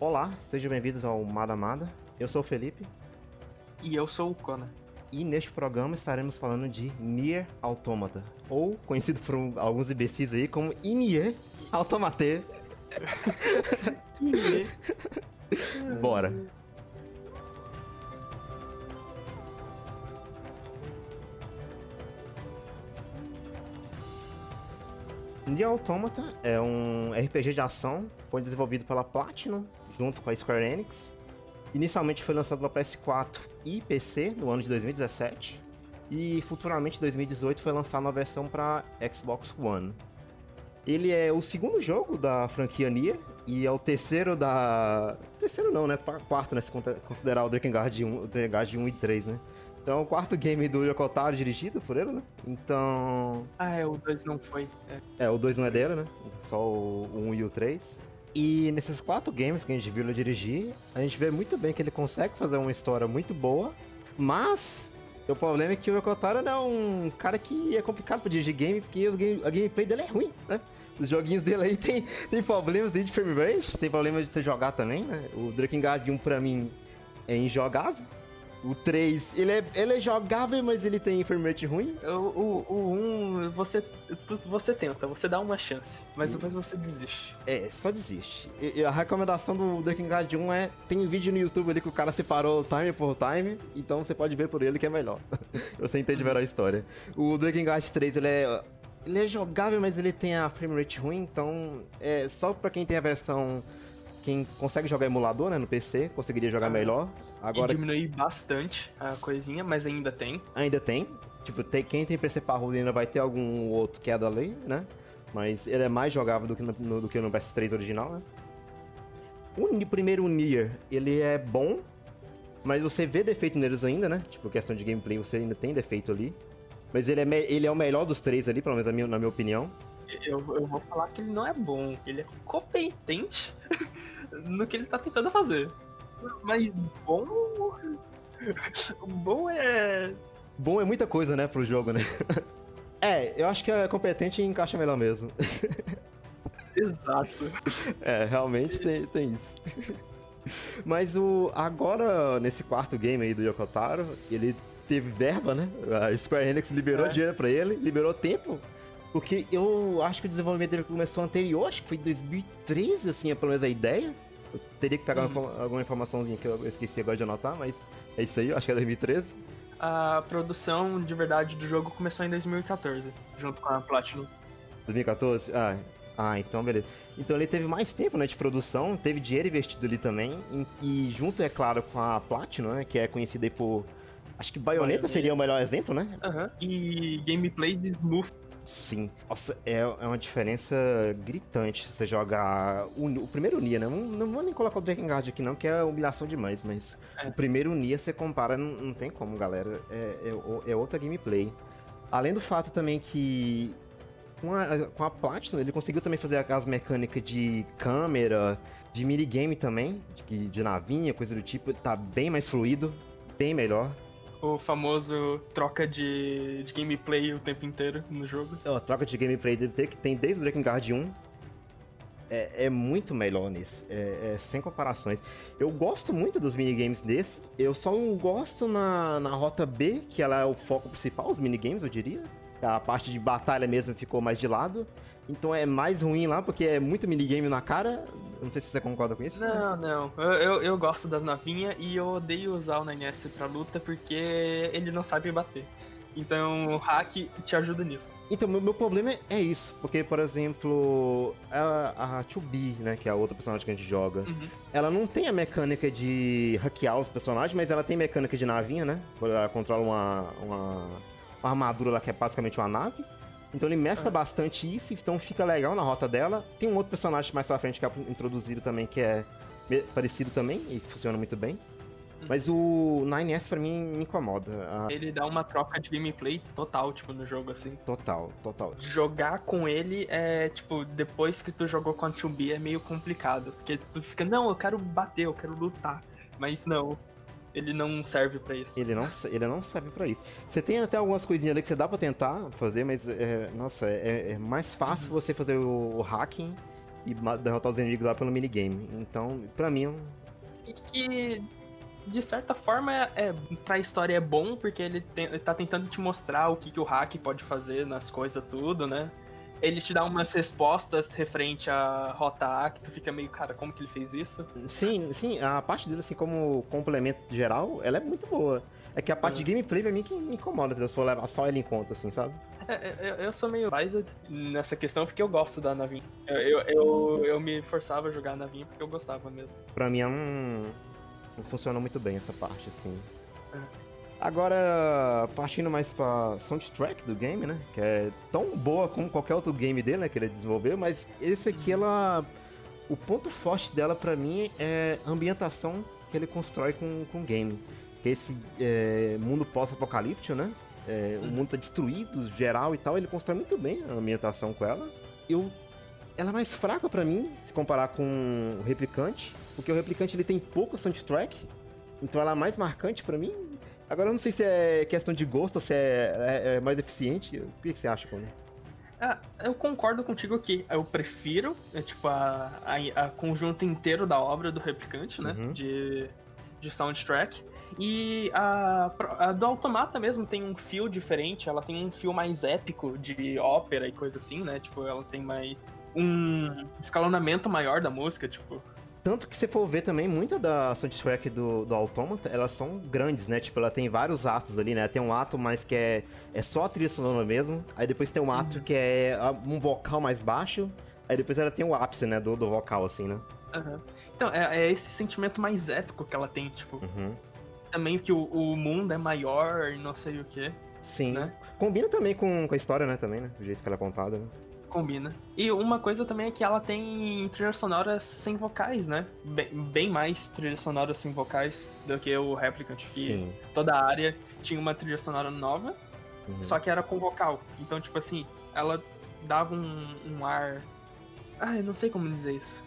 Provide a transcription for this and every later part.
Olá, sejam bem-vindos ao Mada Mada. Eu sou o Felipe. E eu sou o Kona. E neste programa estaremos falando de Nier Automata, ou conhecido por alguns imbecis aí como Nier Automate. Bora. Nier Automata é um RPG de ação, foi desenvolvido pela Platinum, junto com a Square Enix. Inicialmente foi lançado para PS4 e PC no ano de 2017, e futuramente em 2018 foi lançado uma versão para Xbox One. Ele é o segundo jogo da franquia Nier e é o terceiro da. Terceiro não, né? Quarto, né? Se considerar o Drakengard 1, o Drakengard 1 e 3, né? Então é o quarto game do Yoko Taro dirigido por ele, né? Então. Ah, é, o 2 não foi. É. É, o 2 não é dele, né? Só o 1 e o 3. E nesses quatro games que a gente viu ele dirigir, a gente vê muito bem que ele consegue fazer uma história muito boa, mas o problema é que o Yoko Taro é um cara que é complicado pra dirigir game, porque game- a gameplay dele é ruim, né? Os joguinhos dele aí tem, tem problemas de frame rate, tem problema de você jogar também, né? O Drakengard 1 pra mim é injogável. O 3, ele é, ele é jogável, mas ele tem frame rate ruim. O, o, o 1, você, você tenta, você dá uma chance, mas depois você desiste. É, só desiste. E- e a recomendação do Drakengard 1 é. Tem um vídeo no YouTube ali que o cara separou time por time, então você pode ver por ele que é melhor. você entende melhor a história. O Drakengard 3, ele é. Ele é jogável, mas ele tem a frame rate ruim, então é só pra quem tem a versão. Quem consegue jogar emulador, né, no PC, conseguiria jogar Ah. melhor. Agora... Bastante a coisinha, mas ainda tem. ainda tem. Tipo, tem, quem tem PC parrudo ainda vai ter algum outro queda ali, né? Mas ele é mais jogável do que no, do que no PS3 original, né? O primeiro Nier, ele é bom, mas você vê defeito neles ainda, né? Tipo, questão de gameplay, você ainda tem defeito ali. Mas ele é, ele é o melhor dos três ali, pelo menos na minha, na minha opinião. Eu, eu vou falar que ele não é bom, ele é competente no que ele tá tentando fazer. Mas bom. Bom é. Bom é muita coisa, né, pro jogo, né? é, eu acho que é competente e encaixa melhor mesmo. Exato. É, realmente tem, tem isso. Mas o agora, nesse quarto game aí do Yokotaro, ele teve verba, né? A Square Enix liberou É. dinheiro pra ele, liberou tempo. Porque eu acho que o desenvolvimento dele começou anterior, acho que foi em 2013, assim, é pelo menos a ideia. Eu teria que pegar uma Uhum. informa- alguma informaçãozinha que eu esqueci agora de anotar, mas é isso aí, acho que é 2013. A produção de verdade do jogo começou em 2014, junto com a Platinum. 2014? Ah, ah, então beleza. Então ele teve mais tempo né, de produção, teve dinheiro investido ali também. E, e junto, é claro, com a Platinum, né? Que é conhecida por. Acho que Bayonetta Bayonetta. seria o melhor exemplo, né? Aham. E gameplay de smooth. Sim. Nossa, é, é uma diferença gritante você jogar o, o primeiro Nia, né? Não, não vou nem colocar o Drakengard aqui não, que é humilhação demais, mas É. o primeiro Nia você compara, não, não tem como, galera. É, é, é outra gameplay. Além do fato também que com a, com a Platinum ele conseguiu também fazer aquelas mecânicas de câmera, de minigame também, de, de navinha, coisa do tipo, tá bem mais fluido, bem melhor. O famoso troca de, de gameplay o tempo inteiro no jogo. A troca de gameplay que tem desde o Drakengard 1 é, é muito melhor nisso. É, é sem comparações. Eu gosto muito dos minigames desse. Eu só não gosto na, na rota B, que ela é o foco principal, os minigames, eu diria. A parte de batalha mesmo ficou mais de lado. Então é mais ruim lá, porque é muito minigame na cara. Eu Não sei se você concorda com isso. Não, não. Eu, eu, eu gosto das navinhas e eu odeio usar o 9S pra luta porque ele não sabe bater. Então o hack te ajuda nisso. Então, meu, meu problema é- é isso. Porque, por exemplo, a, a 2B, né, que é a outra personagem que a gente joga, Uhum. ela não tem a mecânica de hackear os personagens, mas ela tem mecânica de navinha, né? Ela controla uma, uma, uma armadura lá que é basicamente uma nave. Então ele mescla Ah. bastante isso, então fica legal na rota dela. Tem um outro personagem mais pra frente que é introduzido também, que é parecido também e funciona muito bem. Mas o 9S pra mim me incomoda. Ah, Ele dá uma troca de gameplay total, tipo, no jogo, assim. total, total. Jogar com ele é, tipo, depois que tu jogou com a 2B é meio complicado. Porque tu fica, não, eu quero bater, eu quero lutar. Mas não, ele não serve pra isso. Ele não, ele não serve pra isso. Você tem até algumas coisinhas ali que você dá pra tentar fazer, mas, é, nossa, é, é mais fácil você fazer o, o hacking. e derrotar os inimigos lá pelo minigame. Então, pra mim, é. E que, de certa forma, é, é, pra história é bom, porque ele, tem, ele tá tentando te mostrar o que, que o hack pode fazer nas coisas tudo, né? Ele te dá umas respostas referente à rota A, que tu fica meio, cara, como que ele fez isso? Sim, sim, a parte dele, assim, como complemento geral, ela é muito boa. É que a parte de gameplay pra mim que me incomoda, se eu for levar só ele em conta, assim, sabe? É, eu, eu sou meio biased nessa questão porque eu gosto da navinha. Eu, eu, eu, eu me forçava a jogar a navinha porque eu gostava mesmo. Pra mim é um. Não funciona muito bem essa parte, assim. É. Agora, partindo mais pra soundtrack do game, né? Que é tão boa como qualquer outro game dele, né? Que ele desenvolveu, mas esse aqui, ela. O ponto forte dela pra mim é a ambientação que ele constrói com, com o game que esse é, mundo pós-apocalíptico, né? É, o uhum. mundo tá destruído, geral e tal. Ele constrói muito bem a ambientação com ela. Eu, ela é mais fraca para mim, se comparar com o Replicante, porque o Replicante ele tem pouco soundtrack, então ela é mais marcante para mim. Agora eu não sei se é questão de gosto ou se é, é, é mais eficiente. O que, que você acha, Cone? Ah, eu concordo contigo aqui. Eu prefiro, é, tipo, a, a, a, conjunto inteiro da obra do Replicante, né? Uhum. De, de soundtrack. E a, a, do Automata mesmo tem um fio diferente, ela tem um fio mais épico de ópera e coisa assim, né? Tipo, ela tem mais um escalonamento maior da música, tipo. Tanto que se for ver também, muita da soundtrack do, do Automata, elas são grandes, né? Tipo, ela tem vários atos ali, né? Tem um ato mais que é, é só a trilha sonora mesmo. Aí depois tem um ato uhum. que é um vocal mais baixo. Aí depois ela tem o ápice, né? Do, do vocal, assim, né? Uhum. Então, é, é, esse sentimento mais épico que ela tem, tipo. Uhum também que o, o mundo é maior e não sei o que. Sim. Né? Combina também com, com a história, né? Também, né? O jeito que ela é contada, né? Combina. E uma coisa também é que ela tem trilhas sonoras sem vocais, né? Bem, bem mais trilhas sonoras sem vocais do que o Replicant. Que Sim. toda a área tinha uma trilha sonora nova, uhum. só que era com vocal. Então, tipo assim, ela dava um, um ar. Ah, eu não sei como dizer isso.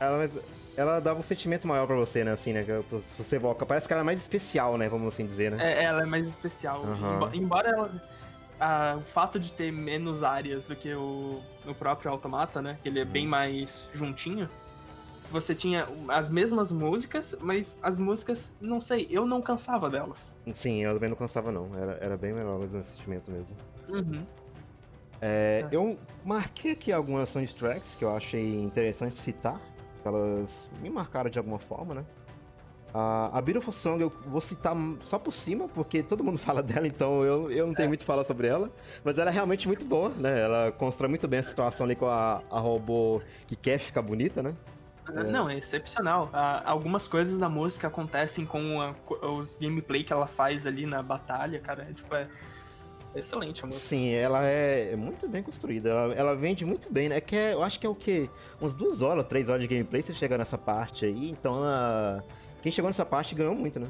Ela, mas ela dava um sentimento maior pra você, né? Assim, né? Você evoca. Parece que ela é mais especial, né? Vamos assim dizer, né? É, ela é mais especial. Uhum. Embora ela. A, o fato de ter menos áreas do que o, o próprio Automata, né? Que ele é uhum. bem mais juntinho. Você tinha as mesmas músicas, mas as músicas, não sei, eu não cansava delas. Sim, eu também não cansava, não. Era, era bem melhor o sentimento mesmo. Uhum. É, é. Eu marquei aqui algumas soundtracks que eu achei interessante citar elas me marcaram de alguma forma, né? A, a Beautiful Song eu vou citar só por cima, porque todo mundo fala dela, então eu, eu não tenho é. muito falar sobre ela. Mas ela é realmente muito boa, né? Ela constrói muito bem a situação ali com a, a robô que quer ficar bonita, né? É. Não, é excepcional. algumas coisas da música acontecem com a, os gameplay que ela faz ali na batalha, cara. É, tipo, é, excelente a música. Sim, ela é muito bem construída. Ela, ela vende muito bem, né? É que é, eu acho que é o quê? Uns duas horas, três horas de gameplay você chega nessa parte aí. Então, ela... quem chegou nessa parte ganhou muito, né?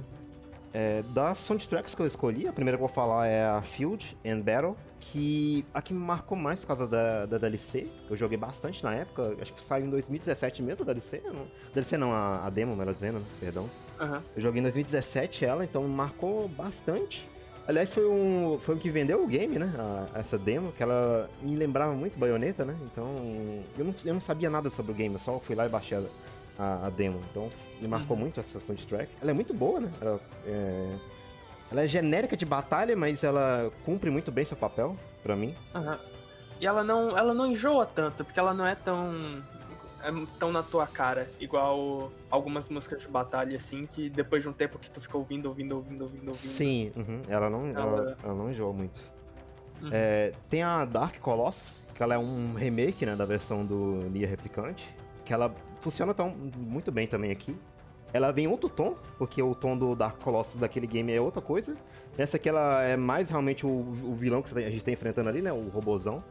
É, das soundtracks que eu escolhi, a primeira que eu vou falar é a Field and Battle, que a que me marcou mais por causa da, da DLC. Eu joguei bastante na época, acho que saiu em 2017 mesmo a DLC. Não, DLC não, a, a demo, melhor dizendo, né? perdão. Uhum. Eu joguei em 2017 ela, então me marcou bastante. Aliás, foi um, foi o que vendeu o game, né? A, essa demo, que ela me lembrava muito Bayonetta, né? Então, eu não, eu não sabia nada sobre o game, eu só fui lá e baixei a, a demo. Então, me marcou uhum. muito essa soundtrack. Ela é muito boa, né? Ela é, ela é genérica de batalha, mas ela cumpre muito bem seu papel, para mim. Uhum. E ela não, ela não enjoa tanto, porque ela não é tão é tão na tua cara, igual algumas músicas de batalha, assim, que depois de um tempo que tu fica ouvindo, ouvindo, ouvindo, ouvindo, ouvindo. Sim, uhum. ela, não, ela... Ela, ela... não enjoa muito. Uhum. É, tem a Dark Colossus, que ela é um remake, né, da versão do Nia Replicante, que ela funciona tão, muito bem também aqui. Ela vem em outro tom, porque o tom do Dark Colossus daquele game é outra coisa. Essa aqui ela é mais realmente o, o vilão que a gente tá enfrentando ali, né, o robozão.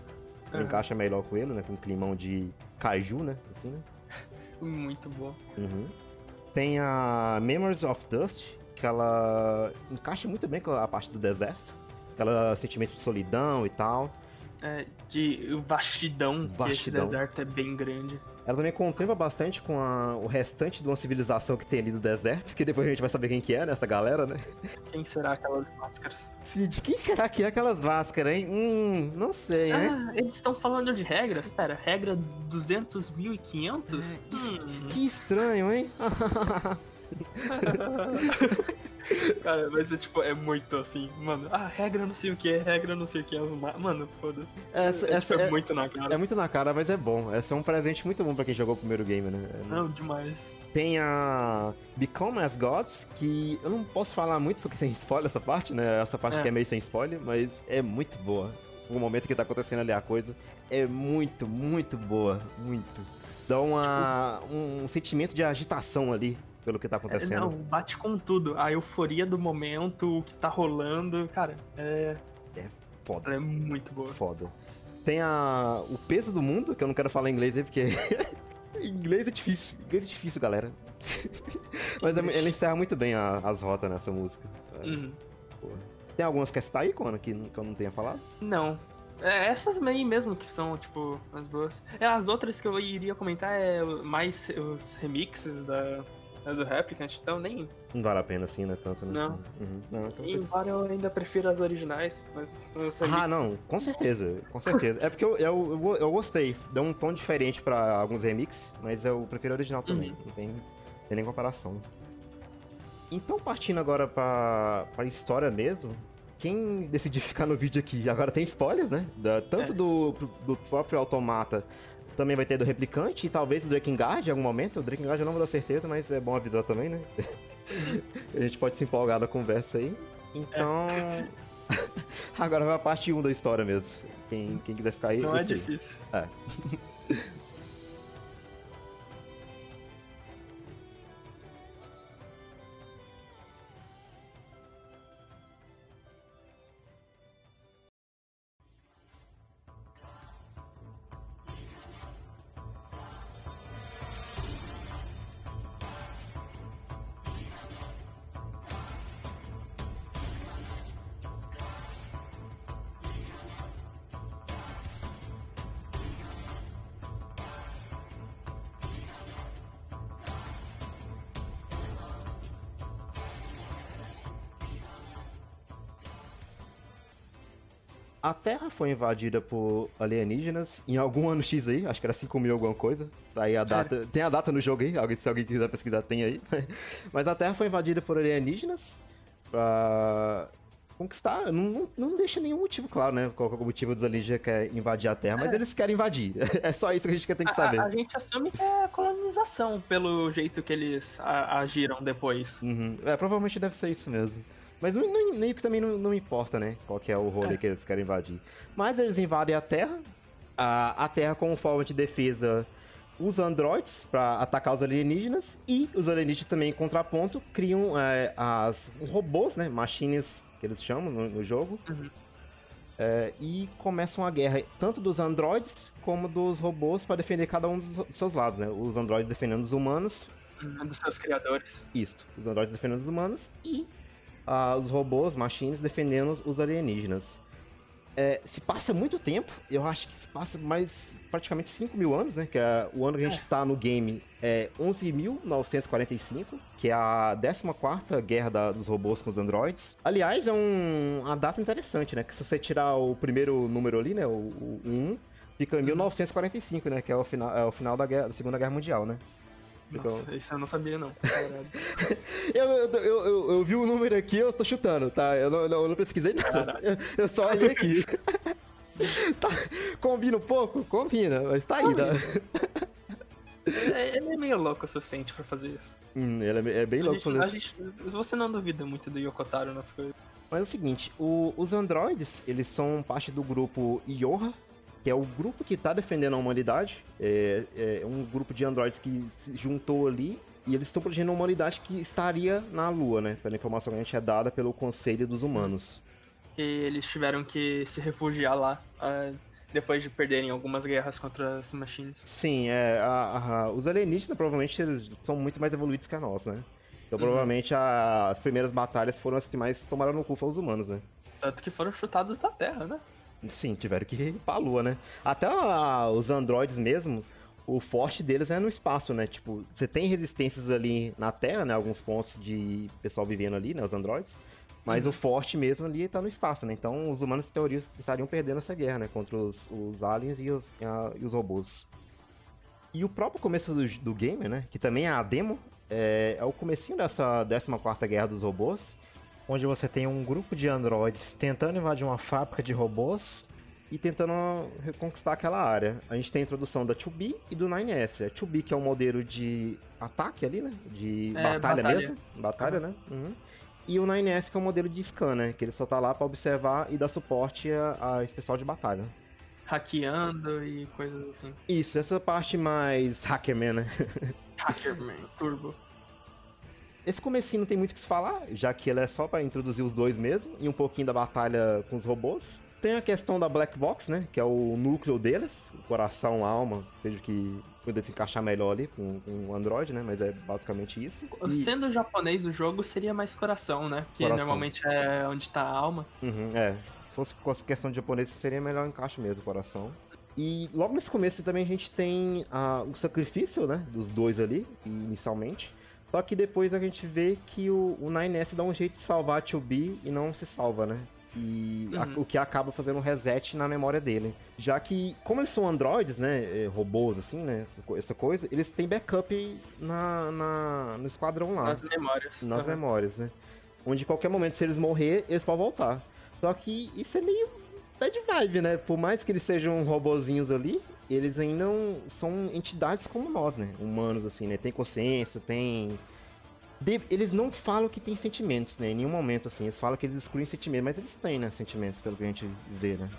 Uhum. Encaixa melhor com ele, né? Com um climão de caju, né? Assim, né? Muito bom. Uhum. Tem a Memories of Dust, que ela encaixa muito bem com a parte do deserto. Aquela sentimento de solidão e tal. é, de vastidão, vastidão, que esse deserto é bem grande. Ela também contempla bastante com a, o restante de uma civilização que tem ali no deserto, que depois a gente vai saber quem que é, né? Essa galera, né? Quem será aquelas máscaras? De quem será que é aquelas máscaras, hein? Hum, não sei, né? Ah, eles estão falando de regras? Pera, regra 200.500? É, hum. Que estranho, hein? Cara, mas é tipo, é muito assim, mano. Ah, regra não sei o que, regra não sei o que. As Mano, foda-se. Essa, é, essa tipo, é, é, muito na cara. É muito na cara, mas é bom. Esse é um presente muito bom pra quem jogou o primeiro game, né? Não, demais. Tem a Become as Gods, que eu não posso falar muito porque tem spoiler essa parte, né? Essa parte é. que é meio sem spoiler, mas é muito boa. O momento que tá acontecendo ali a coisa é muito, muito boa. Muito. Dá uma, tipo... um sentimento de agitação ali pelo que tá acontecendo. É, não, bate com tudo. A euforia do momento, o que tá rolando, cara, é. É foda. É muito boa. Foda. Tem a. O peso do mundo, que eu não quero falar em inglês aí, porque. inglês é difícil. Inglês é difícil, galera. Mas ela encerra muito bem a, as rotas nessa música. Uhum. Tem algumas que está aí, Kona, que, que eu não tenha falado? Não. É, essas aí mesmo que são, tipo, as boas. É, as outras que eu iria comentar é mais os remixes da, é do Replicant, então nem. Não vale a pena assim, né? Tanto, né? Não. Uhum. não então Embora eu ainda prefiro as originais, mas. Ah, não, com certeza, com certeza. é porque eu, eu, eu, eu, gostei, deu um tom diferente pra alguns remixes, mas eu prefiro a original também. Uhum. Não tem, tem nem comparação. Então, partindo agora pra, pra história mesmo, quem decidiu ficar no vídeo aqui, agora tem spoilers, né? Da, tanto é. do, do próprio Automata também vai ter do Replicante e talvez do Drakengard em algum momento. O Drakengard eu não vou dar certeza, mas é bom avisar também, né? a gente pode se empolgar na conversa aí. Então. É. Agora vai a parte 1 da história mesmo. Quem, quem quiser ficar aí. Não é difícil. É. A Terra foi invadida por alienígenas em algum ano X aí, acho que era 5 mil alguma coisa. Tá aí a data. Tem a data no jogo aí, alguém, se alguém quiser pesquisar, tem aí. Mas a Terra foi invadida por alienígenas pra conquistar. Não, não, não deixa nenhum motivo claro, né? Qual é o motivo dos alienígenas quer invadir a Terra, mas é. eles querem invadir. É só isso que a gente tem que saber. A, a gente assume que é colonização, pelo jeito que eles a, agiram depois. Uhum. É, provavelmente deve ser isso mesmo. Mas não, não, meio que também não, não importa, né? Qual que é o rolê é. que eles querem invadir. Mas eles invadem a Terra. A, a Terra, como forma de defesa, usa androids para atacar os alienígenas. E os alienígenas também, em contraponto, criam é, as robôs, né? Machines, que eles chamam no, no jogo. Uhum. É, e começam a guerra tanto dos androids como dos robôs para defender cada um dos seus lados, né? Os androids defendendo os humanos. Um dos seus criadores. Isso, os androids defendendo os humanos e uh, os robôs, machines, defendendo os alienígenas. É, se passa muito tempo, eu acho que se passa mais praticamente 5 mil anos, né? Que é o ano que a gente é. tá no game é 11.945, que é a 14 guerra da, dos robôs com os androids. Aliás, é um, uma data interessante, né? Que se você tirar o primeiro número ali, né? O, o 1, fica em 1945, né? Que é o final, é o final da, guerra, da Segunda Guerra Mundial, né? Nossa, isso eu não sabia, não. eu, eu, eu, eu, vi o número aqui, eu tô chutando, tá? Eu não, eu não pesquisei nada. Eu, só olhei aqui. tá, combina um pouco? Combina, mas tá aí, tá? É, ele é meio louco o suficiente pra fazer isso. Hum, ele é, é bem a louco gente, fazer isso. Gente, você não duvida muito do Yokotaro nas coisas. Mas é o seguinte, o, os androides, eles são parte do grupo Yoha, que é o grupo que está defendendo a humanidade. É, é, um grupo de androides que se juntou ali e eles estão protegendo a humanidade que estaria na Lua, né? Pela informação que a gente é dada pelo Conselho dos Humanos. E eles tiveram que se refugiar lá uh, depois de perderem algumas guerras contra as machines. Sim, é, a, a, os alienígenas provavelmente eles são muito mais evoluídos que a nós, né? Então uhum. provavelmente a, as primeiras batalhas foram as que mais tomaram no cu foram os humanos, né? Tanto que foram chutados da Terra, né? Sim, tiveram que ir pra lua, né? Até a, os androides mesmo, o forte deles é no espaço, né? Tipo, você tem resistências ali na Terra, né? Alguns pontos de pessoal vivendo ali, né? Os androides. Mas uhum. o forte mesmo ali tá no espaço, né? Então os humanos, em teoria, estariam perdendo essa guerra, né? Contra os, os aliens e os, a, e os robôs. E o próprio começo do, do game, né? Que também é a demo, é, é o comecinho dessa 14ª Guerra dos Robôs, onde você tem um grupo de androides tentando invadir uma fábrica de robôs e tentando reconquistar aquela área. A gente tem a introdução da 2B e do 9S. A 2B que é um modelo de ataque ali, né? De é, batalha, batalha, mesmo. Batalha, uhum. né? Uhum. E o 9S que é um modelo de scan, né? Que ele só tá lá para observar e dar suporte a, a esse pessoal de batalha. Hackeando e coisas assim. Isso, essa parte mais hackerman, né? hackerman, turbo. Esse comecinho não tem muito o que se falar, já que ele é só para introduzir os dois mesmo, e um pouquinho da batalha com os robôs. Tem a questão da Black Box, né? Que é o núcleo deles, o coração, a alma, seja que poder se encaixar melhor ali com, o Android, né? Mas é basicamente isso. E... Sendo japonês o jogo, seria mais coração, né? Que coração. normalmente é onde tá a alma. Uhum, é. Se fosse questão de japonês, seria melhor encaixe mesmo, coração. E logo nesse começo também a gente tem a, o sacrifício, né? Dos dois ali, inicialmente. Só que depois a gente vê que o, o 9S dá um jeito de salvar a 2B e não se salva, né? E uhum. a, o que acaba fazendo um reset na memória dele. Já que, como eles são androides, né? É, robôs, assim, né? Essa, essa coisa, eles têm backup na, na, no esquadrão lá. Nas memórias. Nas uhum. memórias, né? Onde qualquer momento, se eles morrer, eles podem voltar. Só que isso é meio bad vibe, né? Por mais que eles sejam robozinhos ali, eles ainda são entidades como nós, né? Humanos, assim, né? Tem consciência, tem. De... Eles não falam que tem sentimentos, né? Em nenhum momento, assim. Eles falam que eles excluem sentimentos, mas eles têm, né? Sentimentos, pelo que a gente vê, né?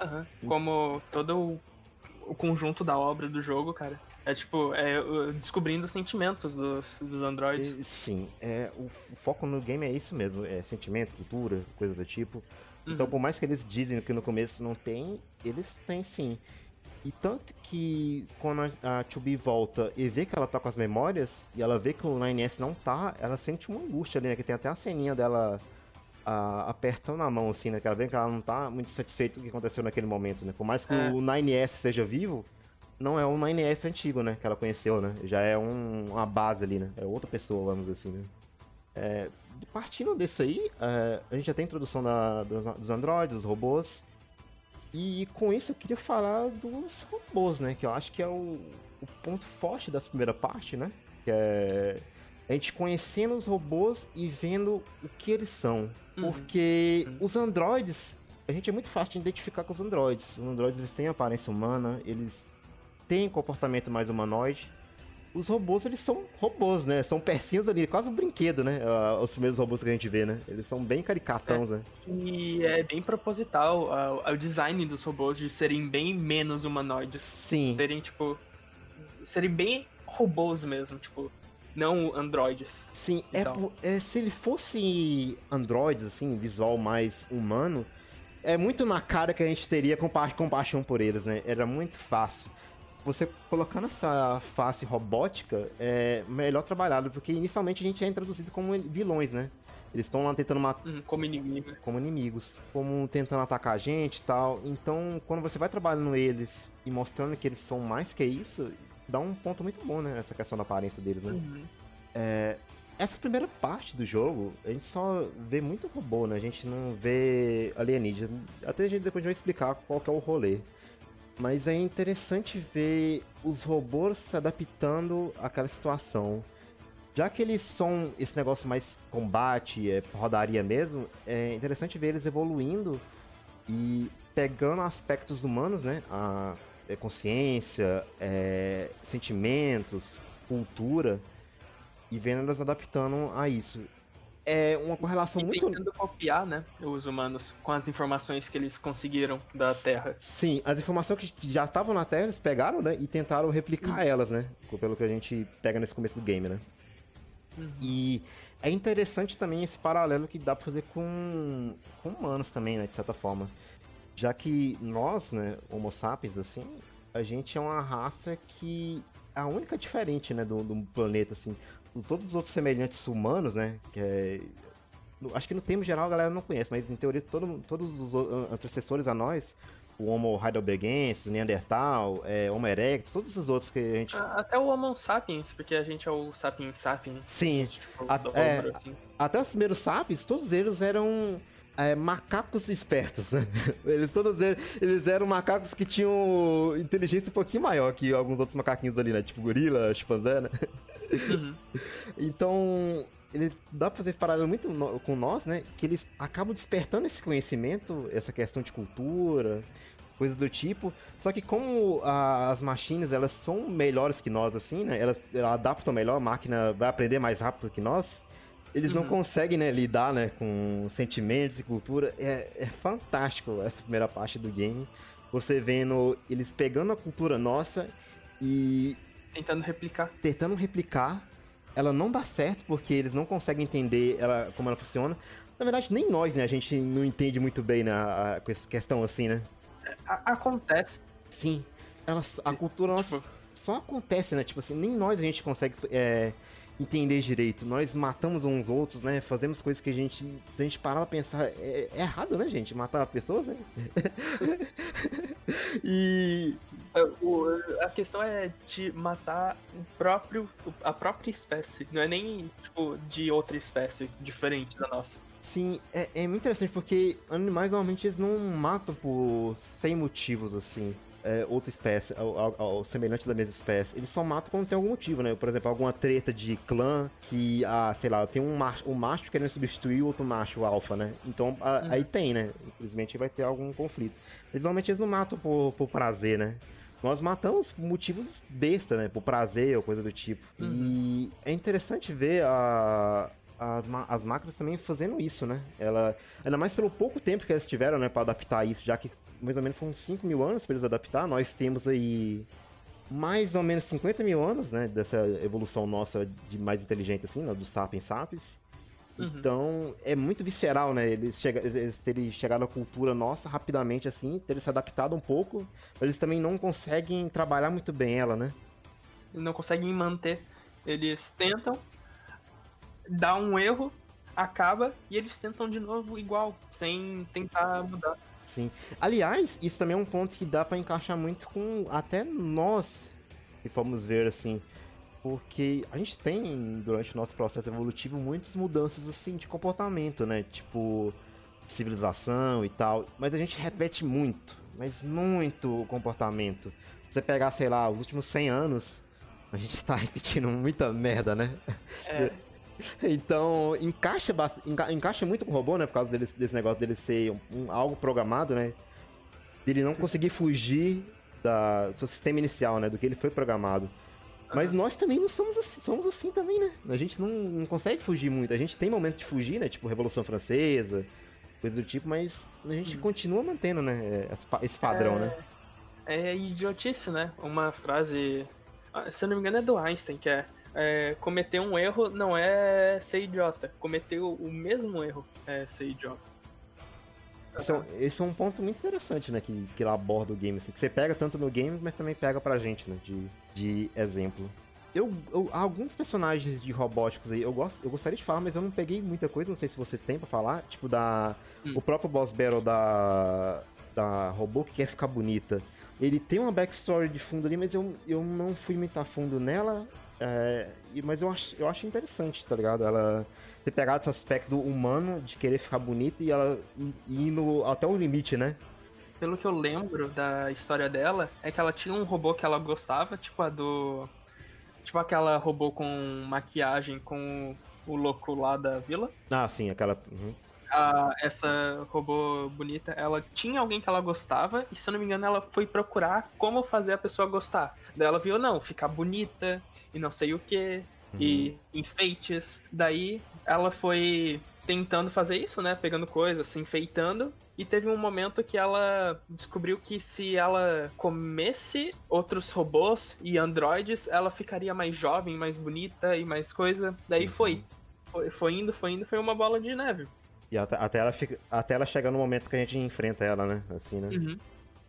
Uhum. Como todo o... o conjunto da obra do jogo, cara. É tipo, é descobrindo os sentimentos dos, dos androids. Sim, é, o, foco no game é isso mesmo, é sentimento, cultura, coisa do tipo. Então, uhum. por mais que eles dizem que no começo não tem, eles têm sim. E tanto que quando a, a 2B volta e vê que ela tá com as memórias, e ela vê que o 9S não tá, ela sente uma angústia ali, né? Que tem até a ceninha dela a, apertando a mão, assim, né? Que ela vê que ela não tá muito satisfeita com o que aconteceu naquele momento, né? Por mais que é. o 9S seja vivo, não é o 9S antigo, né? Que ela conheceu, né? Já é um, uma base ali, né? É outra pessoa, vamos dizer assim, né? É, partindo desse aí, é, a gente já tem a introdução da, dos, dos androides, dos robôs. E com isso eu queria falar dos robôs, né? Que eu acho que é o, o ponto forte dessa primeira parte, né? Que é a gente conhecendo os robôs e vendo o que eles são. Uhum. Porque uhum. os androides, a gente é muito fácil de identificar com os androides. Os androides eles têm aparência humana, eles têm comportamento mais humanoide os robôs, eles são robôs, né? São pecinhas ali, quase um brinquedo, né? Uh, os primeiros robôs que a gente vê, né? Eles são bem caricatãos, é, né? E é bem proposital uh, o design dos robôs de serem bem menos humanoides. Sim. Serem, tipo... Serem bem robôs mesmo, tipo... Não androides. Sim, é, por, é, se ele fosse androides, assim, visual mais humano, é muito na cara que a gente teria compa compaixão por eles, né? Era muito fácil você colocando essa face robótica é melhor trabalhado, porque inicialmente a gente é introduzido como vilões, né? Eles estão lá tentando matar. Hum, como inimigos. Como inimigos. Como tentando atacar a gente e tal. Então, quando você vai trabalhando eles e mostrando que eles são mais que isso, dá um ponto muito bom, né? Essa questão da aparência deles, né? Uhum. É, essa primeira parte do jogo, a gente só vê muito robô, né? A gente não vê alienígenas. Até a gente depois vai explicar qual que é o rolê. Mas é interessante ver os robôs se adaptando àquela situação. Já que eles são esse negócio mais combate, é rodaria mesmo, é interessante ver eles evoluindo e pegando aspectos humanos, né? A é, consciência, é, sentimentos, cultura, e vendo elas adaptando a isso é uma correlação e muito. tentando copiar, né, os humanos com as informações que eles conseguiram da Terra. Sim, as informações que já estavam na Terra, eles pegaram, né, e tentaram replicar uhum. elas, né, pelo que a gente pega nesse começo do game, né. Uhum. E é interessante também esse paralelo que dá pra fazer com, com humanos também, né, de certa forma. Já que nós, né, Homo sapiens, assim, a gente é uma raça que é a única diferente, né, do, do planeta, assim todos os outros semelhantes humanos, né? Que é, acho que no termo geral a galera não conhece, mas em teoria todo, todos os antecessores a nós, o Homo heidelbergensis, Neandertal, é, Homo erectus, todos os outros que a gente... Até o Homo sapiens, porque a gente é o sapiens sapiens. Sim, tipo, a, é, assim. até os primeiros sapiens, todos eles eram... É, macacos espertos. Eles todos eles, eles eram macacos que tinham inteligência um pouquinho maior que alguns outros macaquinhos ali, né? Tipo gorila, chimpanzé, né? Uhum. então, ele dá pra fazer esse paralelo muito no, com nós, né? Que eles acabam despertando esse conhecimento, essa questão de cultura, coisa do tipo. Só que como a, as machines, elas são melhores que nós, assim, né? Elas, elas, adaptam melhor, a máquina vai aprender mais rápido que nós. Eles uhum. não conseguem, né, lidar, né, com sentimentos e cultura. É, é fantástico essa primeira parte do game. Você vendo eles pegando a cultura nossa e... Tentando replicar. Tentando replicar ela não dá certo porque eles não conseguem entender ela, como ela funciona. Na verdade, nem nós, né? A gente não entende muito bem na, a, com essa questão assim, né? A, acontece. Sim. Ela, a cultura nossa tipo... só acontece, né? Tipo assim, nem nós a gente consegue é, entender direito. Nós matamos uns outros, né? Fazemos coisas que a gente, se a gente parar pra pensar, é, é errado, né, gente? Matar pessoas, né? e a questão é de matar o próprio, a própria espécie, não é nem tipo de outra espécie diferente da nossa. Sim, é, é muito interessante porque animais normalmente eles não matam por sem motivos assim é, outra espécie, ao, ao, ao, semelhante da mesma espécie. Eles só matam quando tem algum motivo, né? Por exemplo, alguma treta de clã que, ah, sei lá, tem um macho, um macho querendo substituir o outro macho alfa, né? Então, a, uhum. aí tem, né? Infelizmente vai ter algum conflito. Eles normalmente eles não matam por, por prazer, né? Nós matamos por motivos besta, né? Por prazer ou coisa do tipo. Uhum. E é interessante ver a, as, as máquinas também fazendo isso, né? Ela, ainda mais pelo pouco tempo que elas tiveram, né, para adaptar isso, já que mais ou menos foram 5 mil anos para eles adaptar. Nós temos aí mais ou menos 50 mil anos, né, dessa evolução nossa de mais inteligente assim, né, do Sapiens Sapiens. Uhum. Então, é muito visceral, né? Eles, chega, eles terem chegado à cultura nossa rapidamente, assim, terem se adaptado um pouco, mas eles também não conseguem trabalhar muito bem ela, né? Não conseguem manter. Eles tentam, dá um erro, acaba, e eles tentam de novo igual, sem tentar mudar. Sim. Aliás, isso também é um ponto que dá para encaixar muito com até nós, que fomos ver assim. Porque a gente tem, durante o nosso processo evolutivo, muitas mudanças assim de comportamento, né? Tipo, civilização e tal. Mas a gente repete muito, mas muito o comportamento. Você pegar, sei lá, os últimos 100 anos, a gente está repetindo muita merda, né? É. Então, encaixa, enca encaixa muito com o robô, né? Por causa dele, desse negócio dele ser um, um, algo programado, né? Dele não conseguir fugir da seu sistema inicial, né? Do que ele foi programado. Mas nós também não somos assim, somos assim também, né? A gente não, não consegue fugir muito. A gente tem momentos de fugir, né? Tipo Revolução Francesa, coisa do tipo, mas a gente hum. continua mantendo, né? Esse padrão, é... né? É idiotice, né? Uma frase, ah, se eu não me engano, é do Einstein, que é é, cometer um erro não é ser idiota. Cometer o, mesmo erro é ser idiota. Esse é, esse é, um ponto muito interessante, né? Que, que ela aborda o game, assim, que você pega tanto no game, mas também pega pra gente, né? De, de exemplo. Eu, eu, alguns personagens de robóticos aí, eu, gosto, eu gostaria de falar, mas eu não peguei muita coisa, não sei se você tem pra falar. Tipo, da. Hum. O próprio boss battle da. Da robô que quer ficar bonita. Ele tem uma backstory de fundo ali, mas eu, eu não fui muito a fundo nela. É, mas eu acho, eu acho interessante, tá ligado? Ela ter pegado esse aspecto humano de querer ficar bonita e ela indo até o limite, né? Pelo que eu lembro da história dela, é que ela tinha um robô que ela gostava, tipo a do. Tipo aquela robô com maquiagem com o louco lá da vila. Ah, sim, aquela. Uhum. A, essa robô bonita, ela tinha alguém que ela gostava, e se eu não me engano, ela foi procurar como fazer a pessoa gostar. Daí ela viu, não, ficar bonita, e não sei o que, uhum. e enfeites. Daí ela foi tentando fazer isso, né? Pegando coisas, se enfeitando. E teve um momento que ela descobriu que se ela comesse outros robôs e androides, ela ficaria mais jovem, mais bonita e mais coisa. Daí uhum. foi. foi. Foi indo, foi indo, foi uma bola de neve. E até, até, ela, fica, até ela chegar no momento que a gente enfrenta ela, né? Assim, né? Uhum.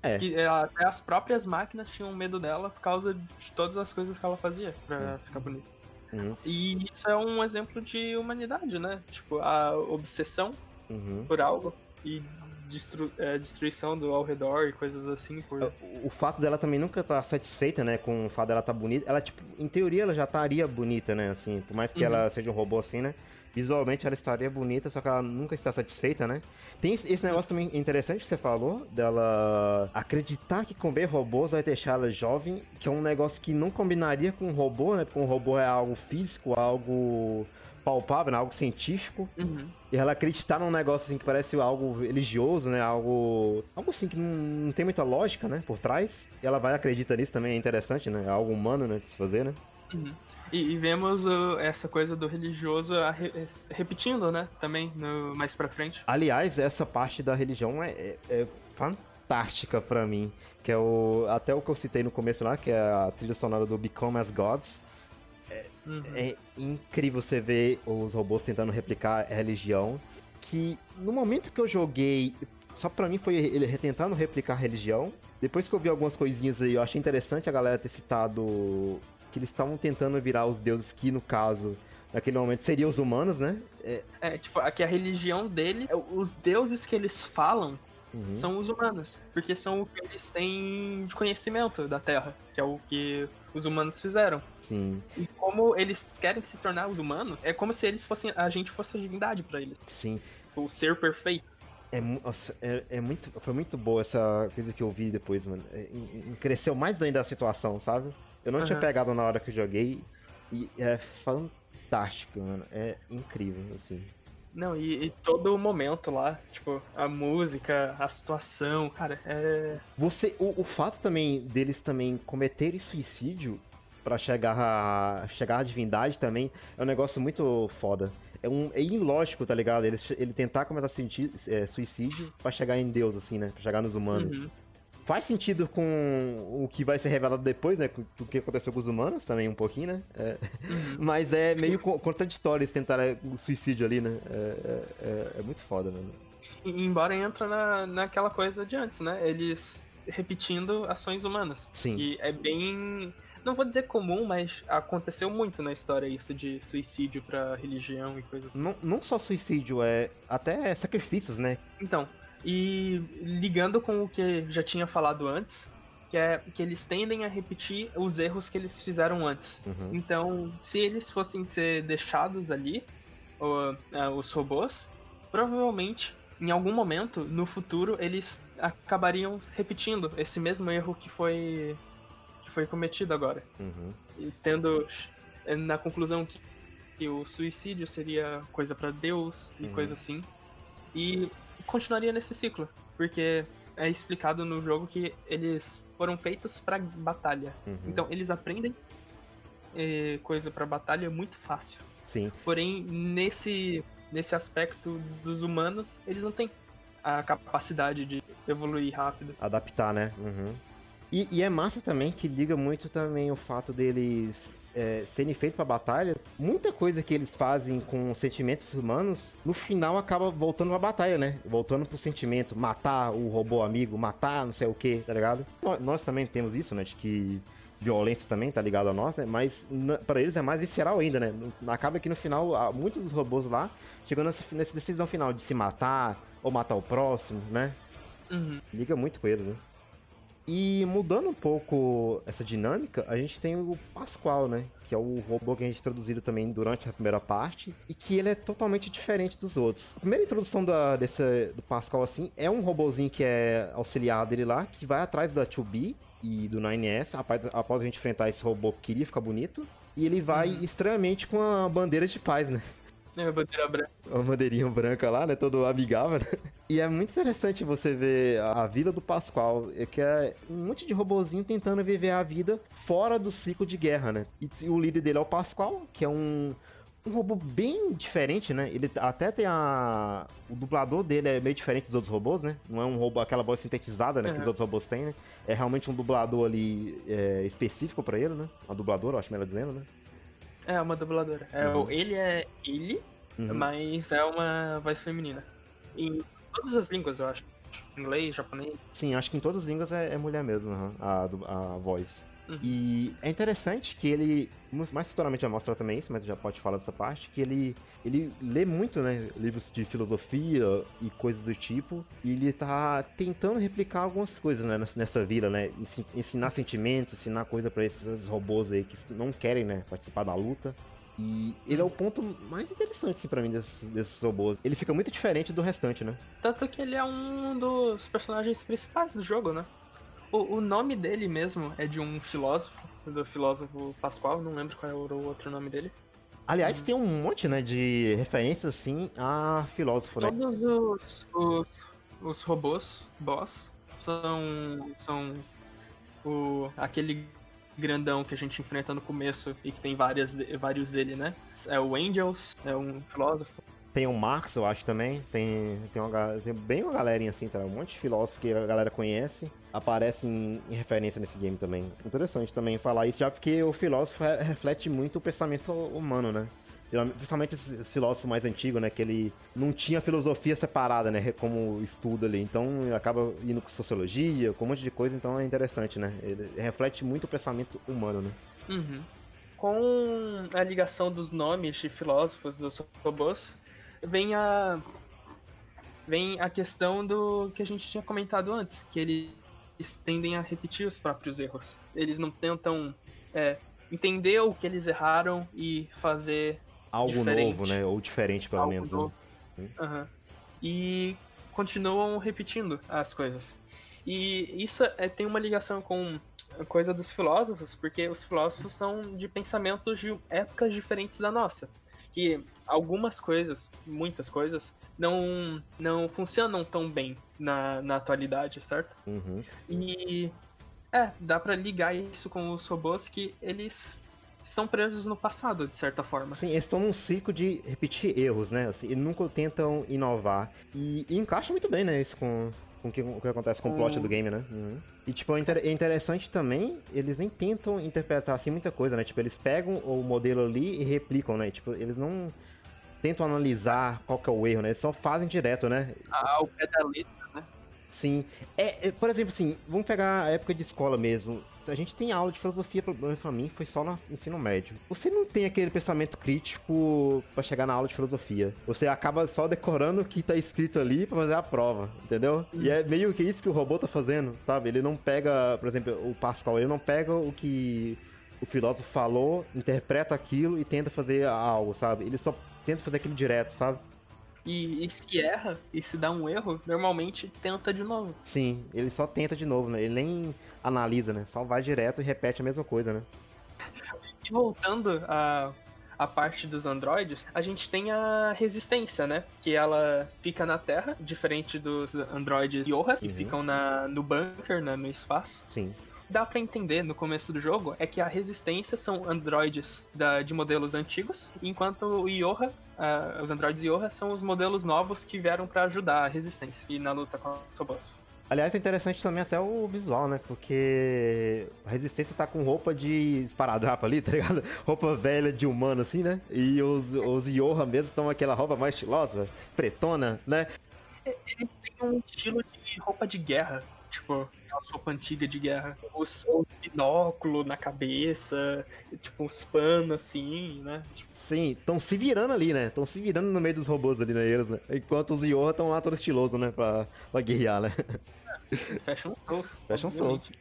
É. Que é, até as próprias máquinas tinham medo dela por causa de todas as coisas que ela fazia pra ficar bonita. Uhum. E isso é um exemplo de humanidade, né? Tipo, a obsessão uhum. por algo e destru é, destruição do ao redor e coisas assim. Por... O, o fato dela também nunca estar tá satisfeita, né, com o fato dela estar tá bonita. Ela, tipo, em teoria ela já estaria bonita, né, assim, por mais que uhum. ela seja um robô assim, né. Visualmente ela estaria bonita, só que ela nunca está satisfeita, né? Tem esse negócio também interessante que você falou, dela acreditar que comer robôs vai deixar ela jovem, que é um negócio que não combinaria com um robô, né? Porque um robô é algo físico, algo palpável, né? algo científico. Uhum. E ela acreditar num negócio assim que parece algo religioso, né? Algo. Algo assim que não, não tem muita lógica, né? Por trás. E ela vai acreditar nisso também, é interessante, né? É algo humano, né? De se fazer, né? Uhum. E, e, vemos uh, essa coisa do religioso re repetindo, né? Também no, mais pra frente. Aliás, essa parte da religião é, é, é fantástica para mim. Que é o. Até o que eu citei no começo lá, que é a trilha sonora do Become as Gods. É, uhum. é incrível você ver os robôs tentando replicar a religião. Que no momento que eu joguei, só pra mim foi ele tentando replicar a religião. Depois que eu vi algumas coisinhas aí, eu achei interessante a galera ter citado que eles estavam tentando virar os deuses que, no caso, naquele momento seriam os humanos, né? É, é tipo, aqui a religião dele, é, os deuses que eles falam uhum. são os humanos, porque são o que eles têm de conhecimento da Terra, que é o que os humanos fizeram. Sim. E como eles querem se tornar os humanos, é como se eles fossem a gente fosse a divindade para eles. Sim. O ser perfeito. É, nossa, é, é, muito, foi muito boa essa coisa que eu vi depois, mano. É, cresceu mais ainda a situação, sabe? Eu não uhum. tinha pegado na hora que eu joguei. E é fantástico, mano. É incrível, assim. Não, e, e, todo o momento lá, tipo, a música, a situação, cara, é. Você. O, o fato também deles também cometerem suicídio para chegar a. chegar à divindade também é um negócio muito foda. É, um, é ilógico, tá ligado? Ele, ele tentar começar a sentir é, suicídio para chegar em Deus, assim, né? Pra chegar nos humanos. Uhum faz sentido com o que vai ser revelado depois, né? O que aconteceu com os humanos também, um pouquinho, né? É, uhum. Mas é meio contraditório eles tentarem o suicídio ali, né? É, é, é, é muito foda, mano. E, embora entra na, naquela coisa de antes, né? Eles repetindo ações humanas. Sim. E é bem. Não vou dizer comum, mas aconteceu muito na história isso de suicídio pra religião e coisas assim. Não, não só suicídio, é até sacrifícios, né? Então, e ligando com o que já tinha falado antes, que é que eles tendem a repetir os erros que eles fizeram antes. Uhum. Então, se eles fossem ser deixados ali, uh, os robôs, provavelmente em algum momento no futuro eles acabariam repetindo esse mesmo erro que foi que foi cometido agora. Uhum. E tendo na conclusão que, que o suicídio seria coisa para Deus e uhum. coisa assim. E continuaria nesse ciclo, porque é explicado no jogo que eles foram feitos para batalha. Uhum. Então eles aprendem eh, coisa para batalha muito fácil. Sim. Porém, nesse nesse aspecto dos humanos, eles não têm a capacidade de evoluir rápido. Adaptar, né? Uhum. E, e, é massa também que liga muito também o fato deles é, serem feitos para batalhas, muita coisa que eles fazem com sentimentos humanos, no final acaba voltando pra batalha, né? Voltando pro sentimento, matar o robô amigo, matar não sei o que, tá ligado? Nós, nós, também temos isso, né? De que violência também tá ligado a nós, né? Mas para eles é mais visceral ainda, né? Acaba que no final, muitos dos robôs lá chegando nessa, nessa decisão final de se matar ou matar o próximo, né? Uhum. Liga muito com eles, né? E mudando um pouco essa dinâmica, a gente tem o Pascoal, né? Que é o robô que a gente introduzido também durante essa primeira parte. E que ele é totalmente diferente dos outros. A primeira introdução da, desse, do Pascal, assim, é um robozinho que é auxiliar dele lá, que vai atrás da 2B e do 9S, após, após a gente enfrentar esse robô que queria ficar bonito. E ele vai uhum. estranhamente com a bandeira de paz, né? É, a bandeira branca. Uma bandeirinha branca lá, né? Todo amigável. Né? E é muito interessante você ver a vida do Pascoal, é que é um monte de robozinho tentando viver a vida fora do ciclo de guerra, né? E o líder dele é o Pascoal, que é um, um robô bem diferente, né? Ele até tem a. O dublador dele é meio diferente dos outros robôs, né? Não é um robô, aquela voz sintetizada, né? Uhum. Que os outros robôs têm, né? É realmente um dublador ali é, específico para ele, né? Uma dubladora, acho melhor dizendo, né? É, uma dubladora. É, uhum. Ele é ele, uhum. mas é uma voz feminina. Em todas as línguas, eu acho. Inglês, japonês. Sim, acho que em todas as línguas é, é mulher mesmo, uhum, a, a voz. Uhum. E é interessante que ele, mais futuramente vai mostrar também isso, mas já pode falar dessa parte, que ele, ele lê muito, né, livros de filosofia e coisas do tipo, e ele tá tentando replicar algumas coisas, né, nessa vila, né, ensinar sentimentos, ensinar coisa para esses robôs aí que não querem, né, participar da luta. E ele é o ponto mais interessante, assim, pra mim, desses, desses robôs. Ele fica muito diferente do restante, né? Tanto que ele é um dos personagens principais do jogo, né? O, o nome dele mesmo é de um filósofo, do filósofo Pascoal, não lembro qual era o outro nome dele. Aliás, tem um monte, né, de referências, assim, a filósofo, né? Todos os, os, os robôs boss são, são o, aquele grandão que a gente enfrenta no começo e que tem várias, vários dele, né? É o Angels, é um filósofo. Tem o Marx, eu acho também. Tem, tem, uma, tem bem uma galerinha assim, tá? Um monte de filósofo que a galera conhece. Aparece em, referência nesse game também. Interessante também falar isso, já porque o filósofo reflete muito o pensamento humano, né? Principalmente esses filósofos mais antigos, né? Que ele não tinha filosofia separada, né? Como estudo ali. Então acaba indo com sociologia, com um monte de coisa. Então é interessante, né? Ele reflete muito o pensamento humano, né? Uhum. Com a ligação dos nomes de filósofos dos robôs, vem a vem a questão do que a gente tinha comentado antes, que eles tendem a repetir os próprios erros. Eles não tentam é, entender o que eles erraram e fazer algo diferente. novo, né? Ou diferente, pelo algo menos. Né? Uhum. E continuam repetindo as coisas. E isso é, tem uma ligação com a coisa dos filósofos, porque os filósofos são de pensamentos de épocas diferentes da nossa que algumas coisas, muitas coisas, não, não funcionam tão bem na, na atualidade, certo? Uhum. E é, dá para ligar isso com os robôs que eles estão presos no passado, de certa forma. Sim, eles estão num ciclo de repetir erros, né? Assim, e nunca tentam inovar. E, e encaixa muito bem, né, isso com, com o que, o que acontece com o plot do game, né? Uhum. E, tipo, é, é interessante também, eles nem tentam interpretar assim muita coisa, né? Tipo, eles pegam o modelo ali e replicam, né? Tipo, eles não tentam analisar qual que é o erro, né? Eles só fazem direto, né? Ah, o pé da letra. Sim. É, é, por exemplo, assim, vamos pegar a época de escola mesmo. A gente tem aula de filosofia, pelo menos pra mim, foi só no ensino médio. Você não tem aquele pensamento crítico para chegar na aula de filosofia. Você acaba só decorando o que tá escrito ali para fazer a prova, entendeu? E é meio que isso que o robô tá fazendo, sabe? Ele não pega, por exemplo, o Pascal, ele não pega o que o filósofo falou, interpreta aquilo e tenta fazer algo, sabe? Ele só tenta fazer aquilo direto, sabe? E, e, se erra, e se dá um erro, normalmente tenta de novo. Sim, ele só tenta de novo, né? Ele nem analisa, né? Só vai direto e repete a mesma coisa, né? E voltando a, a parte dos androides, a gente tem a resistência, né? Que ela fica na Terra, diferente dos androides Yoha, que uhum. ficam na, no bunker, né, no espaço. Sim dá para entender no começo do jogo é que a resistência são androides da, de modelos antigos, enquanto o Yoha, uh, os androides Yoha são os modelos novos que vieram para ajudar a resistência e na luta com o boss. Aliás, é interessante também até o visual, né? Porque a Resistência tá com roupa de esparadrapo ali, tá ligado? Roupa velha de humano, assim, né? E os, os Yoha mesmo estão aquela roupa mais estilosa, pretona, né? Eles têm um estilo de roupa de guerra, tipo aquela sopa antiga de guerra. Os, os binóculos na cabeça, tipo uns panos assim, né? Tipo... Sim, estão se virando ali, né? Estão se virando no meio dos robôs ali, né? Eles, né? Enquanto os Yoha estão lá todo estiloso, né? Pra, pra guerrear, né? Fecha um Souls. Fecha um Souls.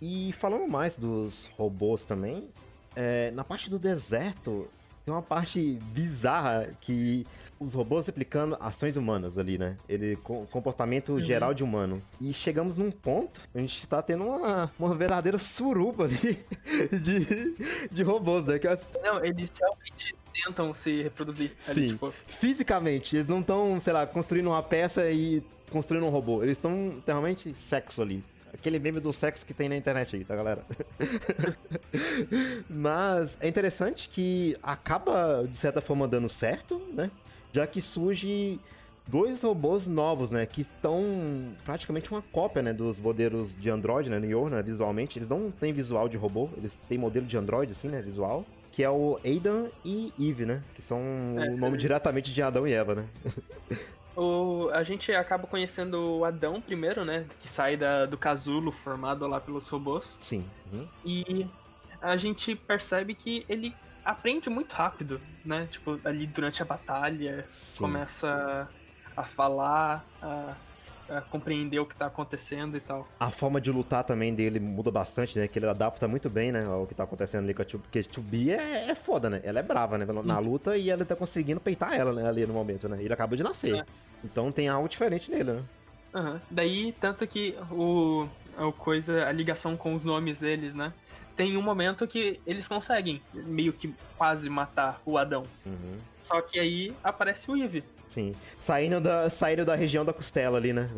e falando mais dos robôs também, é, na parte do deserto, tem uma parte bizarra que os robôs replicando ações humanas ali, né? Ele, comportamento uhum. geral de humano. E chegamos num ponto, a gente tá tendo uma, uma verdadeira suruba ali de, de robôs, né? Que é... Não, eles realmente tentam se reproduzir. Sim, ali, tipo... fisicamente. Eles não estão, sei lá, construindo uma peça e construindo um robô. Eles estão realmente sexo ali. Aquele meme do sexo que tem na internet aí, tá, galera? Mas é interessante que acaba, de certa forma, dando certo, né? Já que surge dois robôs novos, né? Que estão praticamente uma cópia, né? Dos modelos de Android, né? No né, visualmente. Eles não têm visual de robô, eles têm modelo de Android, assim, né? Visual. Que é o Aidan e Eve, né? Que são é, o nome é. diretamente de Adão e Eva, né? O, a gente acaba conhecendo o Adão primeiro, né? Que sai da, do casulo formado lá pelos robôs. Sim. Uhum. E a gente percebe que ele aprende muito rápido, né? Tipo, ali durante a batalha, Sim. começa a falar, a a compreender o que tá acontecendo e tal. A forma de lutar também dele muda bastante, né? Que ele adapta muito bem, né? Ao que tá acontecendo ali com a Tubi. Porque a Tubi é, é foda, né? Ela é brava, né? Na hum. luta e ela tá conseguindo peitar ela, né? Ali no momento, né? Ele acabou de nascer. É. Então tem algo diferente nele, né? Uhum. Daí, tanto que o, a coisa, a ligação com os nomes deles, né? Tem um momento que eles conseguem meio que quase matar o Adão. Uhum. Só que aí aparece o Eve. Sim. Saindo da, saindo da região da costela ali, né?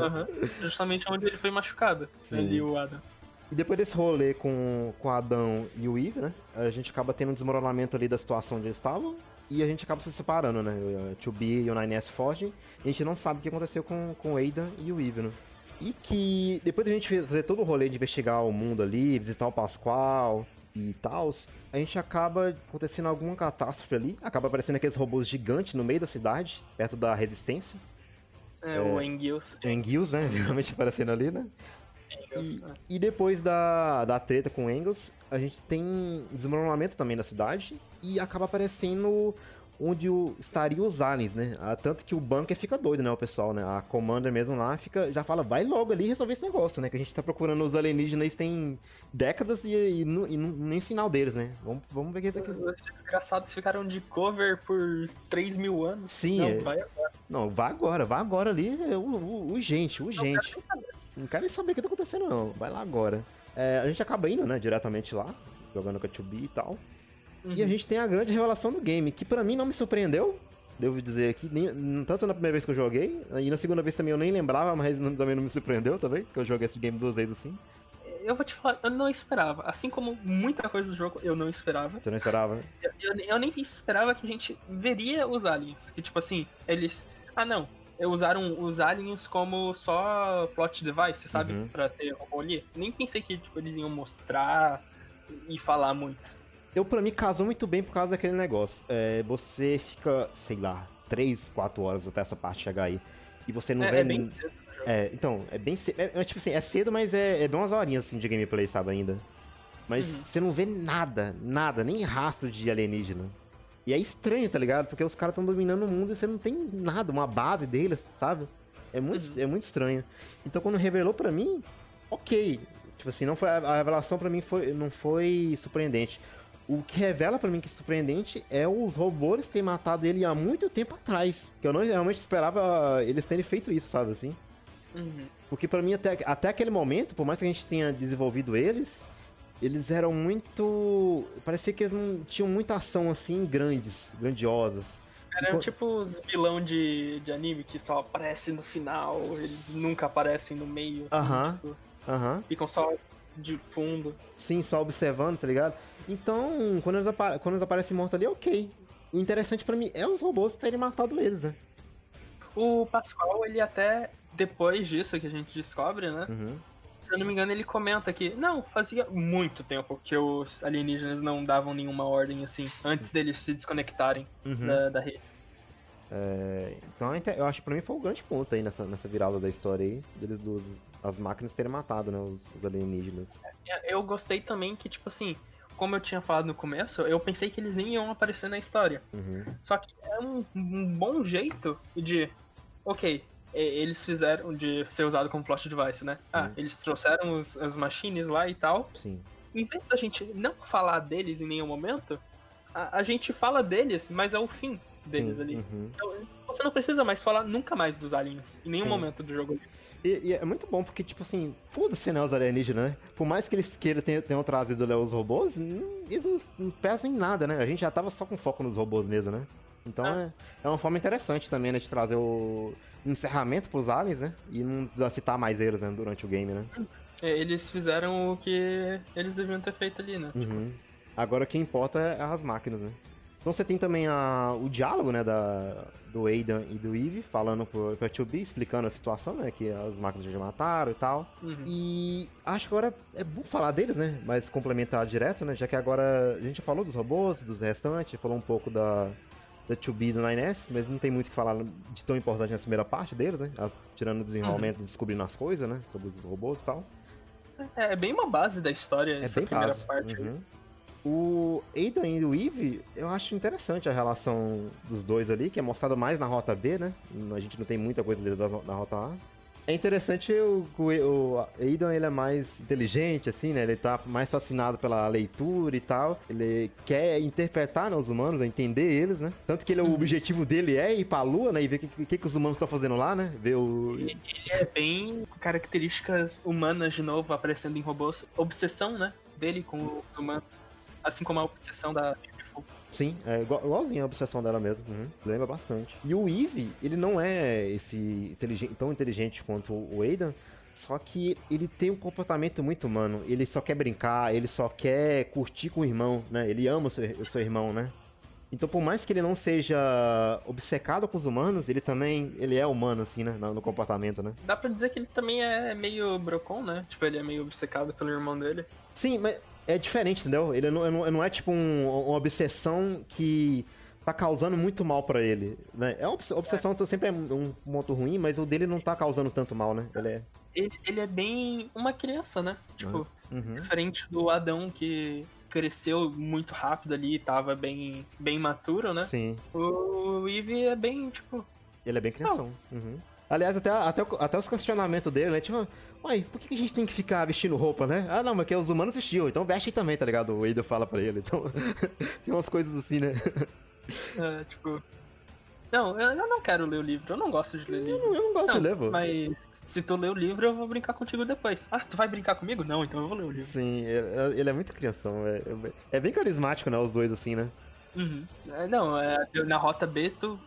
Uhum. Justamente onde ele foi machucado. Sim. Ali, o Adam. E depois desse rolê com, com Adão e o Eve, né? A gente acaba tendo um desmoronamento ali da situação onde eles estavam. E a gente acaba se separando, né? O 2B e o 9S fogem. E a gente não sabe o que aconteceu com, com o Aidan e o Eve, né? E que depois da gente fazer todo o rolê de investigar o mundo ali, visitar o Pascoal, e tal, a gente acaba acontecendo alguma catástrofe ali. Acaba aparecendo aqueles robôs gigantes no meio da cidade, perto da resistência. É, é o Engils. Engils, né? Realmente aparecendo ali, né? E, é. e, depois da, da treta com o Engels, a gente tem desmoronamento também da cidade e acaba aparecendo onde o, estaria os aliens, né? Ah, tanto que o bunker fica doido, né, o pessoal, né? A Commander mesmo lá fica, já fala, vai logo ali resolver esse negócio, né? Que a gente tá procurando os alienígenas tem décadas e, e, e, e nem sinal deles, né? Vamos, vamos ver o que é isso aqui. Os desgraçados ficaram de cover por 3 mil anos. Sim, Não, é... vai agora. Não, vai agora, vai agora ali, é, urgente, urgente. Não quero nem saber o que tá acontecendo, não. Vai lá agora. É, a gente acaba indo, né, diretamente lá, jogando com a 2B e tal. Uhum. E a gente tem a grande revelação do game, que para mim não me surpreendeu. Devo dizer aqui, nem, tanto na primeira vez que eu joguei, e na segunda vez também eu nem lembrava, mas também não me surpreendeu também, que eu joguei esse game duas vezes assim. Eu vou te falar, eu não esperava. Assim como muita coisa do jogo, eu não esperava. Você não esperava? Eu, eu, eu nem esperava que a gente veria os aliens. Que tipo assim, eles. Ah não, usaram os aliens como só plot device, sabe? Uhum. Pra ter robô ali. Nem pensei que tipo, eles iam mostrar e falar muito eu para mim casou muito bem por causa daquele negócio. É, você fica, sei lá, 3, 4 horas até essa parte chegar aí. E você não é, vê. É bem cedo. É, então, é bem cedo. É, é, tipo assim, é cedo, mas é, é bem umas horinhas assim de gameplay, sabe, ainda. Mas uhum. você não vê nada, nada, nem rastro de alienígena. E é estranho, tá ligado? Porque os caras estão dominando o mundo e você não tem nada, uma base deles, sabe? É muito, uhum. é muito estranho. Então quando revelou para mim, ok. Tipo assim, não foi, a revelação para mim foi, não foi surpreendente. O que revela para mim que é surpreendente é os robôs terem matado ele há muito tempo atrás. Que eu não realmente esperava eles terem feito isso, sabe assim? Uhum. Porque para mim, até, até aquele momento, por mais que a gente tenha desenvolvido eles, eles eram muito. Parecia que eles não tinham muita ação assim, grandes, grandiosas. Eram tipo os vilão de, de anime que só aparecem no final, eles nunca aparecem no meio. Assim, aham. Assim, uh -huh. tipo, uh -huh. Ficam só de fundo. Sim, só observando, tá ligado? Então, quando eles, quando eles aparecem mortos ali, ok. O interessante para mim é os robôs terem matado eles, né? O Pascoal, ele até, depois disso que a gente descobre, né? Uhum. Se eu não me engano, ele comenta que, não, fazia muito tempo que os alienígenas não davam nenhuma ordem assim, antes deles se desconectarem uhum. da, da rede. É, então eu acho que pra mim foi o um grande ponto aí nessa, nessa virada da história aí, deles dos, as máquinas terem matado, né, os, os alienígenas. É, eu gostei também que, tipo assim, como eu tinha falado no começo, eu pensei que eles nem iam aparecer na história. Uhum. Só que é um, um, bom jeito de. Ok, eles fizeram de ser usado como plot device, né? Ah, uhum. eles trouxeram os, os machines lá e tal. Sim. Em vez da gente não falar deles em nenhum momento, a, a gente fala deles, mas é o fim deles uhum. ali. Então, você não precisa mais falar nunca mais dos aliens, em nenhum Sim. momento do jogo ali. E, e, é muito bom, porque, tipo assim, foda-se, né, os alienígenas, né? Por mais que eles queiram tenham, tenham trazido né, os robôs, eles não, não pesam em nada, né? A gente já tava só com foco nos robôs mesmo, né? Então ah. é, é uma forma interessante também, né, de trazer o encerramento pros aliens, né? E não citar mais eles, né, durante o game, né? É, eles fizeram o que eles deviam ter feito ali, né? Uhum. Agora o que importa é as máquinas, né? Então você tem também a, o diálogo, né, da, do Aidan e do Eve, falando pro, pro 2B, explicando a situação, né, que as máquinas já mataram e tal. Uhum. E acho que agora é bom falar deles, né, mas complementar direto, né, já que agora a gente falou dos robôs, dos restantes, falou um pouco da, da 2B do 9S, mas não tem muito o que falar de tão importante nessa primeira parte deles, né? tirando o desenrolamento uhum. e descobrindo as coisas, né? Sobre os robôs e tal. É, é bem uma base da história é essa primeira base. parte. Uhum. O Aidan e o Eve, eu acho interessante a relação dos dois ali, que é mostrada mais na rota B, né? A gente não tem muita coisa da, da rota A. É interessante o, o, Aidan, ele é mais inteligente, assim, né? Ele tá mais fascinado pela leitura e tal. Ele quer interpretar né, os humanos, entender eles, né? Tanto que ele, o uhum. objetivo dele é ir pra lua, né? E ver o que, que, que, os humanos estão fazendo lá, né? Ver o... Ele é bem características humanas, de novo, aparecendo em robôs. Obsessão, né? Dele com os humanos. Assim como a obsessão da Sim, é igual, igualzinho a obsessão dela mesmo. Uhum. Lembra bastante. E o Eve, ele não é esse inteligente, tão inteligente quanto o Aidan, só que ele tem um comportamento muito humano. Ele só quer brincar, ele só quer curtir com o irmão, né? Ele ama o seu, o seu irmão, né? Então, por mais que ele não seja obcecado com os humanos, ele também ele é humano, assim, né? No, comportamento, né? Dá pra dizer que ele também é meio brocon, né? Tipo, ele é meio obcecado pelo irmão dele. Sim, mas é diferente, entendeu? Ele não, não é tipo um, uma obsessão que tá causando muito mal para ele, né? É uma obsessão é. sempre é um ponto ruim, mas o dele não tá causando tanto mal, né? Ele é ele, ele é bem uma criança, né? Tipo, uhum. diferente do Adão que cresceu muito rápido ali, tava bem bem maturo, né? Sim. O Eve é bem, tipo, ele é bem crianção. Uhum. Aliás, até, até, até os questionamentos dele, né? Tipo, Uai, por que a gente tem que ficar vestindo roupa, né? Ah, não, mas que os humanos vestiam, então veste também, tá ligado? O Ada fala pra ele. Então, tem umas coisas assim, né? É, tipo. Não, eu não quero ler o livro, eu não gosto de ler livro. Eu não, eu não gosto não, de ler, pô. Mas se tu ler o livro, eu vou brincar contigo depois. Ah, tu vai brincar comigo? Não, então eu vou ler o livro. Sim, ele é muito crianção. É, é bem carismático, né? Os dois, assim, né? Uhum. É, não, é, na rota B, tu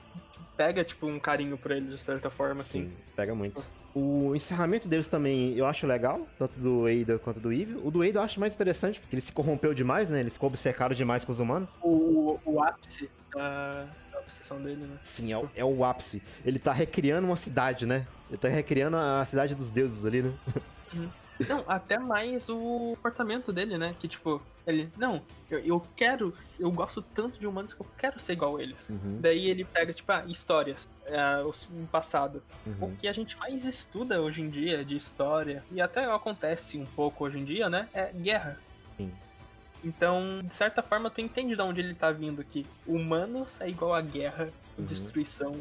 pega, tipo, um carinho por ele, de certa forma. Sim, assim. pega muito. O encerramento deles também eu acho legal, tanto do Ada quanto do Eve. O do Ada eu acho mais interessante, porque ele se corrompeu demais, né? Ele ficou obcecado demais com os humanos. O, o ápice da, da obsessão dele, né? Sim, é o, é o ápice. Ele tá recriando uma cidade, né? Ele tá recriando a cidade dos deuses ali, né? Uhum. Não, até mais o comportamento dele, né? Que tipo, ele, não, eu, eu quero, eu gosto tanto de humanos que eu quero ser igual a eles. Uhum. Daí ele pega, tipo, ah, histórias, é, o passado. Uhum. O que a gente mais estuda hoje em dia de história, e até acontece um pouco hoje em dia, né? É guerra. Sim. Então, de certa forma, tu entende de onde ele tá vindo aqui. Humanos é igual a guerra, uhum. destruição,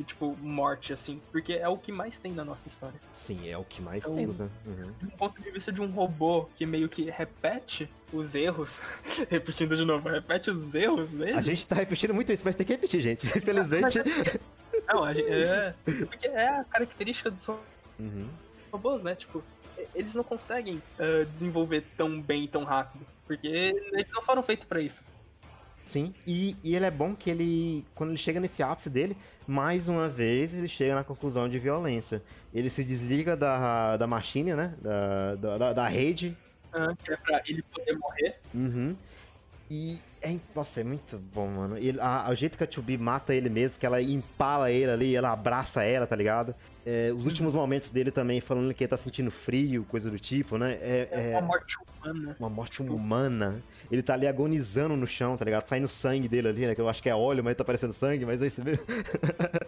e, tipo, morte, assim. Porque é o que mais tem na nossa história. Sim, é o que mais então, temos, né? Uhum. Do ponto de vista de um robô que meio que repete os erros, repetindo de novo, repete os erros dele. A gente tá repetindo muito isso, mas tem que repetir, gente. Infelizmente. Não, a gente, é. Porque é a característica dos uhum. robôs, né? Tipo, eles não conseguem uh, desenvolver tão bem tão rápido. Porque eles não foram feitos para isso. Sim, e, e ele é bom que ele, quando ele chega nesse ápice dele, mais uma vez ele chega na conclusão de violência. Ele se desliga da, da machine, né? Da, da, da rede. Ah, que é pra ele poder morrer. Uhum. E é, nossa, é muito bom, mano. Ele, a, o jeito que a Chubi mata ele mesmo, que ela empala ele ali, ela abraça ela, tá ligado? É, os últimos momentos dele também falando que ele tá sentindo frio, coisa do tipo, né? É, é, é uma morte humana. Uma morte humana. Ele tá ali agonizando no chão, tá ligado? Saindo sangue dele ali, né? Que eu acho que é óleo, mas tá parecendo sangue, mas é isso mesmo.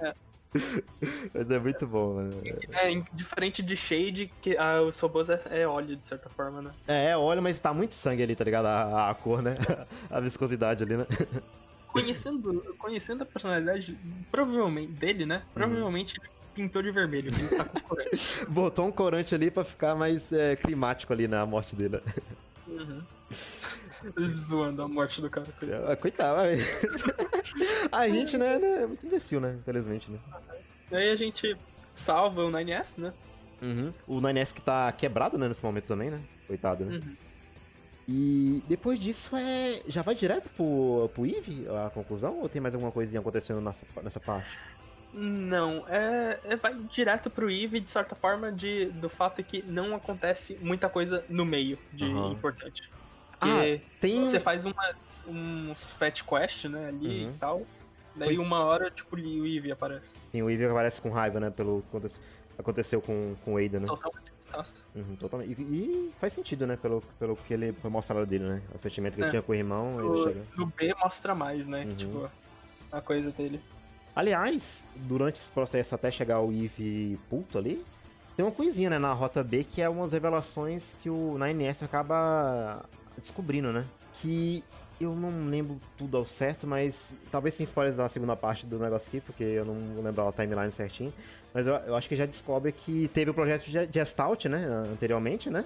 É. Mas é muito bom, mano. É, diferente de Shade, que ah, os robôs é, é, óleo, de certa forma, né? É, é óleo, mas tá muito sangue ali, tá ligado? A, a cor, né? A viscosidade ali, né? Conhecendo, conhecendo a personalidade, provavelmente, dele, né? Uhum. Provavelmente ele pintou de vermelho, ele tá com corante. Botou um corante ali pra ficar mais é, climático ali na morte dele. Uhum. Zoando a morte do cara. Coitado. É, coitado. a gente, né, né, é muito imbecil, né? Infelizmente, né? Daí a gente salva o 9S, né? Uhum. O 9S que tá quebrado, né, nesse momento também, né? Coitado, né? Uhum. E depois disso é. Já vai direto pro, pro Eve a conclusão? Ou tem mais alguma coisinha acontecendo nessa, nessa parte? Não, é, é, vai direto pro Eve de certa forma de, do fato que não acontece muita coisa no meio de uhum. importante. Porque ah, tem... você faz umas, uns fat quest, né, ali uhum. e tal. Daí pois... uma hora, tipo, o Eve aparece. Sim, o Eve aparece com raiva, né, pelo que aconteceu com, com o Ada, né? Totalmente. Uhum, totalmente. E, e, faz sentido, né? Pelo, pelo que ele foi mostrado dele, né? O sentimento que é. ele tinha com o irmão. No, no B mostra mais, né? Uhum. Tipo, a coisa dele. Aliás, durante esse processo até chegar o Eve puto ali, tem uma coisinha, né, na Rota B, que é umas revelações que o 9S acaba descobrindo, né? Que eu não lembro tudo ao certo, mas talvez sem spoilers da segunda parte do negócio aqui, porque eu não vou lembrar a timeline certinho. Mas eu, eu acho que já descobre que teve o projeto de Gestalt, né, anteriormente, né?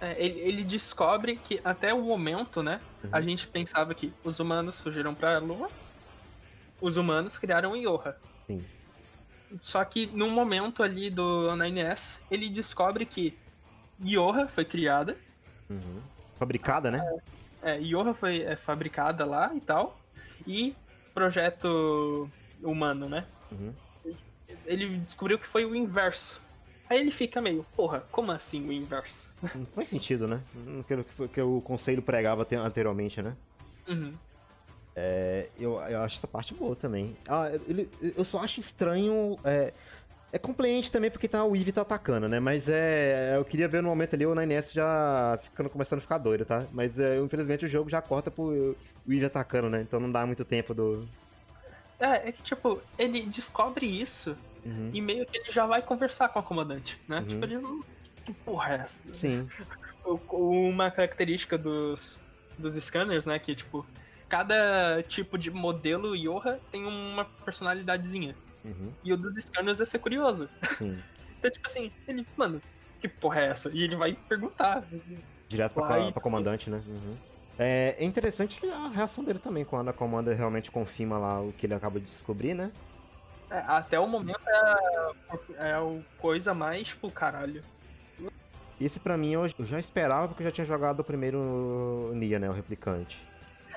É, ele, ele, descobre que até o momento, né, uhum. a gente pensava que os humanos fugiram pra Lua, os humanos criaram Yoha. Sim. Só que no momento ali do 9S, ele descobre que Yoha foi criada. Uhum. Fabricada, né? É, é foi é, fabricada lá e tal. E projeto humano, né? Uhum. Ele descobriu que foi o inverso. Aí ele fica meio, porra, como assim o inverso? Não faz sentido, né? Aquilo que, que o conselho pregava anteriormente, né? Uhum. É, eu, eu acho essa parte boa também. Ah, ele, eu só acho estranho. É, é compreende também porque tá, o Eve tá atacando, né? Mas é. Eu queria ver no momento ali o 9S já ficando, começando a ficar doido, tá? Mas é, infelizmente o jogo já corta pro o Eve atacando, né? Então não dá muito tempo do. É, é que tipo, ele descobre isso uhum. e meio que ele já vai conversar com a comandante, né? Uhum. Tipo, ele não. Que porra é essa? Sim. Uma característica dos, dos scanners, né? Que tipo cada tipo de modelo Yoha tem uma personalidadezinha. Uhum. E o dos scanners é ser curioso. Sim. então, tipo assim, ele, mano, que porra é essa? E ele vai perguntar. Direto pra, pra, pra comandante, né? Uhum. É, é, interessante a reação dele também, quando a comanda realmente confirma lá o que ele acaba de descobrir, né? É, até o momento é, é a coisa mais, tipo, caralho. Esse pra mim eu, já esperava porque eu já tinha jogado o primeiro Nia, né? O replicante.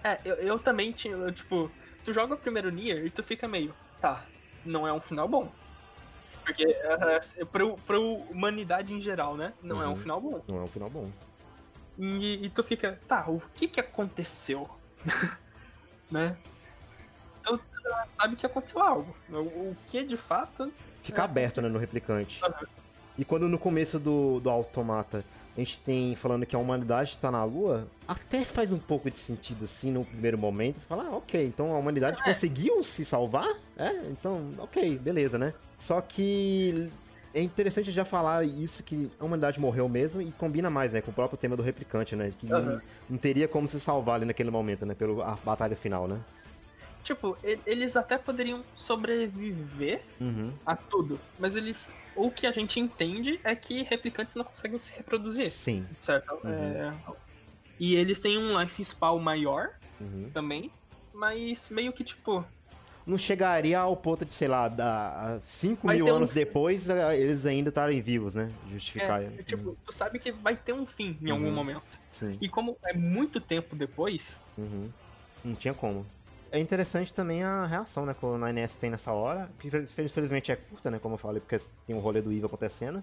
É, eu, eu também tinha, eu, tipo, tu joga o primeiro Nier e tu fica meio, tá, não é um final bom. Porque uh, pro, pro humanidade em geral, né? Não uhum. é um uhum. final bom. Não é um final bom. E, e tu fica, tá, o que que aconteceu? né? Então tu sabe que aconteceu algo. O, o que de fato. Fica é... aberto, né, no replicante. Uhum. E quando no começo do, do automata a gente tem falando que a humanidade está na Lua, até faz um pouco de sentido assim no primeiro momento. Você fala, ah, ok, então a humanidade é. conseguiu se salvar? É, então, ok, beleza, né? Só que é interessante já falar isso, que a humanidade morreu mesmo e combina mais, né, com o próprio tema do replicante, né? Que uhum. não, não, teria como se salvar ali naquele momento, né, pela batalha final, né? Tipo, eles até poderiam sobreviver uhum. a tudo, mas eles o que a gente entende é que replicantes não conseguem se reproduzir. Sim. Certo? Uhum. É... E eles têm um life spawn maior uhum. também, mas meio que tipo. Não chegaria ao ponto de, sei lá, da 5 mil anos um... depois eles ainda estarem vivos, né? Justificar. É, tipo, tu sabe que vai ter um fim em algum uhum. momento. Sim. E como é muito tempo depois. Uhum. Não tinha como. É interessante também a reação, né, que o 9S tem nessa hora. Que infelizmente é curta, né, como eu falei, porque tem o rolê do Ivo acontecendo.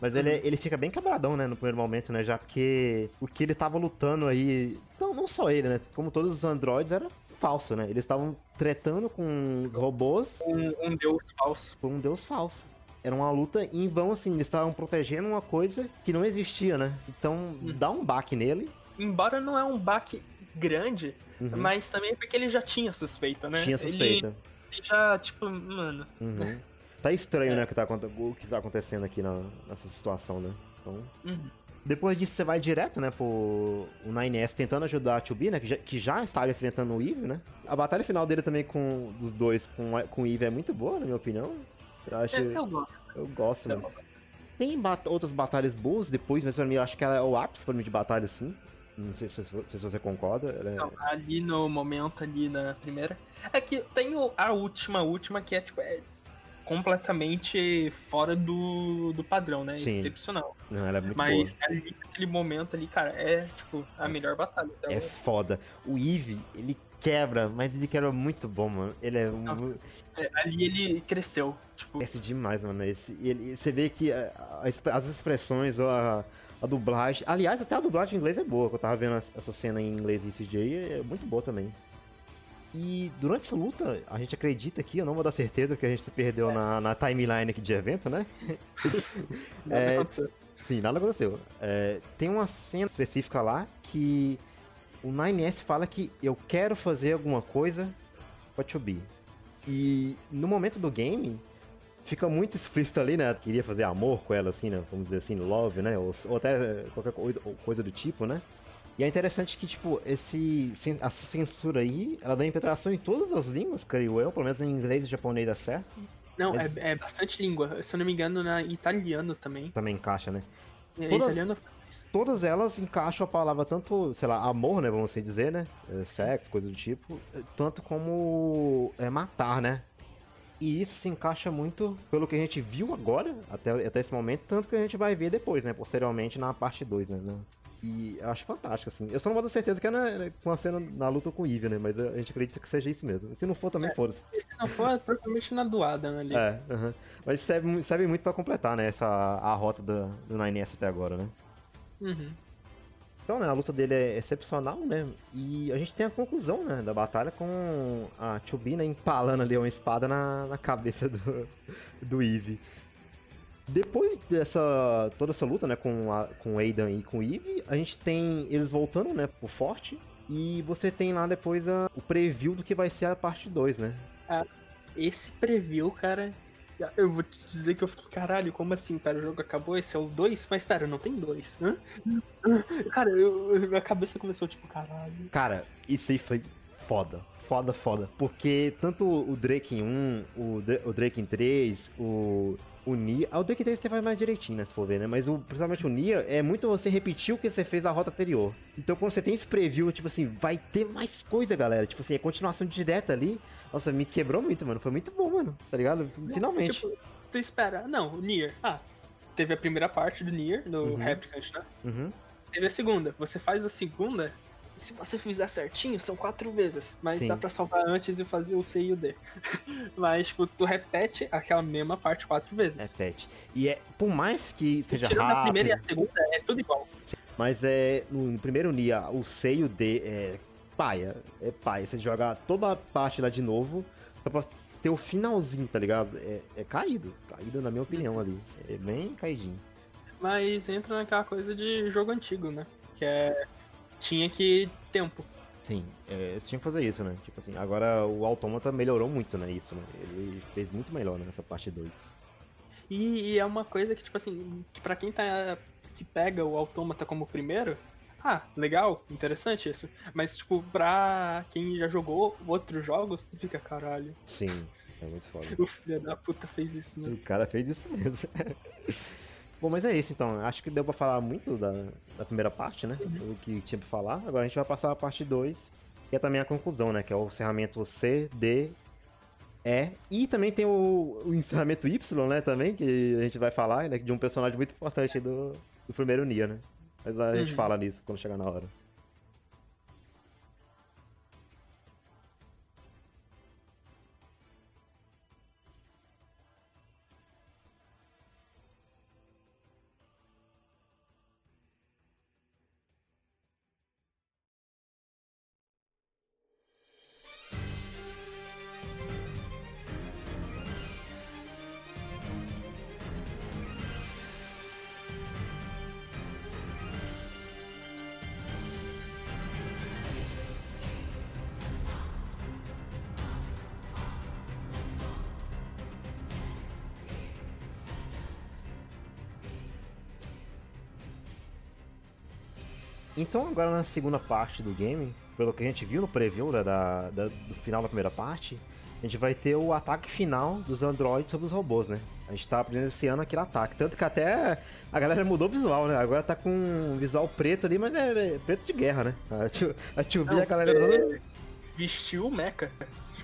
Mas uhum. ele, ele fica bem quebradão, né, no primeiro momento, né, já porque o que ele tava lutando aí... Não, não só ele, né, como todos os androides, era falso, né? Eles estavam tretando com os robôs... Um, um deus falso. Com um deus falso era uma luta em vão, assim, eles estavam protegendo uma coisa que não existia, né? Então, uhum. dá um baque nele. Embora não é um baque grande, uhum. mas também é porque ele já tinha suspeita, né? Tinha suspeita. Ele, ele já, tipo, mano. Uhum. Tá estranho, é. né, o que tá, o que tá acontecendo aqui na, nessa situação, né? Então. Uhum. Depois disso, você vai direto, né, pro o 9S tentando ajudar a 2B, né, que já, que já estava enfrentando o Eve, né? A batalha final dele também com dos dois com, com o Eve é muito boa, na minha opinião. Eu acho. É, eu gosto. Eu gosto, eu mano. Tem bat outras batalhas boas depois, mas pra mim eu acho que ela é o ápice pra mim de batalha, sim. Não sei se, se você concorda. É... Não, ali no momento, ali na primeira. É que tem a última, última, que é tipo. É completamente fora do, do padrão, né? Sim. Excepcional. Não, ela é muito Mas boa. ali, naquele momento ali, cara, é tipo a é, melhor batalha. Então, é foda. O Eve, ele quebra, mas ele quebra muito bom, mano. Ele é, Nossa, é ali ele cresceu. Tipo... Esse demais, mano. Esse, ele, você vê que a, a, as expressões ou a a dublagem. Aliás, até a dublagem em inglês é boa, eu tava vendo essa cena em inglês e CJ, é muito boa também. E durante essa luta, a gente acredita aqui, eu não vou dar certeza que a gente se perdeu é. na, na, timeline aqui de evento, né? nada é, aconteceu. Sim, nada aconteceu. É, tem uma cena específica lá que o 9S fala que eu quero fazer alguma coisa com a 2B. E no momento do game, fica muito explícito ali, né? Queria fazer amor com ela, assim, né? Vamos dizer assim, love, né? Ou, ou até qualquer coisa, coisa, do tipo, né? E é interessante que, tipo, esse, essa censura aí, ela dá interpretação em todas as línguas, creio eu. Pelo menos em inglês e japonês dá certo. Não, Mas... é, é, bastante língua. Se eu não me engano, na italiano também. Também encaixa, né? É, todas, italiano todas elas encaixam a palavra tanto, sei lá, amor, né? Vamos assim dizer, né? É, sexo, coisa do tipo. Tanto como é, matar, né? E isso se encaixa muito pelo que a gente viu agora, até, até esse momento, tanto que a gente vai ver depois, né? Posteriormente na parte 2, né? E eu acho fantástico, assim. Eu só não vou dar certeza que é na, com a cena na luta com o Eve, né? Mas a gente acredita que seja isso mesmo. Se não for, também é, foda-se. Se não for, é provavelmente na do Adam ali. É, uh -huh. mas serve, serve muito pra completar, né? Essa, a rota do, do 9S até agora, né? Uhum. Então, né, a luta dele é excepcional, né? E a gente tem a conclusão, né, da batalha com a Chubina né, empalando ali uma espada na, na cabeça do, do Eve. Depois dessa toda essa luta, né, com a, com Aidan e com Eve, a gente tem eles voltando, né, pro forte e você tem lá depois a, o preview do que vai ser a parte 2, né? Ah, esse preview, cara, eu vou te dizer que eu fiquei, caralho, como assim? Pera, o jogo acabou, esse é o 2? Mas pera, não tem dois. Hã? Cara, eu, minha cabeça começou tipo, caralho. Cara, isso aí foi foda. Foda, foda. Porque tanto o Drake em 1, o, o Drake em 3, o, o Nia. O Drake 3 você faz mais direitinho, né? Se for ver, né? Mas o, principalmente o Nia é muito você repetir o que você fez na rota anterior. Então quando você tem esse preview, tipo assim, vai ter mais coisa, galera. Tipo assim, é continuação direta ali. Nossa, me quebrou muito, mano. Foi muito bom, mano. Tá ligado? Finalmente. Tipo, tu espera. Não, o Nier. Ah, teve a primeira parte do Nier, no uhum. Replicant, né? Uhum. Teve a segunda. Você faz a segunda. Se você fizer certinho, são quatro vezes. Mas Sim. dá pra salvar antes e fazer o C e o D. mas, tipo, tu repete aquela mesma parte quatro vezes. Repete. E é, por mais que seja rápido... a primeira e a segunda, é tudo igual. Mas é, no primeiro Nia, o C e o D é paia. É paia. Você jogar toda a parte lá de novo, só pra ter o finalzinho, tá ligado? É, é caído. Caído, na minha opinião, ali. É bem caidinho. Mas entra naquela coisa de jogo antigo, né? Que é. Tinha que tempo. Sim, é, você tinha que fazer isso, né? Tipo assim, agora o Autômata melhorou muito, né? Isso, né? Ele fez muito melhor né, nessa parte 2. E, e, é uma coisa que, tipo assim, que pra quem tá. que pega o Autômata como primeiro, ah, legal, interessante isso. Mas, tipo, pra quem já jogou outros jogos, fica, caralho. Sim, é muito foda. o filho da puta fez isso mesmo. O cara fez isso mesmo. Bom, mas é isso então. Acho que deu pra falar muito da, da primeira parte, né? Uhum. O que tinha pra falar. Agora a gente vai passar a parte 2, que é também a conclusão, né? Que é o encerramento C, D, E. E também tem o, o encerramento Y, né? Também, que a gente vai falar, né? De um personagem muito importante do, do primeiro Nia, né? Mas a gente uhum. fala nisso quando chegar na hora. Então agora na segunda parte do game, pelo que a gente viu no preview da, da, da, do final da primeira parte, a gente vai ter o ataque final dos androids sobre os robôs, né? A gente tá presenciando aquele ataque. Tanto que até a galera mudou o visual, né? Agora tá com um visual preto ali, mas é, é preto de guerra, né? A tio, a, tio Não, a galera toda... Vestiu o mecha.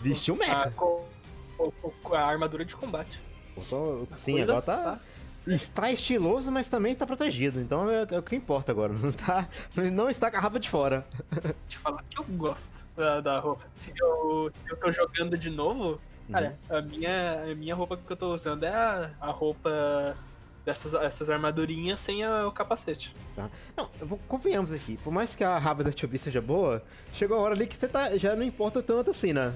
Vestiu o mecha. A, a, a armadura de combate. Então, sim, agora tá... tá está estiloso, mas também está protegido. Então é, é, o que importa agora. Não, tá, não está com a roupa de fora. Te falar que eu gosto da, da roupa. Eu, eu tô jogando de novo. Cara, uhum. a, minha, a minha roupa que eu tô usando é a, a roupa dessas essas armadurinhas sem a, o capacete. Tá. Não, vou, convenhamos aqui. Por mais que a raba da Tio seja boa, chegou a hora ali que você tá, já não importa tanto assim, né?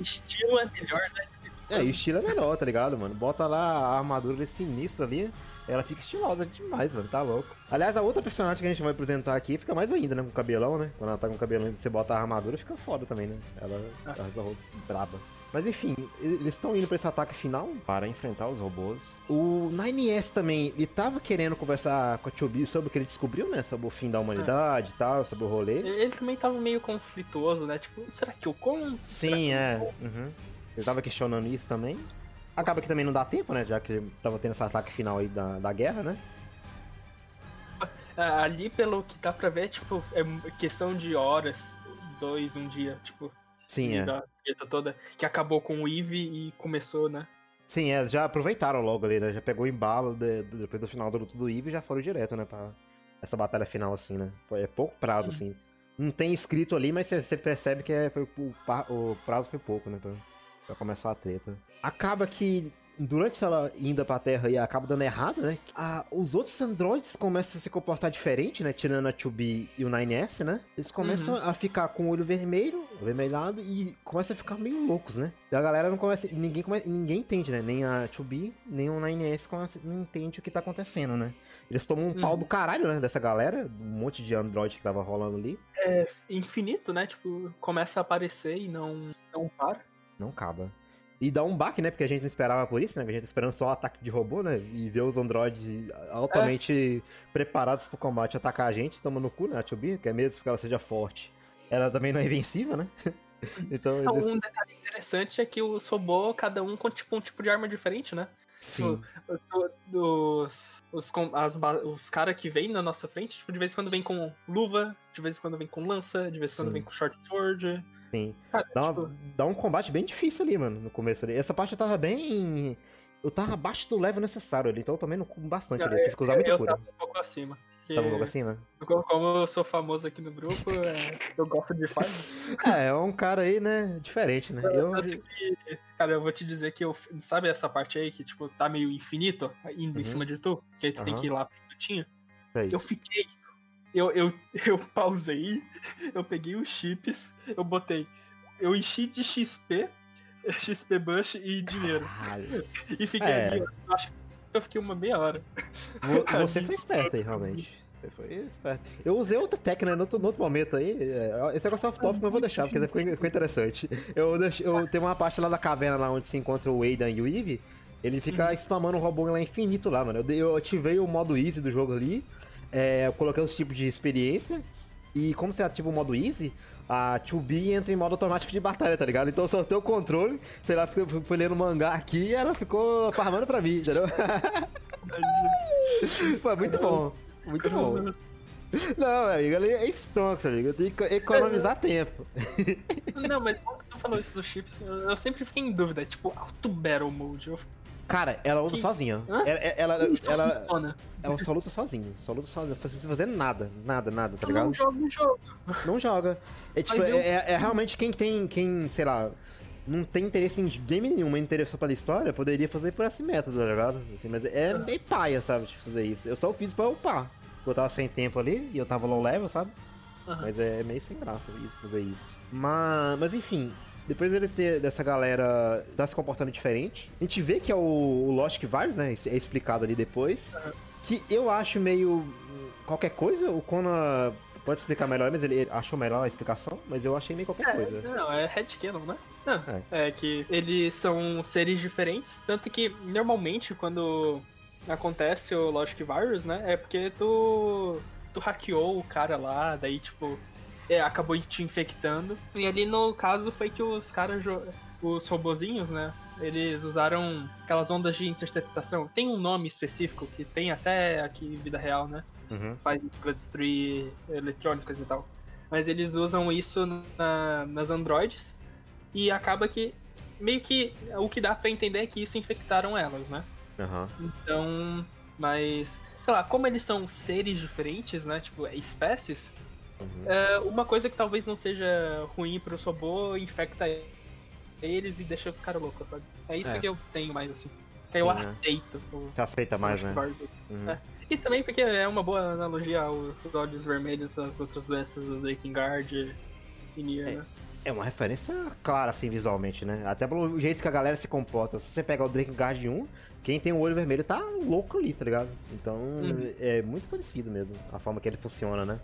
Estilo é melhor, né? É, e o estilo é melhor, tá ligado, mano? Bota lá a armadura sinistra ali. Ela fica estilosa demais, mano, tá louco. Aliás, a outra personagem que a gente vai apresentar aqui fica mais ainda, né? Com cabelão, né? Quando ela tá com cabelão e você bota a armadura, fica foda também, né? Ela arrasa braba. Mas enfim, eles estão indo pra esse ataque final para enfrentar os robôs. O 9S também, ele tava querendo conversar com a Chobi sobre o que ele descobriu, né? Sobre o fim da humanidade e é. tal, sobre o rolê. Ele também tava meio conflituoso, né? Tipo, será que eu conto? Sim, é. Uhum. Ele tava questionando isso também. Acaba que também não dá tempo, né? Já que tava tendo esse ataque final aí da, da guerra, né? Ali, pelo que dá pra ver, tipo, é questão de horas, dois, um dia, tipo. Sim, é. Da treta toda, que acabou com o Eve e começou, né? Sim, é, já aproveitaram logo ali, né? Já pegou o embalo de, de, depois do final do luto do Eve e já foram direto, né? Pra essa batalha final, assim, né? É pouco prazo, assim. Não tem escrito ali, mas você percebe que é, foi, o, o prazo foi pouco, né? Pra, pra começar a treta. Acaba que durante ela indo pra Terra e acaba dando errado, né? A, os outros androides começam a se comportar diferente, né? Tirando a 2B e o 9S, né? Eles começam uhum. a ficar com o olho vermelho, vermelhado, e começam a ficar meio loucos, né? E a galera não começa. Ninguém, ninguém entende, né? Nem a 2B, nem o 9S começa, não entende o que tá acontecendo, né? Eles tomam um uhum. pau do caralho, né? Dessa galera, um monte de android que tava rolando ali. É infinito, né? Tipo, começa a aparecer e não, não para. Não acaba. E dá um baque, né? Porque a gente não esperava por isso, né? A gente tá esperando só o ataque de robô, né? E ver os androides altamente é. preparados pro combate atacar a gente, tomando no cu, né? A Chubi, que é mesmo que ela seja forte. Ela também não é invencível, né? então, eles... Um detalhe interessante é que os robôs, cada um com tipo, um tipo de arma diferente, né? Sim. Tipo, os, os, as, os caras que vêm na nossa frente, tipo, de vez em quando vem com luva, de vez em quando vem com lança, de vez em quando vem com short sword. Sim. Cara, dá, tipo... uma, dá um combate bem difícil ali, mano, no começo ali. Essa parte eu tava bem. Eu tava abaixo do level necessário ali, então eu também não bastante ali. Eu tive que usar muita cura. Eu tava um pouco acima. Tava um pouco acima? Como eu sou famoso aqui no grupo, é, eu gosto de Fire. é, é um cara aí, né, diferente, né? Eu... Que, cara, eu vou te dizer que eu. Sabe essa parte aí que, tipo, tá meio infinito, indo uhum. em cima de tu? Que aí tu uhum. tem que ir lá pro cantinho? É eu fiquei eu, eu, eu pausei, eu peguei os chips, eu botei. Eu enchi de XP, XP Bush e dinheiro. Caralho. E fiquei é. ali, eu acho que eu fiquei uma meia hora. Você foi esperto aí, realmente. Foi esperto. Eu usei outra técnica no outro, no outro momento aí. É, esse negócio é off-top, mas eu vou deixar, porque ficou, ficou interessante. Eu, deixo, eu tenho uma parte lá da caverna lá onde se encontra o Aidan e o Eve. Ele fica uhum. spamando o robô lá infinito lá, mano. Eu, eu ativei o modo easy do jogo ali. É, eu coloquei os tipos de experiência. E como você ativa o modo easy, a 2B entra em modo automático de batalha, tá ligado? Então eu soltei o controle, sei lá, fui, fui lendo mangá aqui e ela ficou farmando pra mim, entendeu? Foi muito bom. Muito bom. Não, amigo, ali é stonks, amigo. Eu tenho que economizar tempo. Não, mas como tu falou isso dos chips, eu sempre fiquei em dúvida. Tipo, Auto Battle Mode. Eu Cara, ela luta que... sozinha. Ela, ela, ela, ela, ela, só luta sozinha. Só luta sozinha. Não precisa fazer nada. Nada, nada, tá ligado? Não joga, não joga. Não joga. É, tipo, é, é, é, realmente quem tem, quem, sei lá, não tem interesse em game nenhum, mas interesse só pela história, poderia fazer por esse método, tá ligado? Assim, mas é ah. meio paia, sabe, de fazer isso. Eu só fiz pra upar. Eu tava sem tempo ali e eu tava low level, sabe? Uhum. Mas é meio sem graça fazer isso. Mas, mas enfim, depois ele ter dessa galera tá se comportando diferente. A gente vê que é o, o Lost Virus, né? É explicado ali depois. Uhum. Que eu acho meio. Qualquer coisa, o Conan pode explicar melhor, mas ele achou melhor a explicação, mas eu achei meio qualquer é, coisa. Não, é headcanon, né? Não, é. é que eles são seres diferentes, tanto que normalmente quando acontece o Logic Virus, né, é porque tu tu hackeou o cara lá, daí tipo é, acabou te infectando. E ali no caso foi que os caras, os robozinhos, né? Eles usaram aquelas ondas de interceptação. Tem um nome específico que tem até aqui em vida real, né? Uhum. Faz isso pra destruir eletrônicas e tal. Mas eles usam isso na, nas androides e acaba que meio que o que dá para entender é que isso infectaram elas, né? Uhum. Então, mas sei lá, como eles são seres diferentes, né? Tipo, espécies, Uhum. É, uma coisa que talvez não seja ruim pro robô infecta eles e deixa os caras loucos, sabe? É isso é. que eu tenho mais assim. Que eu né? aceito. Você aceita mais, né? Uhum. É. E também porque é uma boa analogia aos olhos vermelhos das outras doenças do Breaking Guard e Nier, é. né? É uma referência clara, assim, visualmente, né? Até pelo jeito que a galera se comporta. Se você pegar o Drake Guard 1, quem tem o olho vermelho tá louco ali, tá ligado? Então, uhum. é muito parecido mesmo, a forma que ele funciona, né?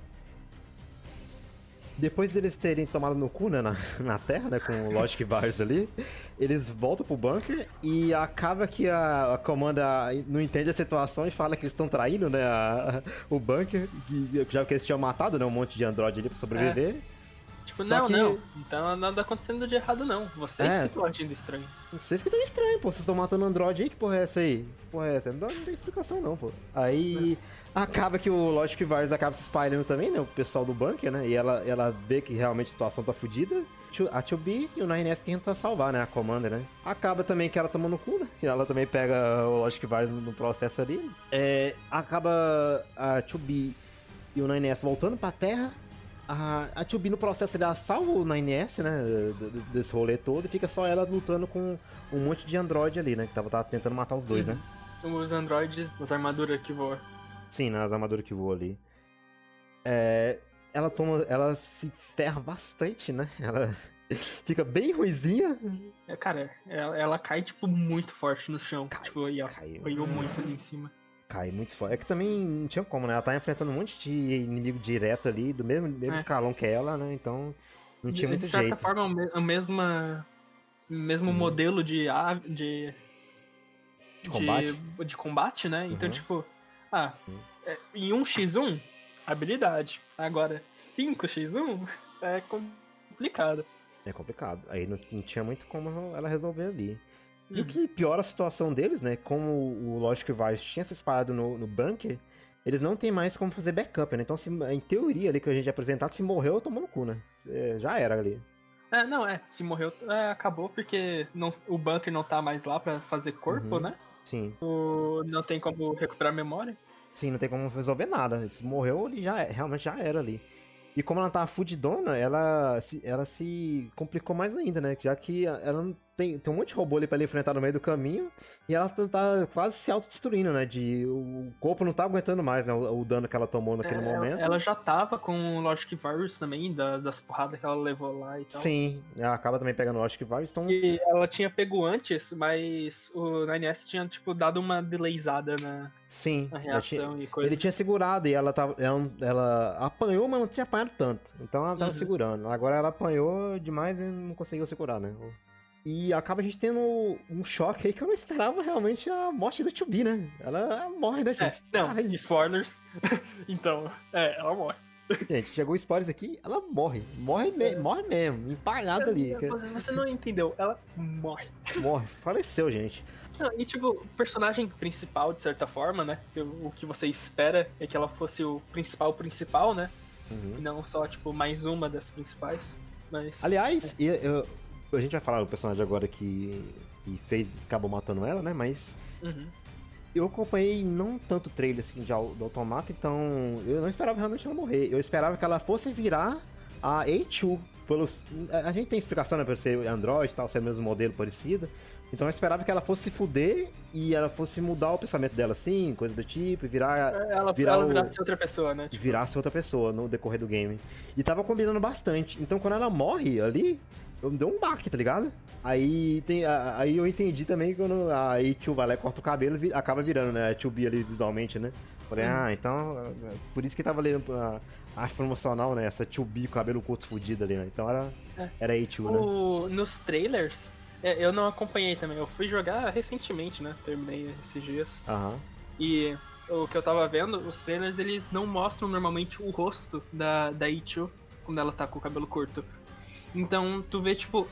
Depois deles terem tomado no cu, né, na, na Terra, né, com o Logic Virus ali, eles voltam pro bunker e acaba que a, a comanda não entende a situação e fala que eles estão traindo, né, a, o bunker, que, já que eles tinham matado, né, um monte de android ali pra sobreviver. É. Tipo, Só não, que... não. Então nada acontecendo de errado, não. Vocês é. que estão agindo estranho. Vocês que estão estranho, pô. Vocês estão matando Android aí, que porra é essa aí? Que porra é essa? Não, não tem explicação, não, pô. Aí é. acaba que o Logic Virus acaba se espalhando também, né? O pessoal do bunker, né? E ela, ela vê que realmente a situação tá fodida. A 2B e o 9S tentam salvar, né? A Commander, né? Acaba também que ela toma no cu, né? E ela também pega o Logic Virus no processo ali. É, acaba a 2B e o 9S voltando pra Terra a, a 2 no processo ela salva o 9S, né? Desse rolê todo, e fica só ela lutando com um monte de android ali, né? Que tava, tava tentando matar os dois, uhum. né? Os androides nas armaduras que voam. Sim, nas armaduras que voam ali. É, ela toma. Ela se ferra bastante, né? Ela fica bem ruizinha. É, cara, ela, ela, cai, tipo, muito forte no chão. Cai, tipo, e ela apanhou muito ali em cima cai muito forte. É que também não tinha como, né? Ela tá enfrentando um monte de inimigo direto ali, do mesmo, mesmo é. escalão que ela, né? Então não tinha de, muito jeito. De certa jeito. forma, o mesmo, mesmo hum. modelo de, de, de combate, de, de combate né? Então, uhum. tipo, ah, hum. é, em 1x1, habilidade. Agora, 5x1 é complicado. É complicado. Aí não, não tinha muito como ela resolver ali. E o que piora a situação deles, né? Como o Logic Virus tinha se espalhado no, no bunker, eles não tem mais como fazer backup, né? Então, se, em teoria ali que a gente apresentado, se morreu, tomou no cu, né? É, já era ali. É, não, é. Se morreu, é, acabou porque não, o bunker não tá mais lá para fazer corpo, uhum, né? Sim. O, não tem como recuperar memória. Sim, não tem como resolver nada. Se morreu, ele já realmente já era ali. E como ela tava fudidona, ela se, ela se complicou mais ainda, né? Já que ela tem, tem um monte de robô ali pra ele enfrentar no meio do caminho. E ela tá, tá quase se autodestruindo, né? De, o corpo não tá aguentando mais, né? O, o dano que ela tomou naquele é, momento. Ela já tava com o Logic Virus também, da, das porradas que ela levou lá e tal. Sim, ela acaba também pegando o Logic Virus. Então... E ela tinha pego antes, mas o 9S tinha, tipo, dado uma delayzada na, Sim, na reação tinha, e coisa. Ele tinha segurado e ela, tava, ela, ela apanhou, mas não tinha apanhado tanto. Então ela tava uhum. segurando. Agora ela apanhou demais e não conseguiu segurar, né? E acaba a gente tendo um choque aí que eu não esperava realmente a morte da Tubi, né? Ela morre, né, gente? É, não, Caralho. spoilers. então, é, ela morre. Gente, chegou spoilers aqui, ela morre. Morre, me é. morre mesmo, empalhada ali. Você não entendeu, ela morre. Morre, faleceu, gente. Não, e tipo, o personagem principal, de certa forma, né? O que você espera é que ela fosse o principal principal, né? Uhum. E não só, tipo, mais uma das principais. Mas. Aliás, é. eu, a gente vai falar do personagem agora que, que fez, acabou matando ela, né? Mas uhum. eu acompanhei não tanto o trailer assim, de, do Automata, então eu não esperava realmente ela morrer. Eu esperava que ela fosse virar a A2. Pelos, a gente tem explicação, né? Por ser Android e tal, ser o mesmo modelo parecido. Então eu esperava que ela fosse se fuder e ela fosse mudar o pensamento dela, assim, coisa do tipo, e virar. É, ela, virar ela virasse o... outra pessoa, né? Tipo... Virasse outra pessoa no decorrer do game. E tava combinando bastante. Então quando ela morre ali, eu me deu um baque, tá ligado? Aí, tem, aí eu entendi também quando a A2 vai lá e corta o cabelo, acaba virando, né? A 2B ali visualmente, né? Falei, hum. ah, então. Por isso que tava lendo a arte promocional, né? Essa 2B com o cabelo curto fudido ali, né? Então era, é. era A2, o, né? Nos trailers, é, eu não acompanhei também. Eu fui jogar recentemente, né? Terminei esses dias. Aham. E o que eu tava vendo, os trailers, eles não mostram normalmente o rosto da, da A2 quando ela tá com o cabelo curto. Então tu vê, tipo,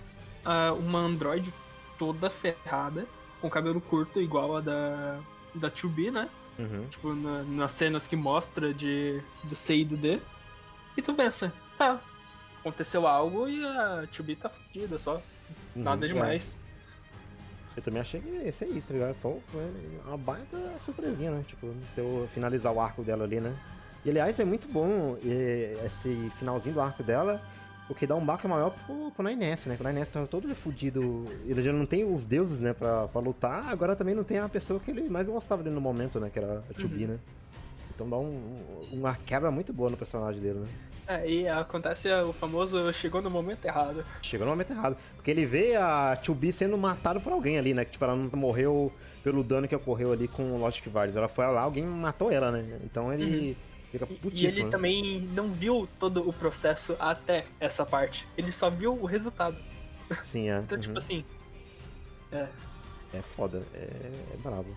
uma Android toda ferrada, com cabelo curto, igual a da, da 2B, né? Uhum. Tipo, na, nas cenas que mostra de, do C e do D. E tu pensa, tá, aconteceu algo e a 2B tá fodida só. Uhum, Nada demais. É. Eu também achei que ia ser isso, tá ligado? Foi, uma baita surpresinha, né? Tipo, eu finalizar o arco dela ali, né? E aliás, é muito bom esse finalzinho do arco dela o que dá um baque maior pro, pro Nainess, né? Que o Nainess tava todo fudido. Ele já não tem os deuses, né, pra, pra lutar. Agora também não tem a pessoa que ele mais gostava dele no momento, né? Que era a Tubi, uhum. né? Então dá um, uma quebra muito boa no personagem dele, né? É, e acontece o famoso chegou no momento errado. Chegou no momento errado. Porque ele vê a 2B sendo matado por alguém ali, né? Que tipo, ela não morreu pelo dano que ocorreu ali com o Logic Varys. Ela foi lá, alguém matou ela, né? Então ele uhum. Fica. E ele né? também não viu todo o processo até essa parte. Ele só viu o resultado. Sim, é. então, tipo uhum. tipo assim. É. É foda, é, é brabo.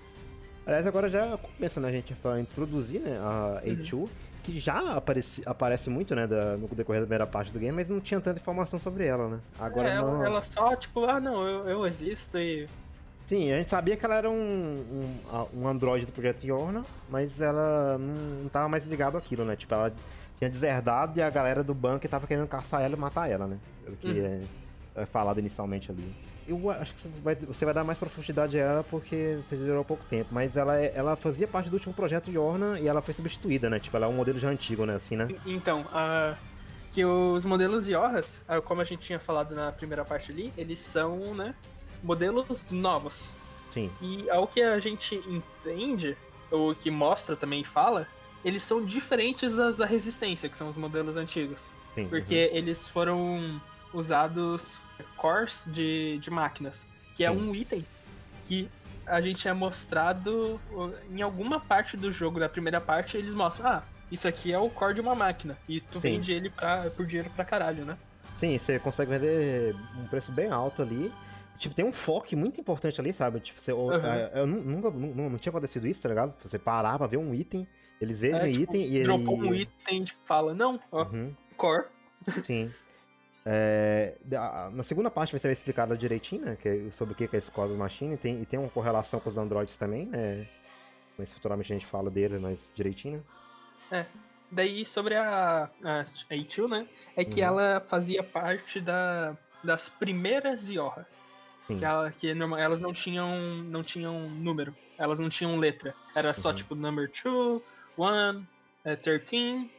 Aliás, agora já começa, né, a gente a introduzir né, a A2, uhum. que já aparece, aparece muito, né, da, no decorrer da primeira parte do game, mas não tinha tanta informação sobre ela, né? Agora é, não... ela, só, tipo, ah, não, eu, eu existo e... Sim, a gente sabia que ela era um, um, um androide do Projeto Yorna, mas ela não, não tava mais ligada àquilo, né? Tipo, ela tinha deserdado e a galera do banco tava querendo caçar ela e matar ela, né? Pelo que uhum. é, é falado inicialmente ali eu acho que você vai, você vai dar mais profundidade a ela porque você durou pouco tempo, mas ela, ela fazia parte do último projeto Yorna e ela foi substituída, né? Tipo, ela é um modelo já antigo, né? Assim, né? Então, uh, que os modelos Yorras, como a gente tinha falado na primeira parte ali, eles são, né, modelos novos. Sim. E ao que a gente entende, ou que mostra também e fala, eles são diferentes das da Resistência, que são os modelos antigos. Sim, porque uhum. eles foram usados cores de, de máquinas, que é um item que a gente é mostrado em alguma parte do jogo, da primeira parte, eles mostram, ah, isso aqui é o core de uma máquina, e tu Sim. vende ele pra, por dinheiro pra caralho, né? Sim, você consegue vender um preço bem alto ali. Tipo, tem um foco muito importante ali, sabe? Tipo, você, uhum. eu, nunca, não, não tinha acontecido isso, tá ligado? Você parar pra ver um item, eles veem é, um tipo, item e ele... Um item e fala, não, ó, uhum. core. Sim. É, na segunda parte vai ser explicado direitinho, né? Que, é sobre o que é esse Cosmos Machine. Tem, e tem uma correlação com os androids também, né? Mas futuramente a gente fala dele mais direitinho. É. Daí sobre a, a A2, né? É que uhum. ela fazia parte da, das primeiras Yorra. Que, ela, que elas não tinham, não tinham número. Elas não tinham letra. Era só uhum. tipo number 2, 1, 13,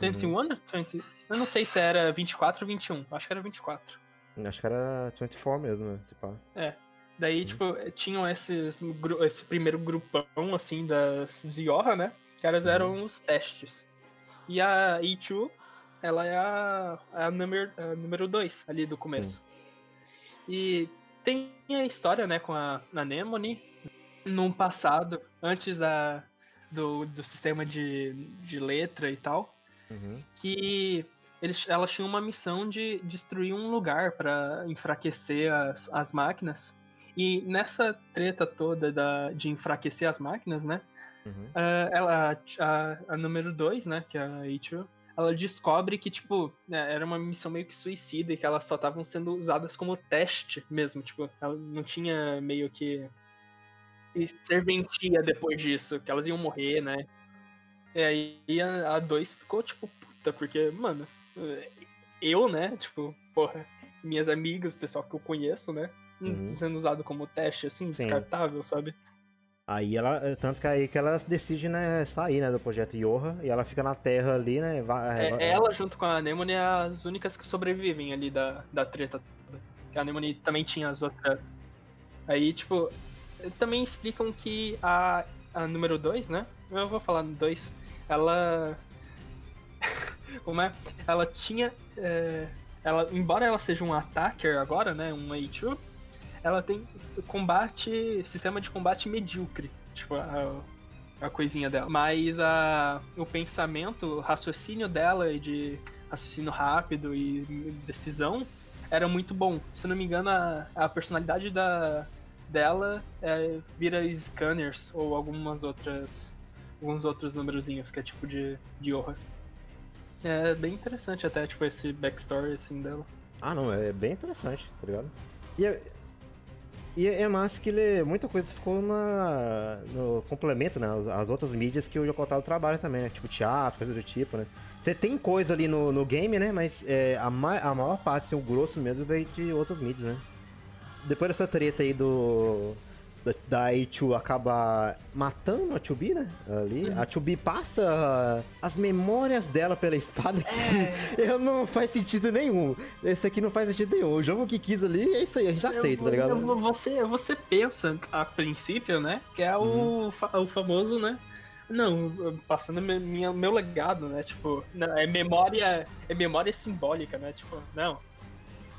21 ou 20? Eu não sei se era 24 ou 21. Acho que era 24. Acho que era 24 mesmo, né? Se pá. É. Daí, uhum. tipo, tinham esses, esse primeiro grupão, assim, das Yorra, né? Que elas uhum. eram os testes. E a E2, ela é a, a, número, a número 2 ali do começo. Uhum. E tem a história, né, com a Anemone num passado, antes da, do, do sistema de, de letra e tal, uhum. que eles, elas tinham uma missão de destruir um lugar para enfraquecer as, as máquinas. E nessa treta toda da, de enfraquecer as máquinas, né? Uhum. Uh, ela, a, a número 2, né? Que é a Ichiro, ela descobre que, tipo, né, era uma missão meio que suicida e que elas só estavam sendo usadas como teste mesmo. Tipo, ela não tinha meio que serventia depois disso, que elas iam morrer, né? E aí a 2 ficou, tipo, puta, porque, mano, eu, né, tipo, porra, minhas amigas, o pessoal que eu conheço, né, uhum. sendo usado como teste, assim, Sim. descartável, sabe? Aí ela, é, tanto que aí que ela decide, né, sair, né, do projeto Yoha, e ela fica na Terra ali, né, vai, é, Ela, junto com a Anemone, é as únicas que sobrevivem ali da, da treta toda. A Anemone também tinha as outras. Aí, tipo, também explicam que a, a número 2, né, eu vou falar no 2, ela como é? Ela tinha. É, ela, embora ela seja um attacker agora, né? Um A2, ela tem combate. sistema de combate medíocre. Tipo, a, a coisinha dela. Mas a, o pensamento, o raciocínio dela de raciocínio rápido e decisão era muito bom. Se não me engano, a, a personalidade da, dela é, vira scanners ou algumas outras. alguns outros númerozinhos que é tipo de, de horror. É bem interessante até, tipo, esse backstory, assim, dela. Ah, não, é bem interessante, tá ligado? E é, e é massa que ele, muita coisa ficou na, no complemento, né? As, as outras mídias que o Yokotaro trabalha também, né? Tipo teatro, coisa do tipo, né? Você tem coisa ali no, no game, né? Mas é, a, ma a maior parte, assim, o grosso mesmo, veio de outras mídias, né? Depois dessa treta aí do da, A2 acaba matando a 2B, né? Ali. Uhum. A 2B passa as memórias dela pela espada que é. eu não faz sentido nenhum. Esse aqui não faz sentido nenhum. O jogo que quis ali é isso aí, a gente eu, aceita, tá ligado? Você, você pensa, a princípio, né? Que é o, uhum. o famoso, né? Não, passando minha, meu legado, né? Tipo, não, é memória. É memória simbólica, né? Tipo, não.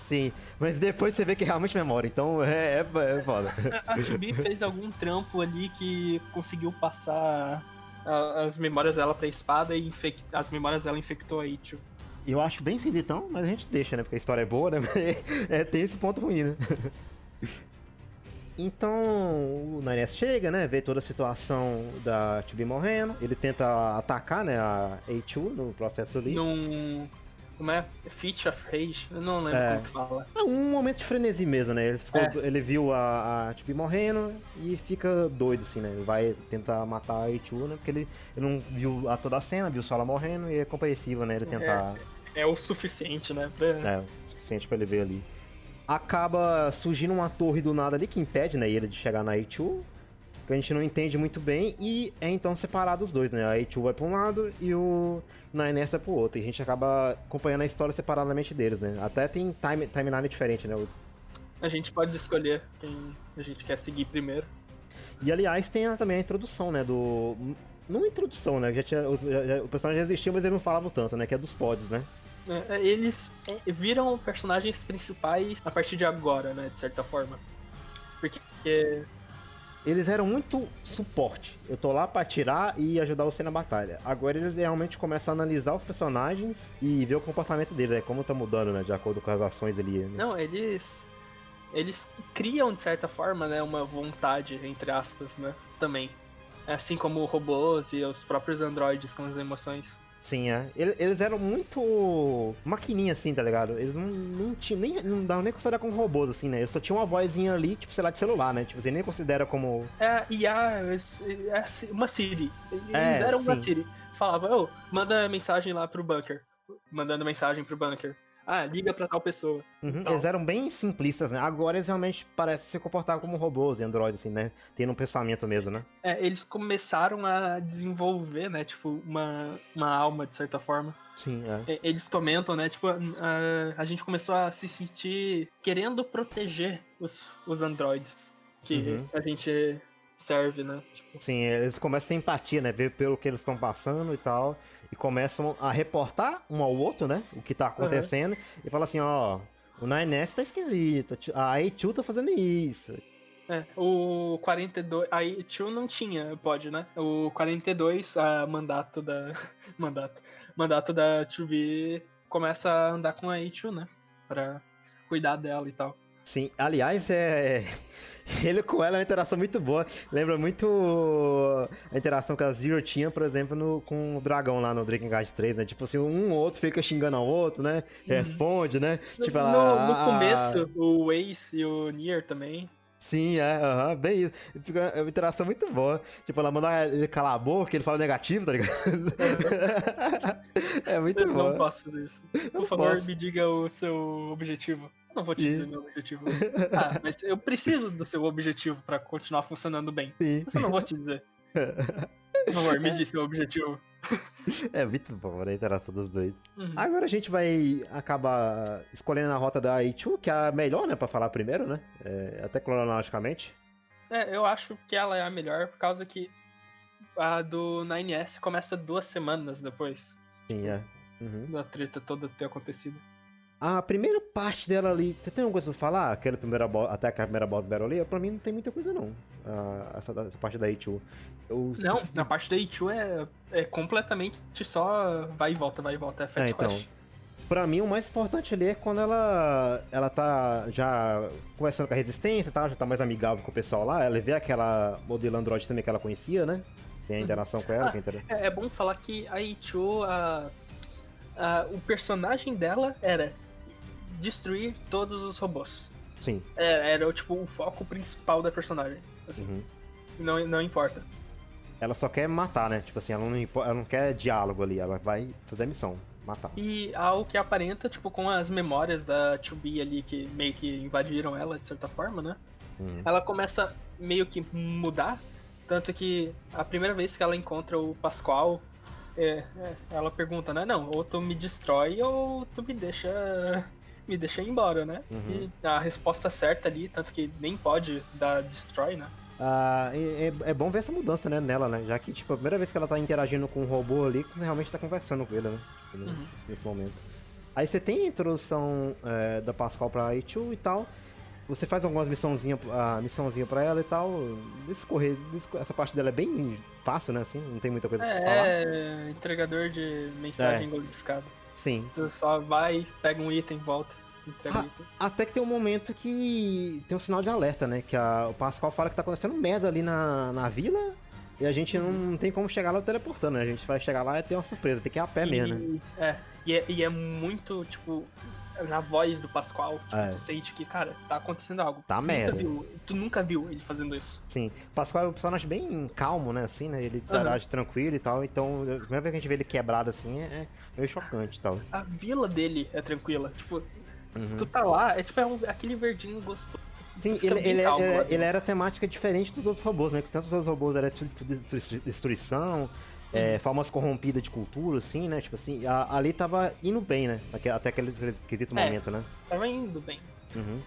Sim, mas depois você vê que realmente memória, então é, é, é foda. A, a fez algum trampo ali que conseguiu passar a, as memórias dela pra espada e infect, as memórias dela infectou a Ichigo. Eu acho bem esquisitão, mas a gente deixa, né? Porque a história é boa, né? É, tem esse ponto ruim, né? Então o Nanes chega, né? Vê toda a situação da Tibi morrendo. Ele tenta atacar, né? A A2 no processo ali. Num. Como é? Feat of Rage? Eu não lembro é. como que fala. É um momento de frenesi mesmo, né? Ele, ficou, é. ele viu a, a morrendo e fica doido, assim, né? Ele vai tentar matar a A2, né? Porque ele, ele não viu a toda a cena, viu só ela morrendo e é compreensível, né? Ele tentar. É, é o suficiente, né? Pra... É, o suficiente pra ele ver ali acaba surgindo uma torre do nada ali que impede, né, ele de chegar na A2, que a gente não entende muito bem, e é então separado os dois, né? A A2 vai pra um lado e o Nines vai pro outro, e a gente acaba acompanhando a história separadamente deles, né? Até tem time, timeline diferente, né? A gente pode escolher quem a gente quer seguir primeiro. E aliás, tem a, também a introdução, né? Do. Não introdução, né? Já tinha, os, já, o personagem já existia, mas eles não falavam tanto, né? Que é dos pods, né? É, é, eles é, viram personagens principais a partir de agora, né? De certa forma. Porque. Eles eram muito suporte. Eu tô lá pra atirar e ajudar você na batalha. Agora eles realmente começam a analisar os personagens e ver o comportamento deles, né? Como tá mudando, né? De acordo com as ações ali. Né? Não, eles. Eles criam, de certa forma, né? Uma vontade, entre aspas, né? Também. Assim como robôs e os próprios androides com as emoções. Sim, é. Eles eram muito maquininha, assim, tá ligado? Eles não, não tinham, nem, não davam nem considerar como robôs, assim, né? Eles só tinham uma vozinha ali, tipo, sei lá, de celular, né? Tipo, você nem considera como... É, IA, é uma Siri. Eles é, eram sim. uma Siri. Falava, ô, oh, manda mensagem lá pro bunker. Mandando mensagem pro bunker. Ah, liga pra tal pessoa. Uhum, eles eram bem simplistas, né? Agora eles realmente parecem se comportar como robôs e androides, assim, né? Tendo um pensamento mesmo, né? É, eles começaram a desenvolver, né? Tipo, uma, uma alma, de certa forma. Sim, é. Eles comentam, né? Tipo, a, a gente começou a se sentir querendo proteger os, os androides que uhum. a gente serve, né? Tipo... Sim, eles começam a ter empatia, né? Ver pelo que eles estão passando e tal e começam a reportar um ao outro, né? O que tá acontecendo. Uhum. E fala assim, ó, o 9S tá esquisito, a A2 tá fazendo isso. É, o 42. A A2 não tinha, pode, né? O 42, a mandato da. mandato. Mandato da 2B começa a andar com a A2, né? Pra cuidar dela e tal. Sim, aliás, é. Ele com ela é uma interação muito boa. Lembra muito a interação que a Zero tinha, por exemplo, no, com o dragão lá no Dragon Guard 3, né? Tipo assim, um ou outro fica xingando ao outro, né? Uhum. Responde, né? Tipo, ela, no, no ah, começo, o Ace e o Nier também. Sim, é, aham, bem isso. Fica uma interação muito boa. Tipo, ela manda ele calar a boca, ele fala negativo, tá ligado? É, é muito bom. Não posso fazer isso. Por favor, posso. me diga o seu objetivo. Eu não vou te Sim. dizer meu objetivo. Ah, mas eu preciso do seu objetivo pra continuar funcionando bem. Sim. Isso eu não vou te dizer. Por favor, me diz seu objetivo. É muito bom né, a interação dos dois. Uhum. Agora a gente vai acabar escolhendo a rota da A2, que é a melhor, né, pra falar primeiro, né? É, até cronologicamente. É, eu acho que ela é a melhor por causa que a do 9S começa duas semanas depois. Sim, é. Uhum. Da treta toda ter acontecido. A primeira parte dela ali, você tem alguma coisa pra falar? Aquela primeira até a primeira boss battle ali, pra mim não tem muita coisa não. Essa, essa parte da A2. Eu, não, se... a parte da A2 é, é completamente só vai e volta, vai e volta. É Fat é, então. Pra mim, o mais importante ali é quando ela, ela tá já conversando com a resistência, tá? já tá mais amigável com o pessoal lá. Ela vê aquela modelo Android também que ela conhecia, né? Tem a uhum. interação com ela. Ah, que é, é, bom falar que a A2, a, a, o personagem dela era destruir todos os robôs. Sim. É, era tipo o foco principal da personagem. Assim. Uhum. Não, não importa. Ela só quer matar, né? Tipo assim, ela não, ela não quer diálogo ali, ela vai fazer a missão, matar. E algo que aparenta, tipo, com as memórias da 2B ali que meio que invadiram ela, de certa forma, né? Uhum. Ela começa meio que mudar. Tanto que a primeira vez que ela encontra o Pascoal, é, é, ela pergunta, né? Não, ou tu me destrói ou tu me deixa me deixa ir embora, né? Uhum. E a resposta certa ali, tanto que nem pode dar destroy, né? Uh, é, é, bom ver essa mudança, né, nela, né? Já que, tipo, a primeira vez que ela tá interagindo com o robô ali, realmente tá conversando com ele, né? Uhum. Nesse momento. Aí você tem a introdução é, da Pascal pra Ichu e tal. Você faz algumas missãozinhas a missãozinha pra ela e tal. Discorrer, essa parte dela é bem fácil, né? Assim, não tem muita coisa pra é, se falar. É, entregador de mensagem é. Sim. Tu só vai, pega um item, volta. Ah, até que tem um momento que tem um sinal de alerta, né? Que a, o Pascal fala que tá acontecendo merda ali na, na vila e a gente não, não tem como chegar lá teleportando, né? A gente vai chegar lá e ter uma surpresa, tem que ir a pé e, mesmo, né? É e, é, e é muito, tipo, na voz do Pascoal, tipo, é. tu sente que, cara, tá acontecendo algo. Tá tu merda. Nunca viu, tu nunca viu ele fazendo isso. Sim. Pascoal é um personagem bem calmo, né, assim, né? Ele uhum. tranquilo e tal. Então, a primeira vez que a gente vê ele quebrado assim é, é meio chocante e tal. A vila dele é tranquila. Tipo, Uhum. Tu tá lá, é tipo é um, aquele verdinho gostoso. Sim, ele, ele, calmo, ele, ele, era temática diferente dos outros robôs, né? Que tantos outros robôs era tipo destruição, é, uhum. formas corrompidas de cultura, assim, né? Tipo assim, a, ali tava indo bem, né? Até aquele quesito é, momento, né? Tava indo bem. Uhum.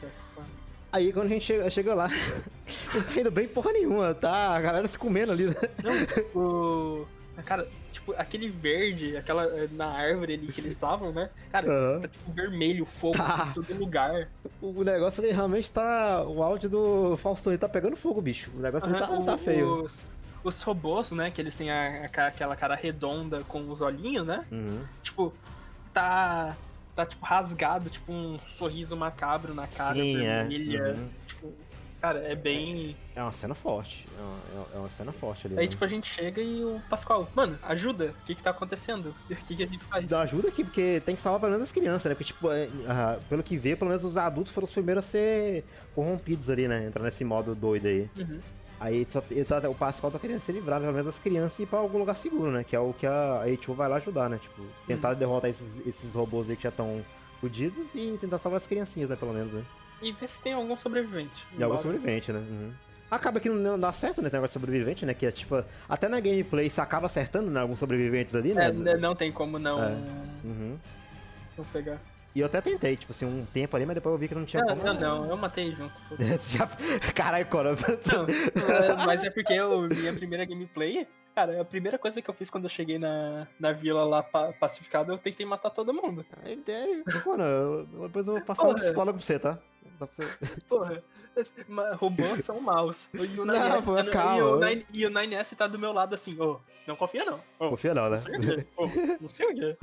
Aí quando a gente chega, chega lá, não tá indo bem porra nenhuma, tá? A galera se comendo ali, né? Não, o. Cara, tipo, aquele verde, aquela na árvore ali que eles estavam, né? Cara, uhum. tá tipo vermelho, fogo tá. em todo lugar. O negócio ali realmente tá. O áudio do Faustão ele tá pegando fogo, bicho. O negócio uhum. ali tá, tá feio. Os, os robôs, né? Que eles têm a, a, aquela cara redonda com os olhinhos, né? Uhum. Tipo, tá. Tá, tipo, rasgado, tipo, um sorriso macabro na cara Sim, é. vermelha. É. Uhum. Cara, é bem. É uma cena forte. É uma, é uma cena forte ali. Aí, né? tipo, a gente chega e o Pascoal, mano, ajuda. O que que tá acontecendo? O que que a gente faz? Dá ajuda aqui, porque tem que salvar pelo menos as crianças, né? Porque, tipo, é, uh, pelo que vê, pelo menos os adultos foram os primeiros a ser corrompidos ali, né? Entrar nesse modo doido aí. Uhum. Aí só, tá, o Pascal tá querendo se livrar, pelo menos, das crianças e ir pra algum lugar seguro, né? Que é o que a H2 vai lá ajudar, né? Tipo, tentar uhum. derrotar esses, esses robôs aí que já estão fodidos e tentar salvar as criancinhas, né? Pelo menos, né? E ver se tem algum sobrevivente. E algum sobrevivente, né? Uhum. Acaba que não dá certo nesse negócio de sobrevivente, né? Que é tipo, até na gameplay você acaba acertando né, alguns sobreviventes ali, né? É, não tem como não. É. Uhum. Não pegar. E eu até tentei, tipo assim, um tempo ali, mas depois eu vi que não tinha não, como. Não, não, eu matei junto. Caralho, Cora. Não, é, mas é porque eu, minha primeira gameplay, cara, a primeira coisa que eu fiz quando eu cheguei na, na vila lá pa, pacificada, eu tentei matar todo mundo. A ideia, mano, depois eu vou passar Porra. um psicólogo pra você, tá? Porra, robôs são maus. E o 9S, não, tá, e, o 9, e o 9S tá do meu lado assim, ô, oh, não confia não. Oh, confia não, né? Oh, não sei o quê.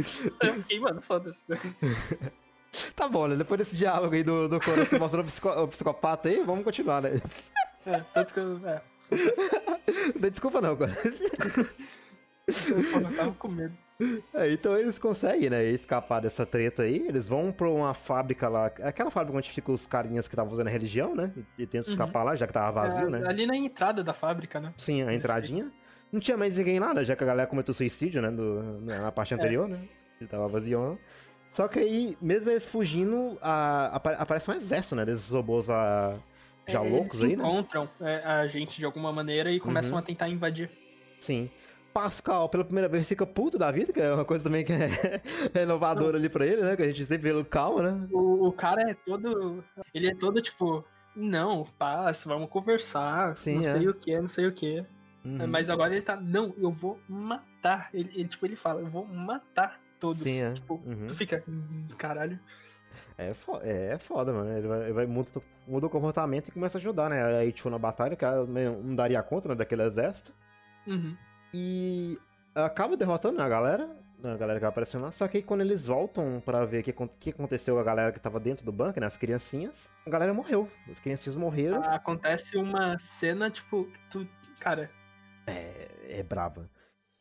Eu fiquei, mano, foda-se. Tá bom, né? Depois desse diálogo aí do, do Coro você mostrando o, psico, o psicopata aí, vamos continuar, né? É, tanto que eu. É. Não tem desculpa não, cara. Eu tava com medo. É, então eles conseguem, né, escapar dessa treta aí. Eles vão pra uma fábrica lá. Aquela fábrica onde ficam os carinhas que estavam usando a religião, né? E tentam uhum. escapar lá, já que tava vazio, é, né? Ali na entrada da fábrica, né? Sim, a entradinha. Não tinha mais ninguém lá, né? Já que a galera cometeu suicídio, né? Do, na parte é. anterior, é. né? Ele tava vazio. Só que aí, mesmo eles fugindo, a, a, aparece um exército, né? Desses robôs a, já é, loucos aí, né? encontram é, a gente de alguma maneira e começam uhum. a tentar invadir. Sim. Pascal, pela primeira vez, fica puto da vida, que é uma coisa também que é renovadora ali pra ele, né? Que a gente sempre vê calma, né? O, o cara é todo. Ele é todo tipo. Não, paz, vamos conversar. Sim, não é. sei o que, não sei o que. Uhum. Mas agora ele tá. Não, eu vou matar. Ele, ele, tipo, ele fala, eu vou matar todos. Sim, é. Tipo, uhum. tu fica. Caralho. É foda, é, é foda, mano. Ele vai, ele vai muda, muda o comportamento e começa a ajudar, né? Aí, tipo, na batalha, que ela não daria conta né, daquele exército. Uhum. E acaba derrotando né, a galera, a galera que vai aparecendo lá. Só que aí quando eles voltam para ver o que, que aconteceu com a galera que tava dentro do banco, né? As criancinhas, a galera morreu. As criancinhas morreram. Acontece uma cena, tipo, tu. Cara. É, é brava.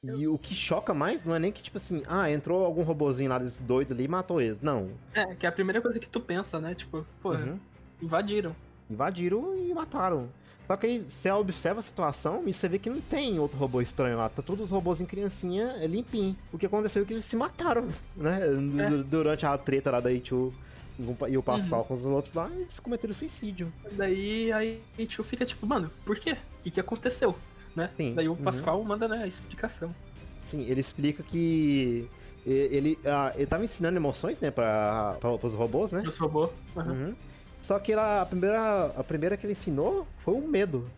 E o que choca mais não é nem que, tipo assim, ah, entrou algum robozinho lá desse doido ali e matou eles. Não. É, que é a primeira coisa que tu pensa, né? Tipo, pô, uhum. invadiram. Invadiram e mataram. Só que aí você observa a situação e você vê que não tem outro robô estranho lá. Tá todos os robôs em criancinha é limpinho. O que aconteceu é que eles se mataram, né? É. Durante a treta lá da Ichu e o Pascal uhum. com os outros lá, eles cometeram suicídio. Daí a Ichu fica tipo, mano, por quê? O que, que aconteceu? né? Sim. Daí o uhum. Pascoal uhum. manda né, a explicação. Sim, ele explica que ele, ah, ele tava ensinando emoções, né, para os robôs, né? Os robôs. Uhum. Uhum. Só que a, primeira, a primeira que ele ensinou foi o medo.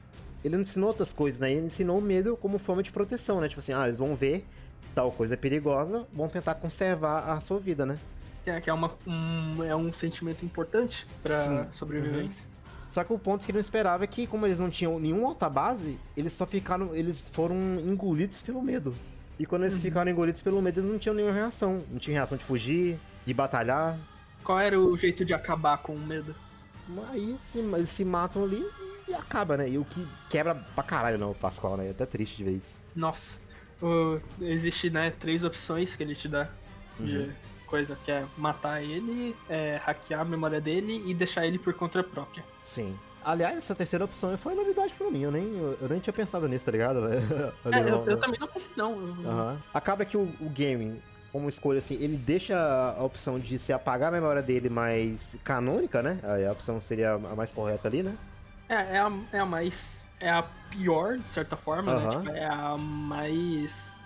ele não ensinou outras coisas, né? Ele ensinou o medo como forma de proteção, né? Tipo assim, ah, eles vão ver tal coisa perigosa, vão tentar conservar a sua vida, né? É, que é, uma, um, é um sentimento importante pra Sim. sobrevivência. Uhum. Só que o ponto que ele não esperava é que, como eles não tinham nenhuma alta base, eles só ficaram. Eles foram engolidos pelo medo. E quando eles uhum. ficaram engolidos pelo medo, eles não tinham nenhuma reação. Não tinha reação de fugir, de batalhar. Qual era o jeito de acabar com o medo? Aí se, eles se matam ali e acaba, né? E o que quebra pra caralho, não, o Pascoal, né? É até triste de ver isso. Nossa. Uh, existe, né, três opções que ele te dá de uhum. coisa, que é matar ele, é, hackear a memória dele e deixar ele por conta própria. Sim. Aliás, essa terceira opção foi novidade pra mim. Eu nem, eu nem tinha pensado nisso, tá ligado? é, eu, eu, também não pensei, não. Uhum. Acaba que o, o game, como escolha, assim, ele deixa a opção de se apagar a memória dele mais canônica, né? Aí a opção seria a mais correta ali, né? É, é a, é a mais. É a pior, de certa forma, uhum. né? Tipo, é a mais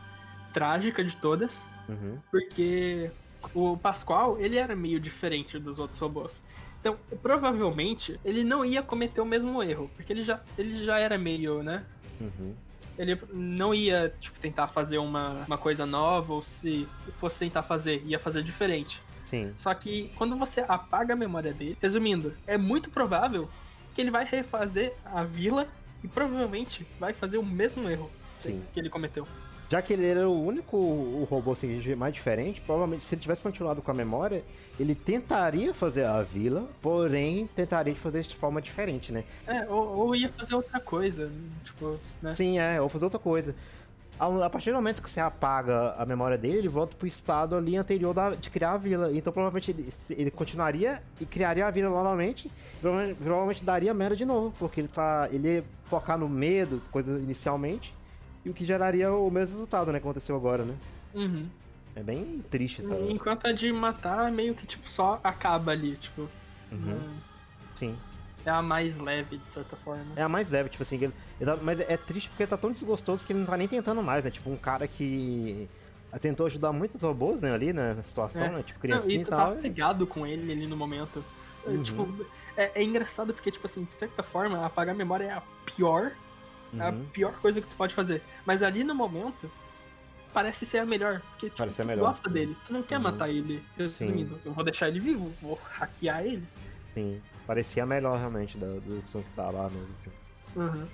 trágica de todas. Uhum. Porque o Pascoal, ele era meio diferente dos outros robôs. Então, provavelmente, ele não ia cometer o mesmo erro, porque ele já, ele já era meio, né? Uhum. Ele não ia, tipo, tentar fazer uma, uma coisa nova, ou se fosse tentar fazer, ia fazer diferente. Sim. Só que quando você apaga a memória dele, resumindo, é muito provável que ele vai refazer a vila e provavelmente vai fazer o mesmo erro Sim. que ele cometeu. Já que ele era o único o robô assim, mais diferente, provavelmente se ele tivesse continuado com a memória, ele tentaria fazer a vila, porém tentaria fazer de forma diferente, né? É, ou, ou ia fazer outra coisa, tipo, né? Sim, é, ou fazer outra coisa. A, partir do momento que você apaga a memória dele, ele volta pro estado ali anterior da, de criar a vila. Então provavelmente ele, ele continuaria e criaria a vila novamente. Provavelmente, provavelmente daria merda de novo, porque ele tá. Ele ia focar no medo, coisa inicialmente. E o que geraria o mesmo resultado, né? Que aconteceu agora, né? Uhum. É bem triste, sabe? Enquanto a de matar, meio que, tipo, só acaba ali, tipo. Uhum. Hum. Sim. É a mais leve, de certa forma. É a mais leve, tipo assim. Ele, mas é triste porque ele tá tão desgostoso que ele não tá nem tentando mais, né? Tipo, um cara que tentou ajudar muitos robôs, né, ali né, na situação, é. né? Tipo, criancinha não, e, e tal. tá pegado com ele ali no momento. É, uhum. Tipo, é, é, engraçado porque, tipo assim, de certa forma, apagar a memória é a pior Uhum. É a uhum. pior coisa que tu pode fazer. Mas ali no momento, parece ser a melhor. Porque tipo, tu melhor. gosta dele. Tu não quer uhum. matar ele. Resumindo, eu vou deixar ele vivo, vou hackear ele. Sim. Parecia a melhor realmente da, da opção que tá lá mesmo, assim. Uhum.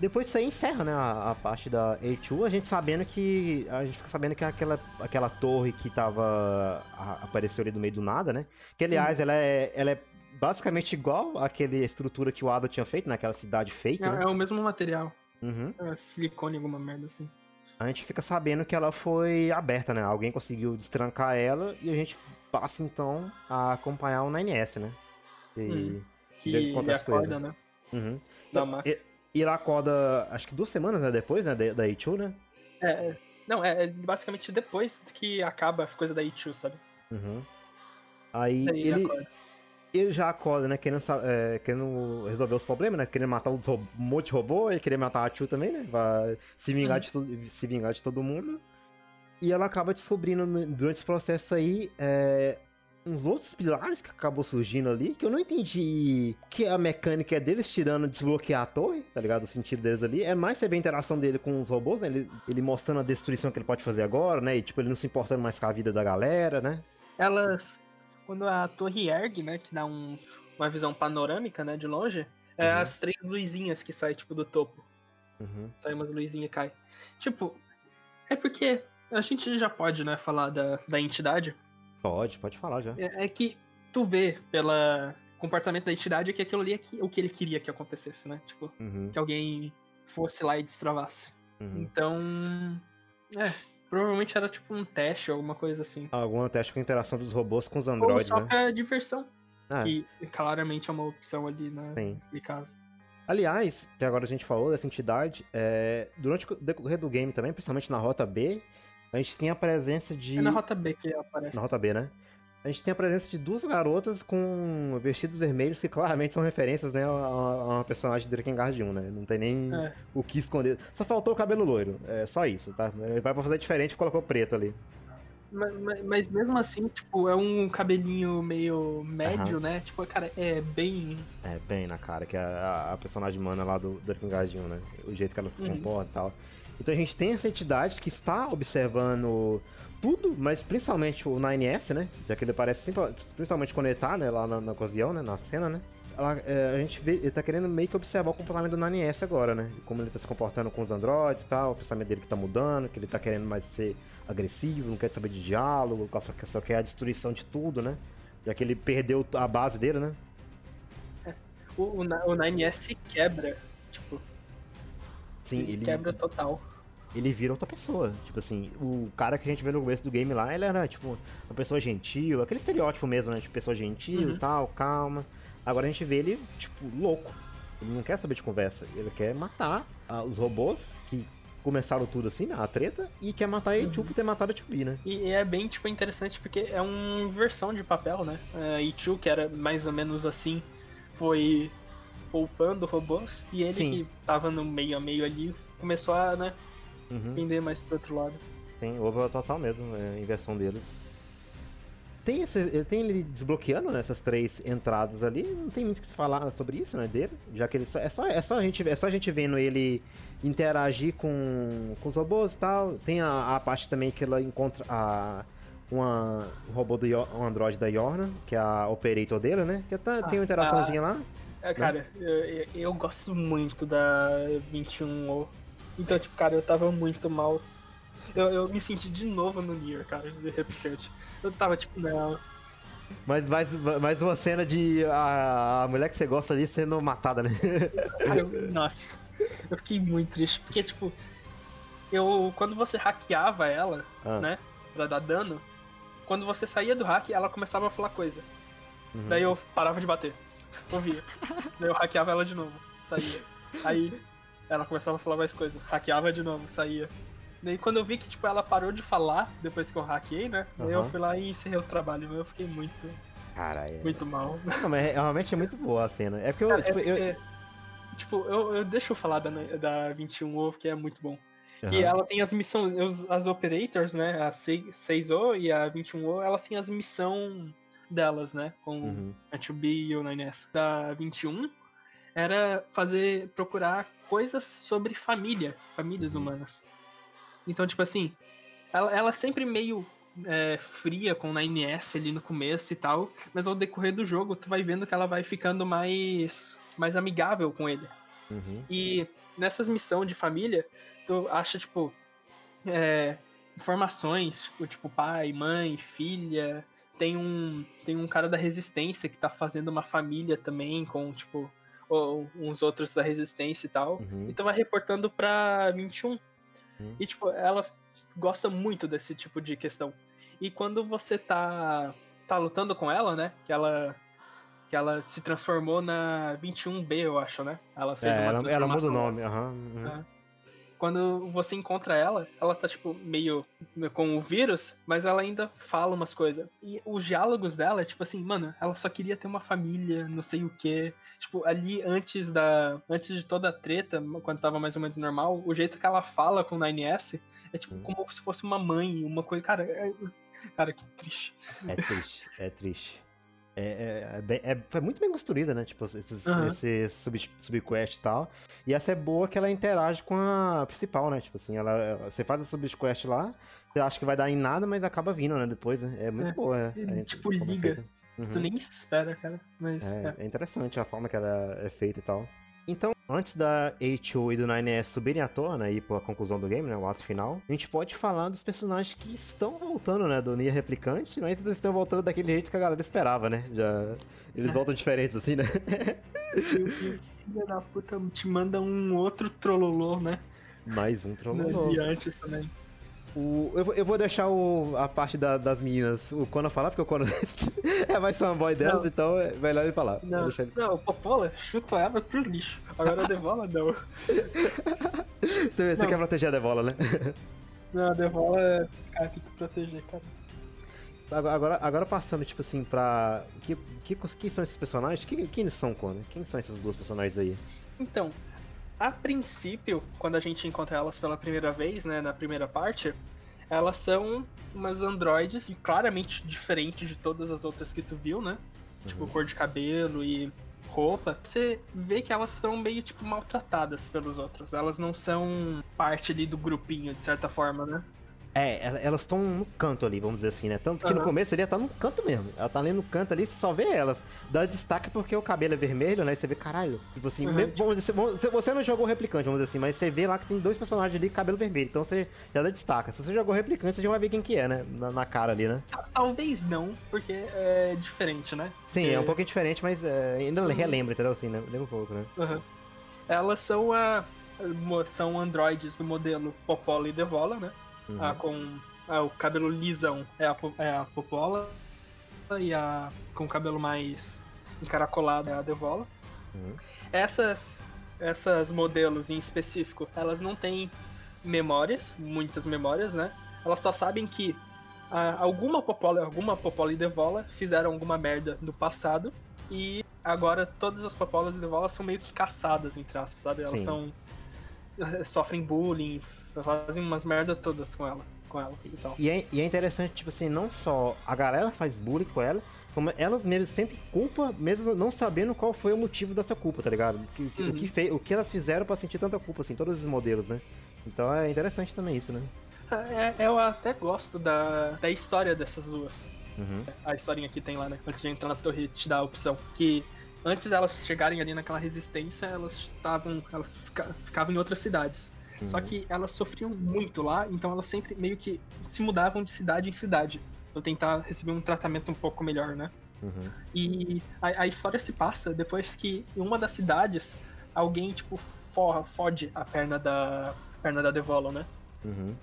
Depois disso aí encerra, né, a, a, parte da A2, a gente sabendo que. A gente fica sabendo que aquela, aquela torre que tava. A, apareceu ali do meio do nada, né? Que aliás, uhum. ela, é, ela é basicamente igual àquela estrutura que o Ada tinha feito naquela cidade fake, é, né? É o mesmo material. Uhum. É silicone, alguma merda assim. A gente fica sabendo que ela foi aberta, né? Alguém conseguiu destrancar ela e a gente passa então a acompanhar o 9S, né? E hum. que ele acorda, né? Uhum. Então, e, e ela acorda, acho que duas semanas né, depois, né? Da, da E2, né? É, é, não, é, é basicamente depois que acaba as coisas da E2, sabe? Uhum. Aí, Aí ele, ele, ele já acorda, né? Querendo, é, querendo resolver os problemas, né? Querendo matar um monte de robô e querer matar a Tio também, né? Vai se vingar, uhum. de, se vingar de todo mundo. E ela acaba descobrindo durante esse processo aí é, uns outros pilares que acabou surgindo ali, que eu não entendi que a mecânica é deles tirando desbloquear a torre, tá ligado? O sentido deles ali. É mais saber a interação dele com os robôs, né? Ele, ele mostrando a destruição que ele pode fazer agora, né? E tipo, ele não se importando mais com a vida da galera, né? Elas quando a torre ergue, né, que dá um, uma visão panorâmica, né, de longe, é uhum. as três luzinhas que saem, tipo, do topo. Uhum. Sai umas luzinhas e cai. Tipo, é porque a gente já pode, né, falar da, da entidade. Pode, pode falar já. É, é que tu vê pelo comportamento da entidade que aquilo ali é que, o que ele queria que acontecesse, né? Tipo, uhum. que alguém fosse lá e destravasse. Uhum. Então, é, Provavelmente era tipo um teste ou alguma coisa assim. Algum teste com interação dos robôs com os androides, ou só né? pra diversão. Ah. Que claramente é uma opção ali na, naquele caso. Aliás, até agora a gente falou dessa entidade, é, durante o decorrer do game também, principalmente na Rota B, a gente tem a presença de... É na Rota B que aparece. Na Rota B, né? A gente tem a presença de duas garotas com vestidos vermelhos que claramente são referências, né, a, uma personagem de Drakengard 1, né? Não tem nem é. o que esconder. Só faltou o cabelo loiro, é só isso, tá? Vai pra fazer diferente e colocou preto ali. Mas, mas, mas, mesmo assim, tipo, é um cabelinho meio médio, uhum. né? Tipo, cara, é bem. É, bem na cara, que é a, a personagem mana lá do, do Arquingardinho, né? O jeito que ela se uhum. comporta e tal. Então a gente tem essa entidade que está observando tudo, mas principalmente o 9S, né? Já que ele parece principalmente quando ele tá, né, lá na, na ocasião, né? Na cena, né? Ela, é, a gente vê, ele tá querendo meio que observar o comportamento do 9S agora, né? Como ele tá se comportando com os androides e tal, o pensamento dele que tá mudando, que ele tá querendo mais ser agressivo, não quer saber de diálogo, só, só quer a destruição de tudo, né? Já que ele perdeu a base dele, né? É, o, o, o 9S se quebra, tipo. Sim, ele, ele quebra total. Ele vira outra pessoa. Tipo assim, o cara que a gente vê no começo do game lá, ele era, tipo, uma pessoa gentil, aquele estereótipo mesmo, né? Tipo, pessoa gentil e uhum. tal, calma. Agora a gente vê ele, tipo, louco. Ele não quer saber de conversa. Ele quer matar ah, os robôs que começaram tudo assim, né? A treta, e quer matar a Ichu uhum. por ter matado a 2 né? E é bem, tipo, interessante porque é uma versão de papel, né? A Ichu, que era mais ou menos assim, foi poupando robôs, e ele Sim. que tava no meio a meio ali, começou a, né, uhum. pender mais pro outro lado. Sim, houve total mesmo, é, a inversão deles. Tem, esse, ele tem ele desbloqueando né, essas três entradas ali, não tem muito o que se falar sobre isso, né, dele, já que ele só, é, só, é, só a gente, é só a gente vendo ele interagir com, com os robôs e tal. Tem a, a parte também que ela encontra a, uma, um robô do um android da Yorna, que é a operator dele, né? Que tá, ah, tem uma interaçãozinha lá. É, né? cara, eu, eu, gosto muito da 21 Então, tipo, cara, eu tava muito mal. Eu, eu me senti de novo no Nier, cara, de repente. Eu tava tipo, não. Mas mais, mais uma cena de a, a mulher que você gosta ali sendo matada, né? Cara, eu, nossa. Eu fiquei muito triste, porque, tipo, eu. Quando você hackeava ela, ah. né? Pra dar dano, quando você saía do hack, ela começava a falar coisa. Uhum. Daí eu parava de bater. Ouvia. Daí eu hackeava ela de novo. Saía. Aí ela começava a falar mais coisa. Hackeava de novo, saía. Daí quando eu vi que, tipo, ela parou de falar depois que eu hackeei, né? Uhum. Daí eu fui lá e encerrei o trabalho. Eu fiquei muito. Caralho. Muito mal. Não, mas realmente é muito boa a cena. É porque eu. Cara, tipo, é porque... eu Tipo, eu, eu deixo eu falar da, da 21 Ovo, que é muito bom. Uhum. Que ela tem as missões, as operators, né? A 6O e a 21O, elas têm as missões delas, né? Com uhum. a 2B e o 9S. Da 21 era fazer, procurar coisas sobre família, famílias uhum. humanas. Então, tipo assim, ela, ela sempre meio é, fria com o 9S ali no começo e tal, mas ao decorrer do jogo tu vai vendo que ela vai ficando mais mais amigável com ele. Uhum. E nessas missões de família, tu acha, tipo, é, informações, tipo, pai, mãe, filha. Tem um, tem um cara da resistência que tá fazendo uma família também, com, tipo, uns outros da resistência e tal. Uhum. Então vai reportando pra 21. Uhum. E, tipo, ela gosta muito desse tipo de questão. E quando você tá, tá lutando com ela, né? Que ela que ela se transformou na 21B, eu acho, né? Ela fez é, uma ela, ela muda o nome, aham. Uhum, É. Quando você encontra ela, ela tá, tipo, meio com o vírus, mas ela ainda fala umas coisas. E os diálogos dela é tipo assim, mano, ela só queria ter uma família, não sei o quê. Tipo, ali antes da. Antes de toda a treta, quando tava mais ou menos normal, o jeito que ela fala com o 9S é tipo hum. como se fosse uma mãe, uma coisa. Cara, é... cara, que triste. É triste, é triste. É, é, é, é, muito bem construída, né? Tipo, esses, uhum. esse sub, subquest e tal. E essa é boa que ela interage com a principal, né? Tipo assim, ela, você faz a subquest lá, você acha que vai dar em nada, mas acaba vindo, né? Depois, né? É muito é, boa. É, tipo, liga. Uhum. Tu nem espera, cara. Mas, é, é, interessante a forma que ela é feita e tal. Então, antes da H.O. e do 9S subirem à tona aí pra conclusão do game, né, o ato final, a gente pode falar dos personagens que estão voltando, né, do Nier Replicante, mas eles estão voltando daquele jeito que a galera esperava, né? Já eles voltam diferentes assim, né? e o filho da puta te manda um outro trololô, né? Mais um trololô. E antes também. O, eu, eu vou deixar o, a parte da, das meninas, o Conan falar, porque o Conan é mais fanboy delas, não. então é melhor ele falar. Não, ele... não o Popola chuta ela pro lixo. Agora a Devola não. você, você quer proteger a Devola, né? Não, a Devola é. Cara, tem que proteger, cara. Agora, agora passando, tipo assim, pra. Que, que, quem são esses personagens? Quem, são, Conan? Quem são esses dois personagens aí? Então, a princípio, quando a gente encontra elas pela primeira vez, né, na primeira parte, Elas são umas androides claramente diferentes de todas as outras que tu viu, né? Tipo, uhum. Tipo, cor de cabelo e roupa, você vê que elas são meio, tipo, maltratadas pelos outros. Elas não são parte ali do grupinho, de certa forma, né? É, elas estão no canto ali, vamos dizer assim, né? Tanto que uhum. no começo ele tá no canto mesmo. Ela tá ali no canto ali, você só vê elas. Dá destaque porque o cabelo é vermelho, né? E você vê, caralho. Tipo assim, uhum. mesmo, vamos dizer, você não jogou replicante, vamos dizer assim, mas você vê lá que tem dois personagens ali com cabelo vermelho. Então você já dá destaque. Se você jogou replicante, você já vai ver quem que é, né? Na, na cara ali, né? Talvez não, porque é diferente, né? Sim, é, é um pouquinho diferente, mas é, ainda uhum. relembra, entendeu? Assim, né? Lembra um pouco, né? Uhum. Elas são a. São androides do modelo Popola e Devola, né? Uhum. Ah, com ah, o cabelo lisão é a, é a Popola e a com o cabelo mais encaracolado é a Devola. Uhum. Essas essas modelos em específico, elas não têm memórias, muitas memórias, né? Elas só sabem que ah, alguma Popola, alguma Popola e Devola fizeram alguma merda no passado e agora todas as Popolas e Devolas são meio que caçadas, entre aspas, sabe? Elas Sim. são sofrem bullying, fazem umas merda todas com ela com elas e tal. E é, e é interessante, tipo assim, não só a galera faz bullying com ela, como elas mesmas sentem culpa, mesmo não sabendo qual foi o motivo dessa culpa, tá ligado? O que, uhum. o que, fez, o que elas fizeram para sentir tanta culpa, assim, todos os modelos, né? Então é interessante também isso, né? É, eu até gosto da, da história dessas duas. Uhum. A historinha que tem lá, né? Antes de entrar na torre, te dá a opção. Que antes delas chegarem ali naquela resistência, elas estavam. Elas ficavam em outras cidades. Uhum. Só que elas sofriam muito lá, então elas sempre meio que se mudavam de cidade em cidade. Pra tentar receber um tratamento um pouco melhor, né? Uhum. E a, a, história se passa depois que em uma das cidades alguém, tipo, forra, fode a perna da. A perna da Devolo, né? Uhum.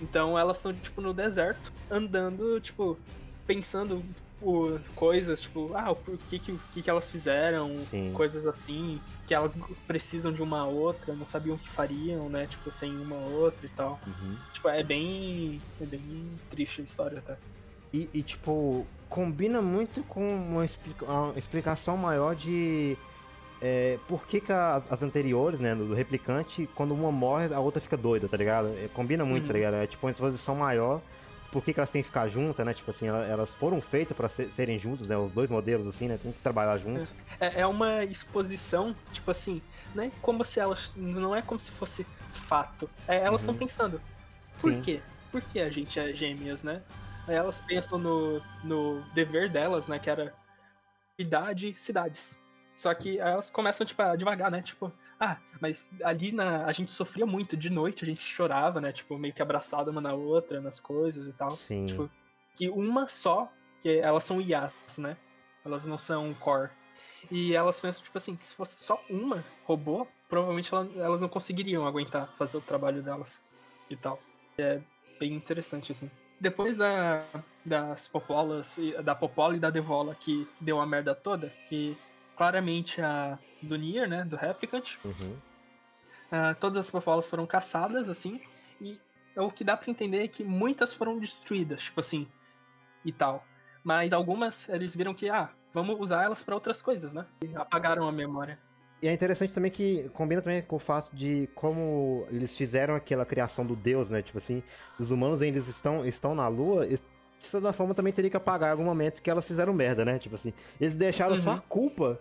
Então elas estão, tipo, no deserto, andando, tipo, pensando tipo, coisas, tipo, ah, o que que, o que, que elas fizeram, Sim. coisas assim, que elas precisam de uma outra, não sabiam o que fariam, né, tipo, sem uma outra e tal. Uhum. Tipo, é bem, é bem triste a história até. E, e tipo, combina muito com uma, explica uma explicação maior de é, por que, que as anteriores, né, do replicante, quando uma morre, a outra fica doida, tá ligado? É, combina muito, tá uhum. tá ligado? É tipo uma exposição maior por que, que elas têm que ficar juntas, né? Tipo assim, elas foram feitas para ser, serem juntos, né? Os dois modelos, assim, né? Tem que trabalhar juntos. É, é uma exposição, tipo assim, não é como se elas. Não é como se fosse fato. É, elas estão uhum. pensando. Por Sim. quê? Por que a gente é gêmeas, né? Elas pensam no, no dever delas, né? Que era cuidar de cidades. Só que elas começam, tipo, a devagar, né? Tipo, ah, mas ali na, a gente sofria muito de noite, a gente chorava, né? Tipo, meio que abraçada uma na outra, nas coisas e tal. Sim. Tipo, que uma só, que elas são IAs, né? Elas não são core. E elas pensam, tipo assim, que se fosse só uma robô, provavelmente elas não conseguiriam aguentar fazer o trabalho delas e tal. É bem interessante, assim. Depois da, das popolas, da popola e da devola que deu a merda toda, que claramente a do Nier, né? Do Replicant. Uhum. Uh, todas as profilas foram caçadas, assim, e o que dá para entender é que muitas foram destruídas, tipo assim, e tal. Mas algumas, eles viram que, ah, vamos usar elas para outras coisas, né? E apagaram a memória. E é interessante também que combina também com o fato de como eles fizeram aquela criação do Deus, né? Tipo assim, os humanos ainda estão, estão na Lua, de certa forma também teria que apagar em algum momento que elas fizeram merda, né? Tipo assim, eles deixaram uhum. só a culpa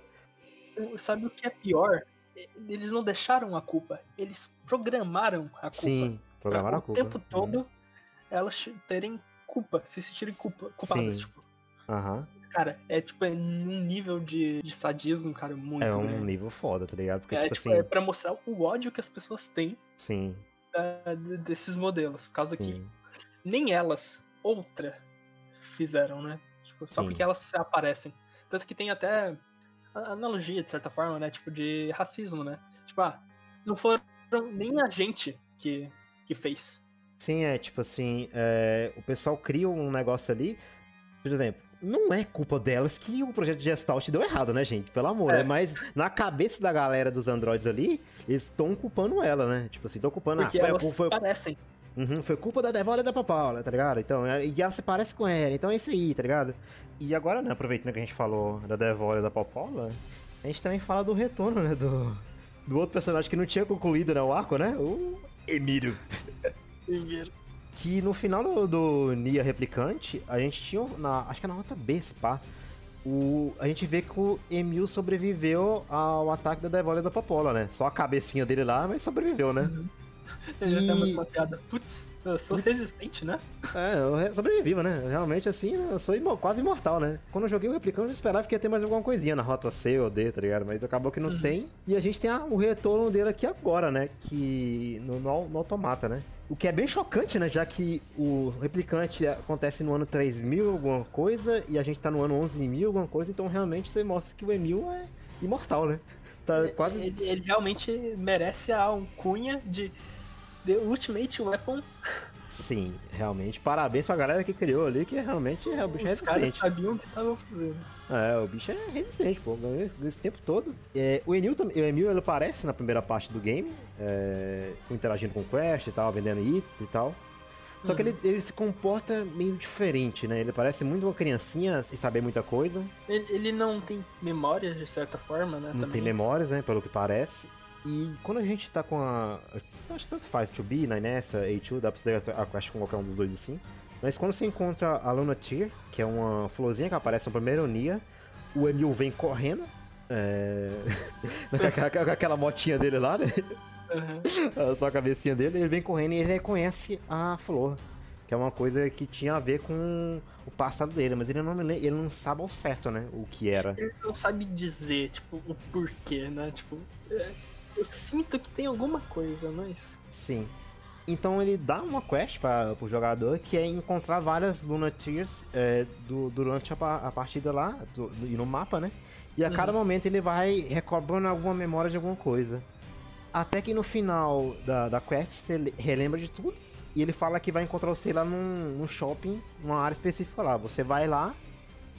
sabe o que é pior? Eles não deixaram a culpa, eles programaram a culpa. Sim, programaram a culpa. O tempo todo uhum. elas terem culpa, se sentirem culpa, culpadas, Sim. tipo. Aham. Cara, é tipo, é num nível de, de sadismo, cara, muito É um grande. nível foda, tá ligado? Porque, é, tipo, tipo assim... é pra mostrar o ódio que as pessoas têm Sim. Uh, desses modelos. Por causa Sim. que nem elas, outra, fizeram, né? Tipo, só Sim. porque elas aparecem. Tanto que tem até analogia, de certa forma, né? Tipo, de racismo, né? Tipo, ah, não foram nem a gente que, que fez. Sim, é, tipo assim, é, o pessoal cria um negócio ali, por exemplo, não é culpa delas que o projeto de Gestalt deu errado, né, gente? Pelo amor, é. Né? Mas na cabeça da galera dos androids ali, eles estão culpando ela, né? Tipo assim, estão culpando... Porque ah, foi, elas foi, parecem. Uhum, foi culpa da Devola e da Papaula, tá ligado? Então, e ela se parece com ela, então é isso aí, tá ligado? E agora, né, aproveitando que a gente falou da Devola e da Papaula, a gente também fala do retorno, né, do, do outro personagem que não tinha concluído, né, o arco, né? O Emílio. Emílio. Que no final do, do Nia Replicante, a gente tinha, na, acho que é na nota B, esse pá, o, a gente vê que o Emil sobreviveu ao ataque da Devolha da Popola, né? Só a cabecinha dele lá, mas sobreviveu, né? Uhum. Ele e... já tem uma piada. Putz, eu sou Putz. resistente, né? É, eu sobrevivo, né? Realmente, assim, eu sou imo quase imortal, né? Quando eu joguei o Replicante, eu esperava que ia ter mais alguma coisinha na rota C ou D, tá ligado? Mas acabou que não uhum. tem. E a gente tem a, o retorno dele aqui agora, né? Que. No, no, no automata, né? O que é bem chocante, né? Já que o replicante acontece no ano 3000 alguma coisa e a gente tá no ano 11000 alguma coisa, então realmente você mostra que o Emil é imortal, né? Tá quase... ele, ele realmente merece a alcunha de The Ultimate Weapon. Sim, realmente. Parabéns pra galera que criou ali, que realmente é o bicho Os resistente. Os caras sabiam o que estavam fazendo. É, o bicho é resistente, pô, ganhou esse tempo todo. É, o Emil, o Emil ele aparece na primeira parte do game, é, interagindo com o Crash e tal, vendendo itens e tal. Só uhum. que ele, ele se comporta meio diferente, né? Ele parece muito uma criancinha sem saber muita coisa. Ele, ele não tem memórias, de certa forma, né? Não também. tem memórias, né? Pelo que parece. E quando a gente tá com a. Acho que tanto faz, 2B, 9S, A2, dá pra você acho qualquer um dos dois assim. Mas quando você encontra a Luna Tear, que é uma florzinha que aparece no primeiro Nia, o Emil vem correndo. É... com aquela motinha dele lá, né? Uhum. Só a cabecinha dele, ele vem correndo e ele reconhece a flor. Que é uma coisa que tinha a ver com o passado dele, mas ele não, ele não sabe ao certo, né? O que era. Ele não sabe dizer, tipo, o porquê, né? Tipo, é, eu sinto que tem alguma coisa, mas. Sim. Então ele dá uma quest para o jogador que é encontrar várias Lunatiers é, do, durante a, a, partida lá do, do, e no mapa, né? E a uhum. cada momento ele vai recobrando alguma memória de alguma coisa. Até que no final da, da quest você relembra de tudo. E ele fala que vai encontrar você lá num, num shopping, numa área específica lá. Você vai lá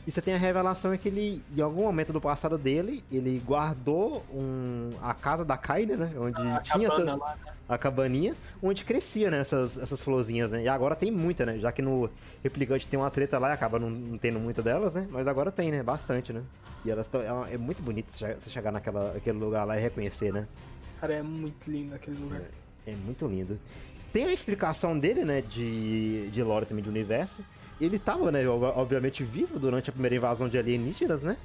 e você tem a revelação é que ele, em algum momento do passado dele, ele guardou um, a casa da Kylie, né? Onde a tinha essa, lá, né? a cabaninha, onde crescia, né? Essas, essas florzinhas, né? E agora tem muita, né? Já que no replicante tem uma treta lá e acaba não, não tendo muita delas, né? Mas agora tem, né? Bastante, né? E elas tão, é, é muito bonito você chegar naquela, naquele lugar lá e reconhecer, né? Cara, é muito lindo aquele lugar. É, é muito lindo. Tem a explicação dele, né? De, de lore também do universo ele tava, né, obviamente vivo durante a primeira invasão de alienígenas, né?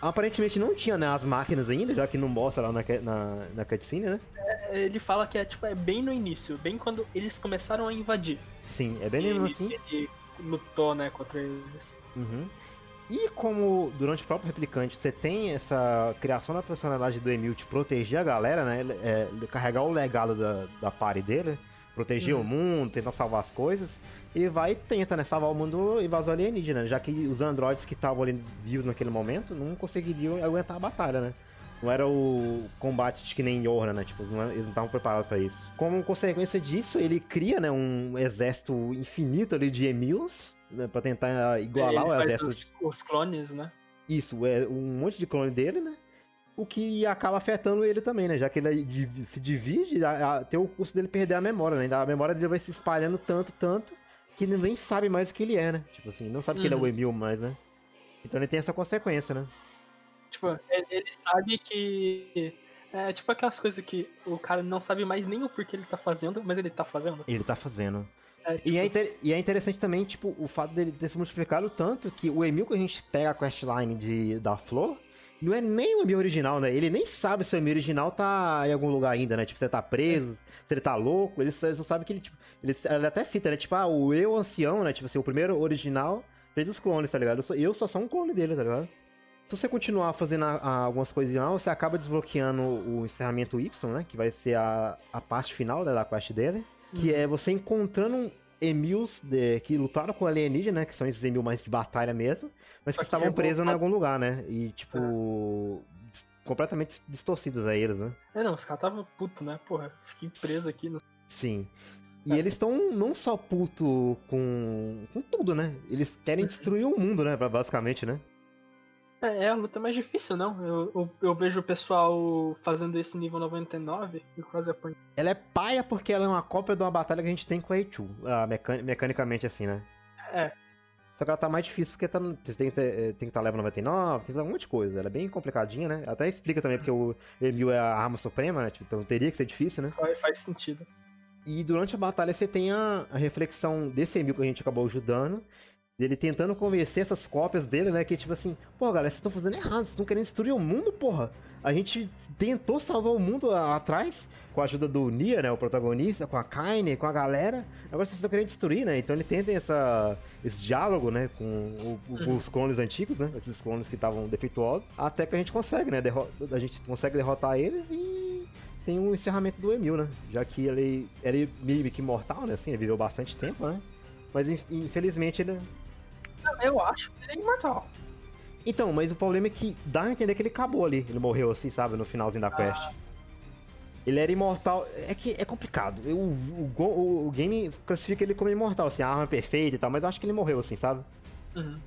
Aparentemente não tinha né, as máquinas ainda, já que não mostra lá na, na, na cutscene, né? É, ele fala que é, tipo, é bem no início, bem quando eles começaram a invadir. Sim, é bem mesmo assim. Ele lutou, né, contra eles. Uhum. E como durante o próprio replicante você tem essa criação da personalidade do Emil de proteger a galera, né? É, carregar o legado da, da party dele, proteger uhum. o mundo, tentar salvar as coisas. Ele vai e tenta, né, salvar o mundo do invasão alienígena, já que os androides que estavam ali vivos naquele momento não conseguiriam aguentar a batalha, né? Não era o combate de que nem Yorna, né? Tipo, eles não estavam preparados para isso. Como consequência disso, ele cria, né, um exército infinito ali de Emils, né, pra tentar igualar o exército. Os, os clones, né? Isso, é um monte de clone dele, né? o que acaba afetando ele também, né? Já que ele se divide, tem o custo dele perder a memória, né? A memória dele vai se espalhando tanto, tanto, que ele nem sabe mais o que ele é, né? Tipo assim, não sabe uhum. que ele é o uhum. Emil mais, né? Então ele tem essa consequência, né? Tipo, ele sabe que. É tipo aquelas coisas que o cara não sabe mais nem o porquê ele tá fazendo, mas ele tá fazendo. Ele tá fazendo. É, tipo... e, é inter... e, é interessante também, tipo, o fato dele ter se multiplicado tanto que o Emil que a gente pega a questline de, da Flor, não é nem o Emi original, né? Ele nem sabe se o Emi original tá em algum lugar ainda, né? Tipo, você tá preso, se ele tá louco, ele só, ele só sabe que ele, tipo, ele, ele, até cita, né? Tipo, ah, o eu ancião, né? Tipo assim, o primeiro original fez os clones, tá ligado? Eu só, eu só sou um clone dele, tá ligado? Se você continuar fazendo a, a, algumas coisas não, você acaba desbloqueando o encerramento Y, né? Que vai ser a, a parte final né, da quest dele. Que uhum. é você encontrando Emils de, que lutaram com alienígena, né? Que são esses Emil mais de batalha mesmo, mas que estavam é presos em algum lugar, né? E, tipo, é. completamente distorcidos a eles, né? É, não, os caras estavam putos, né? Porra, fiquei preso aqui. No... Sim. E é. eles estão não só puto com, com tudo, né? Eles querem destruir o mundo, né? Basicamente, né? É, é a luta mais difícil, não? Eu, eu, eu, vejo o pessoal fazendo esse nível 99 e quase apanha. Ela é paia porque ela é uma cópia de uma batalha que a gente tem com a A2, ah, mecan mecanicamente assim, né? É. Só que ela tá mais difícil porque tá, você tem que, ter, eh, tem que estar tá level 99, tem que um monte de coisa. Ela é bem complicadinha, né? Até explica também porque o Emil é a arma suprema, né? Tipo, então teria que ser difícil, né? Faz, faz sentido. E durante a batalha você tem a, a reflexão desse Emil que a gente acabou ajudando. Dele tentando convencer essas cópias dele, né? Que tipo assim, pô, galera, vocês estão fazendo errado, vocês estão querendo destruir o mundo, porra. A gente tentou salvar o mundo atrás, com a ajuda do Nia, né? O protagonista, com a Kaine, com a galera. Agora vocês estão querendo destruir, né? Então ele tenta essa, esse diálogo, né? Com o, uhum. os clones antigos, né? Esses clones que estavam defeituosos. Até que a gente consegue, né? Derro a gente consegue derrotar eles e tem um encerramento do Emil, né? Já que ele, ele meio que imortal, né? Assim, ele viveu bastante tempo, né? Mas infelizmente ele. Eu acho que ele é imortal. Então, mas o problema é que dá a entender que ele acabou ali. Ele morreu assim, sabe, no finalzinho da quest. Ah. Ele era imortal. É que é complicado. O, o, o, o, game classifica ele como imortal, assim, a arma é perfeita e tal, mas eu acho que ele morreu assim, sabe? Uhum.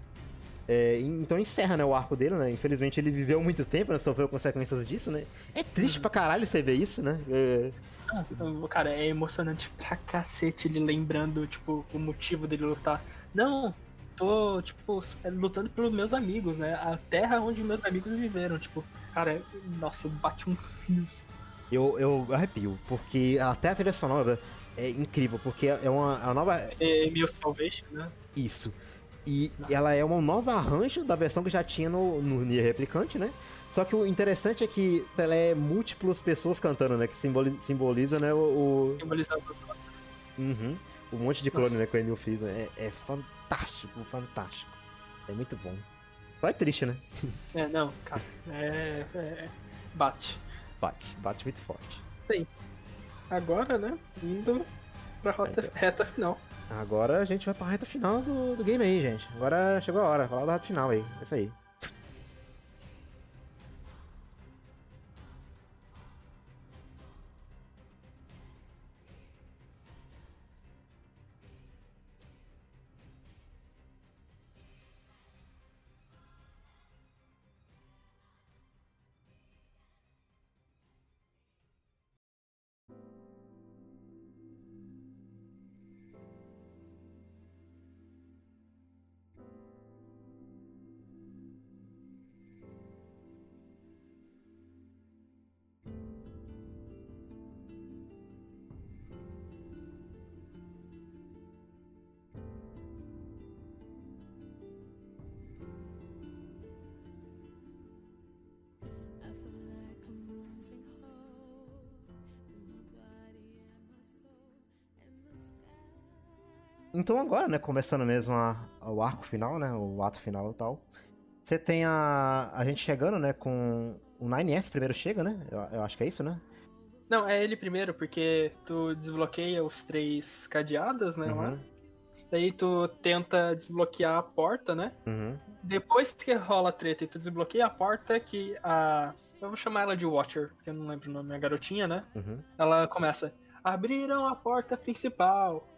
É, então encerra, né, o arco dele, né? Infelizmente ele viveu muito tempo, né? Sofreu consequências disso, né? É triste uhum. pra caralho você ver isso, né? É... Ah, cara, é emocionante pra cacete ele lembrando, tipo, o motivo dele lutar. Não, tô, tipo, lutando pelos meus amigos, né? A terra onde meus amigos viveram, tipo, cara, nossa, bate um fio. Eu, eu arrepio, porque até a trilha sonora é incrível, porque é uma, é uma nova. É Emil Salvation, né? Isso. E Nossa. ela é um novo arranjo da versão que já tinha no, no Nier Replicante, né? Só que o interessante é que ela é múltiplas pessoas cantando, né? Que simboliza, simboliza né, o... o... Simboliza uhum. O monte de clone, né, que o Emil fez. É, é fantástico, fantástico. É muito bom. Só é triste, né? É, não, cara. É, é, bate. Bate, bate muito forte. Sim. Agora, né? Indo pra rota, é, reta final. Agora a gente vai pra reta final do, do game aí, gente. Agora chegou a hora, falar da reta final aí. É isso aí. Então agora, né, começando mesmo a, a, o arco final, né, o ato final e tal, você tem a, a gente chegando, né, com o 9S primeiro chega, né, eu, eu acho que é isso, né? Não, é ele primeiro, porque tu desbloqueia os três cadeados, né, uhum. lá. Daí tu tenta desbloquear a porta, né? Uhum. Depois que rola a treta e tu desbloqueia a porta, que a. Eu vou chamar ela de Watcher, porque eu não lembro o nome, a garotinha, né? Uhum. Ela começa. Abriram a porta principal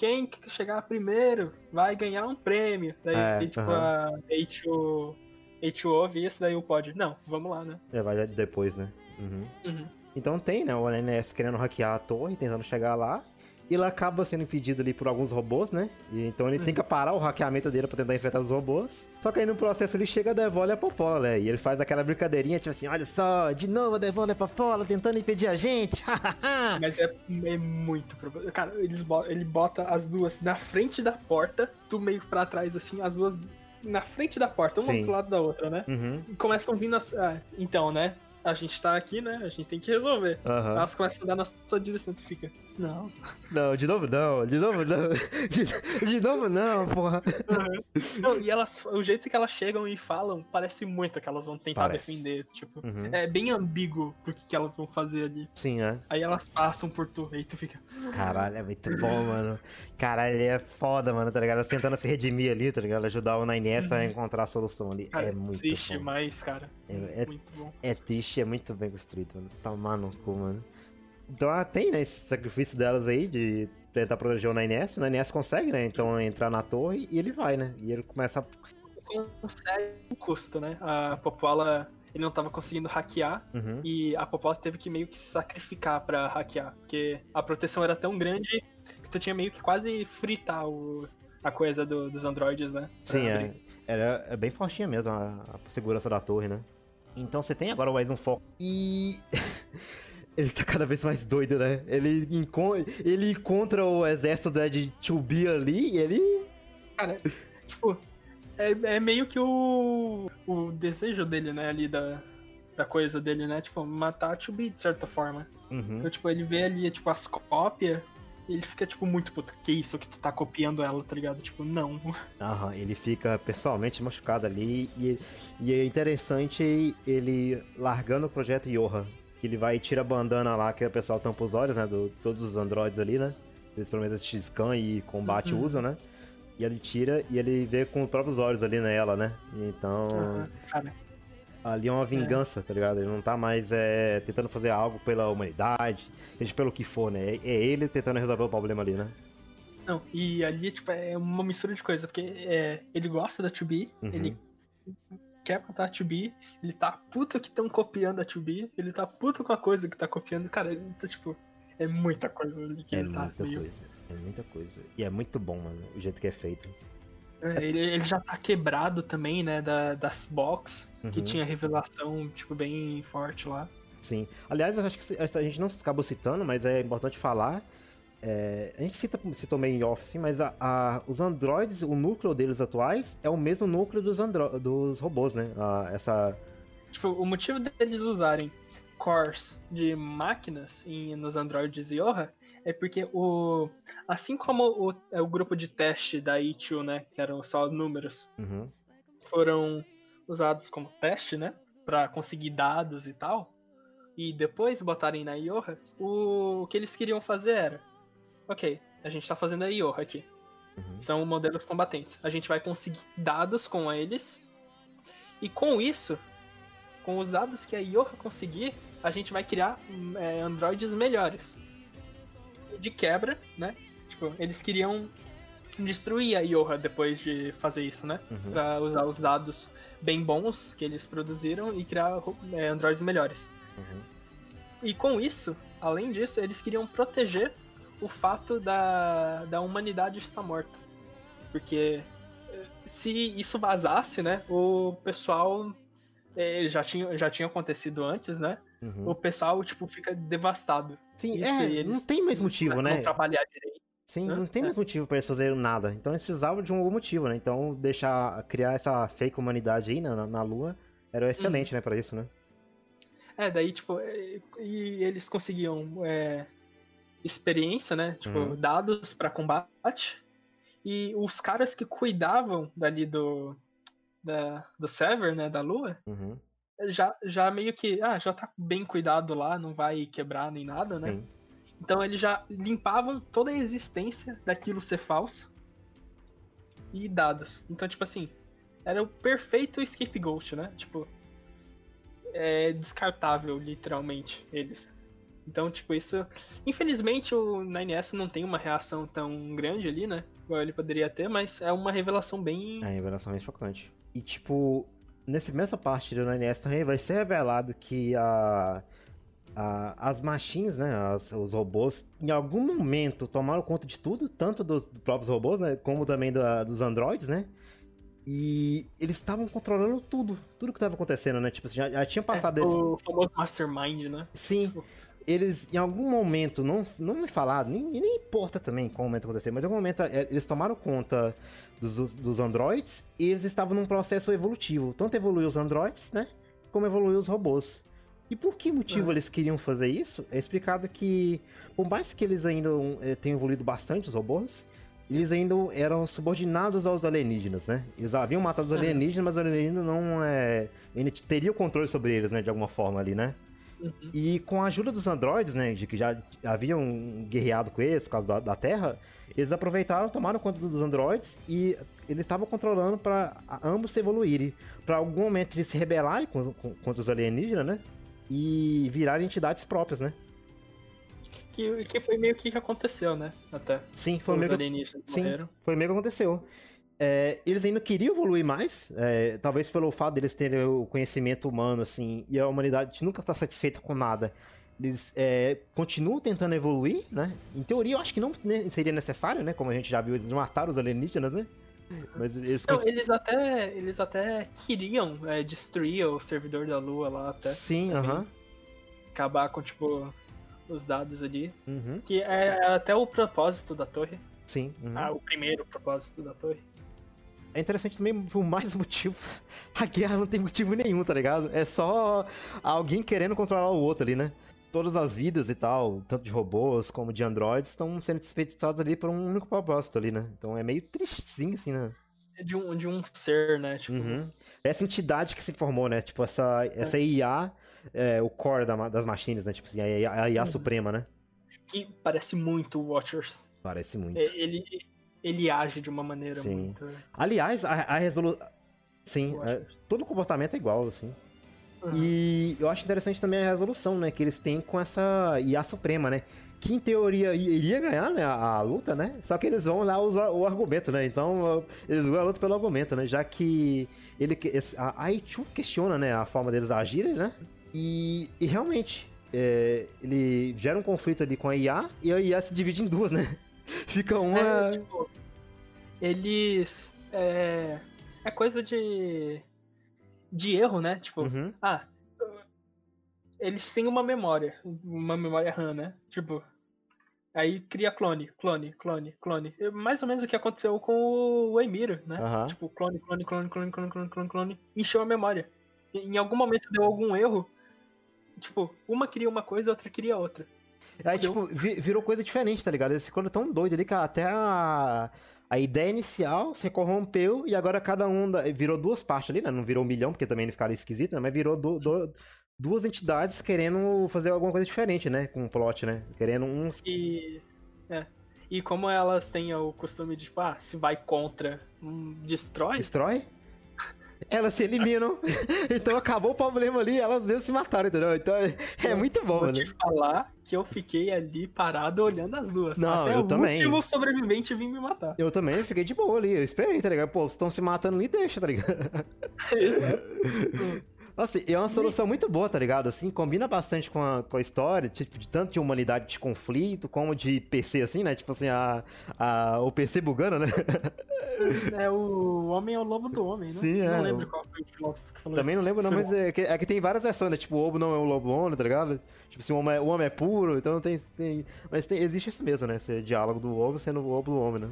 quem chegar primeiro vai ganhar um prêmio. Daí, é, tipo, a H2O, H2O ouve isso, daí o pode. Não, vamos lá, né? É, vai depois, né? Uhum. Uhum. Então tem, né? O NS querendo hackear a torre, tentando chegar lá ele acaba sendo impedido ali por alguns robôs, né? E, então ele tem que parar o hackeamento dele pra tentar enfrentar os robôs. Só que aí no processo ele chega Devolve a Popola, né? E ele faz aquela brincadeirinha, tipo assim, olha só, de novo a Devolve a Popola tentando impedir a gente. Mas é, é muito problema. Cara, eles ele bota as duas na frente da porta, tu meio pra trás, assim, as duas na frente da porta, uma do lado da outra, né? Uhum. E começam vindo as. Ah, então, né? A gente tá aqui, né? A gente tem que resolver. Uhum. Elas começam a andar na sua direção, tu fica, não. Não, de novo não, de novo não. De, de novo não, porra. Uhum. Não, e elas, o jeito que elas chegam e falam parece muito que elas vão tentar parece. defender. Tipo, uhum. é bem ambíguo do que, que elas vão fazer ali. Sim, é. Aí elas passam por tu, e tu fica. Caralho, é muito bom, mano. Caralho, ele é foda, mano, tá ligado? Elas tentando se redimir ali, tá ligado? Ajudar o 9S a uhum. encontrar a solução ali. Cara, é muito bom. mais, cara. É, é. É triste, é muito bem construído, mano. Tomar no cu, mano. Então ela tem, né, esse sacrifício delas aí de tentar proteger o 9S. O 9S consegue, né? Então entrar na torre e ele vai, né? E ele começa a. Consegue o custo, né? A Popola ele não tava conseguindo hackear uhum. e a Popola teve que meio que se sacrificar para hackear, porque a proteção era tão grande que tu tinha meio que quase fritar o, a coisa do, dos androides, né? Sim, é. Era é bem fortinha mesmo a, a segurança da torre, né? Então você tem agora mais um foco. E Ele tá cada vez mais doido, né? Ele, enco ele encontra o exército de Chubi ali e ele. Cara, tipo, é, é, meio que o, o desejo dele, né, ali da, da coisa dele, né? Tipo, matar a Chubi de certa forma. Uhum. Então, tipo, ele vê ali, tipo, as cópias ele fica, tipo, muito puto. Que isso que tu tá copiando ela, tá ligado? Tipo, não. Aham, ele fica pessoalmente machucado ali. E, e é interessante ele largando o projeto Yoha. Que ele vai e tira a bandana lá, que o pessoal tampa os olhos, né? Do, todos os androides ali, né? Eles pelo menos X-Scan e combate uhum. usam, né? E ele tira e ele vê com os próprios olhos ali nela, né? Então. Uhum. Cara, ali é uma vingança, é. tá ligado? Ele não tá mais é, tentando fazer algo pela humanidade, seja pelo que for, né? É, é ele tentando resolver o problema ali, né? Não, e ali, tipo, é uma mistura de coisa, porque é, ele gosta da 2B, uhum. ele quer matar a 2B, ele tá puto que estão copiando a 2B, ele tá puto com a coisa que tá copiando, cara, ele tá, tipo, é muita coisa ali que é ele tá muita meio... coisa, é muita coisa. E é muito bom, mano, o jeito que é feito. É, ele, ele, já tá quebrado também, né, da, das box, uhum. que tinha revelação, tipo, bem forte lá. Sim. Aliás, eu acho que a gente não acabou citando, mas é importante falar. É, a gente cita, citou meio em off, sim, mas a, a, os androids, o núcleo deles atuais é o mesmo núcleo dos, dos robôs, né? A, essa... Tipo, o motivo deles usarem cores de máquinas em, nos androids Yoha é porque o. Assim como o, é o grupo de teste da ITU, né? Que eram só números, uhum. foram usados como teste, né? Pra conseguir dados e tal. E depois botarem na Ioha, o, o que eles queriam fazer era. Ok, a gente tá fazendo a Ioha aqui. Uhum. São modelos combatentes. A gente vai conseguir dados com eles. E com isso, com os dados que a Ioha conseguir, a gente vai criar é, androides melhores de quebra, né? Tipo, eles queriam destruir a Yoha depois de fazer isso, né? Uhum. Pra usar os dados bem bons que eles produziram e criar é, androids melhores. Uhum. E com isso, além disso, eles queriam proteger o fato da, da humanidade estar morta. Porque eh, se isso vazasse, né? O pessoal é, já, tinha, já tinha acontecido antes, né? Uhum. O pessoal, tipo, fica devastado. Sim, Isso, é, não tem mais motivo, né? Não trabalhar direito. Sim, né? não tem é. mais motivo para eles fazerem nada. Então eles precisavam de um algum motivo, né? Então deixar, criar essa fake humanidade aí na, na Lua era excelente, uhum. né, para isso, né? É, daí, tipo, é, e eles conseguiam é, experiência, né? Tipo, uhum. dados para combate. E os caras que cuidavam dali do, da, do server, né, da Lua, uhum. Já, já meio que, ah, já tá bem cuidado lá, não vai quebrar nem nada, né? Sim. Então eles já limpavam toda a existência daquilo ser falso e dados. Então, tipo assim, era o perfeito scapegoat, né? Tipo, é descartável, literalmente, eles. Então, tipo, isso. Infelizmente o 9S não tem uma reação tão grande ali, né? Igual ele poderia ter, mas é uma revelação bem. É, revelação bem chocante. E, tipo, nessa mesma parte do NES também vai ser revelado que a, a, as machines, né, as, os robôs, em algum momento tomaram conta de tudo, tanto dos, próprios robôs, né, como também da, dos androids, né? E eles estavam controlando tudo, tudo que estava acontecendo, né? Tipo, já, já tinha passado é, esse... O famoso Mastermind, né? Sim. Eles, em algum momento, não, não me falaram, nem, nem importa também qual momento aconteceu, mas em algum momento é, eles tomaram conta dos, dos androids e eles estavam num processo evolutivo. Tanto evoluiu os androids, né? Como evoluiu os robôs. E por que motivo é. eles queriam fazer isso? É explicado que, por mais que eles ainda é, tenham evoluído bastante, os robôs, eles ainda eram subordinados aos alienígenas, né? Eles haviam matado os alienígenas, mas os alienígenas não é. Ainda teria o controle sobre eles, né? De alguma forma ali, né? Uhum. E com a ajuda dos androides, né, de que já haviam guerreado com eles por causa da, da Terra, eles aproveitaram, tomaram conta dos androides e eles estavam controlando para ambos se evoluírem. Para algum momento eles se rebelarem com, com, contra os alienígenas, né? E virarem entidades próprias, né? Que, que foi meio que aconteceu, né? Até. Sim, foi meio que... Sim, foi meio que aconteceu. É, eles ainda queriam evoluir mais, é, talvez pelo fato deles terem o conhecimento humano, assim, e a humanidade nunca está satisfeita com nada. Eles é, continuam tentando evoluir, né? Em teoria, eu acho que não seria necessário, né? Como a gente já viu, eles mataram os alienígenas, né? Mas eles... Não, eles até, eles até queriam é, destruir o servidor da Lua lá até. Sim, aham. Uh -huh. Acabar com, tipo, os dados ali. Uhum. Que é até o propósito da torre. Sim. Uhum. Ah, o primeiro propósito da torre. É interessante também por mais motivo. A guerra não tem motivo nenhum, tá ligado? É só alguém querendo controlar o outro ali, né? Todas as vidas e tal, tanto de robôs como de androides, estão sendo desperdiçados ali por um único propósito ali, né? Então é meio tristinho, assim, né? É de um, de um ser, né? Tipo... Uhum. Essa entidade que se formou, né? Tipo, essa, essa é. IA, é, o core da, das machines, né? Tipo assim, a IA, a IA uhum. suprema, né? Que parece muito Watchers. Parece muito. Ele, ele age de uma maneira Sim. muito. Aliás, a, a resolução. Sim, é, todo comportamento é igual, assim. Uhum. E eu acho interessante também a resolução, né? Que eles têm com essa IA Suprema, né? Que em teoria iria ganhar né, a, a luta, né? Só que eles vão lá usar o argumento, né? Então eles ganham a luta pelo argumento, né? Já que ele, a Aichu questiona né, a forma deles agirem, né? E, e realmente, é, ele gera um conflito ali com a IA e a IA se divide em duas, né? Fica uma. É, tipo, eles. É, é coisa de. de erro, né? Tipo, uhum. ah. Eles têm uma memória. Uma memória RAM, né? Tipo. Aí cria clone, clone, clone, clone. Mais ou menos o que aconteceu com o Emiro, né? Uhum. Tipo, clone, clone, clone, clone, clone, clone, clone, clone. Encheu a memória. Em algum momento deu algum erro. Tipo, uma queria uma coisa, outra queria outra. Aí, tipo, virou coisa diferente, tá ligado? Eles ficam tão doidos ali que até a, a ideia inicial se corrompeu e agora cada um da, virou duas partes ali, né? Não virou um milhão, porque também não ficaria esquisito, né? Mas virou do, do, duas entidades querendo fazer alguma coisa diferente, né? Com o plot, né? Querendo uns. E. É. E como elas têm o costume de, tipo, ah, se vai contra, um, destrói. Destrói? Elas se eliminam. então acabou o problema ali, elas mesmo se mataram, entendeu? Então é, é muito bom, Vou né? te falar que eu fiquei ali parado olhando as duas. Não, Até eu o também. último sobrevivente vir me matar. Eu também fiquei de boa ali, eu esperei, tá ligado? Pô, estão se matando ali, deixa, tá ligado? Assim, é uma solução muito boa, tá ligado? Assim, combina bastante com a, com a história, tipo, de tanto de humanidade de conflito, como de PC, assim, né? Tipo assim, a, a, o PC bugando, né? É, o homem é o lobo do homem, né? Sim, é. Não lembro qual foi o filósofo que falou Também isso. não lembro, não, mas é que, é que tem várias versões, né? Tipo, o lobo não é o lobo homem, tá ligado? Tipo assim, o homem é, o homem é puro, então tem. tem mas tem, existe isso mesmo, né? Esse diálogo do lobo sendo o lobo do homem, né?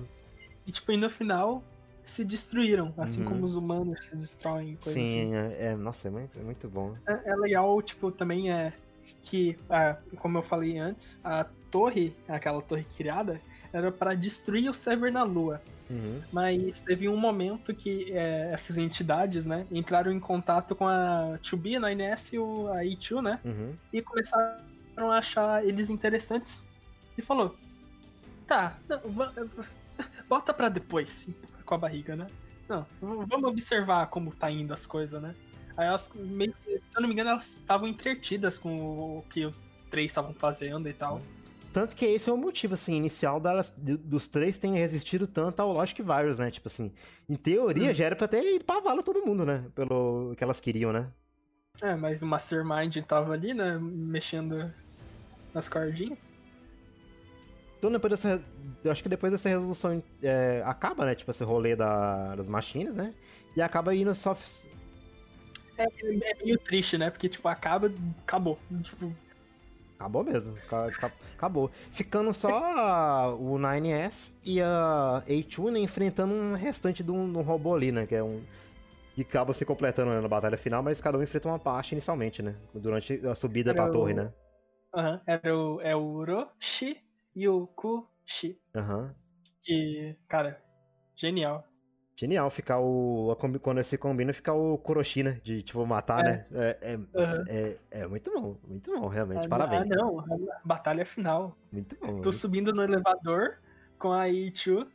E tipo, e no final se destruíram, assim Uhum. como os humanos se destroem, coisa Sim, assim. é, é- Nossa, é muito, é muito bom. É, é legal, tipo, também é que, ah, como eu falei antes, a torre, aquela torre criada, era para destruir o server na Lua. Uhum. Mas teve um momento que é, essas entidades, né, entraram em contato com a 2B, a 9S e o, a E2, né, Uhum. e começaram a achar eles interessantes. E falou: tá, não, bota pra depois, com a barriga, né? Não, vamos observar como tá indo as coisas, né? Aí elas, meio que, se eu não me engano, elas estavam entretidas com o que os três estavam fazendo e tal. Tanto que esse é o motivo, assim, inicial delas, do- dos três terem resistido tanto ao Logic Virus, né? Tipo assim, em teoria Hum. já era pra ter ido pra vala todo mundo, né? Pelo que elas queriam, né? É, mas o Mastermind tava ali, né, mexendo nas cordinhas. Então depois dessa. Eu acho que depois dessa resolução é, acaba, né? Tipo, esse rolê da, das machines, né? E acaba indo só. É, é meio triste, né? Porque, tipo, acaba, acabou. Tipo, Acabou mesmo. ca- ca- Acabou. Ficando só o 9S e a A2 né, enfrentando um restante de um, de um robô ali, né? Que é um. Que acaba se completando né, na batalha final, mas cada um enfrenta uma parte inicialmente, né? Durante a subida pra Era o- torre, né? aham, era o, é o Roshi e o Kushi. Aham. Que, cara, genial. Genial ficar o. a quando se combina, ficar o Kuroshi, né? De, tipo, matar, É. né? É, é, Aham. é, é muito bom, muito bom, realmente. Ah, Parabéns. Ah, não, batalha final. Muito bom. Tô subindo no elevador com a Ichu,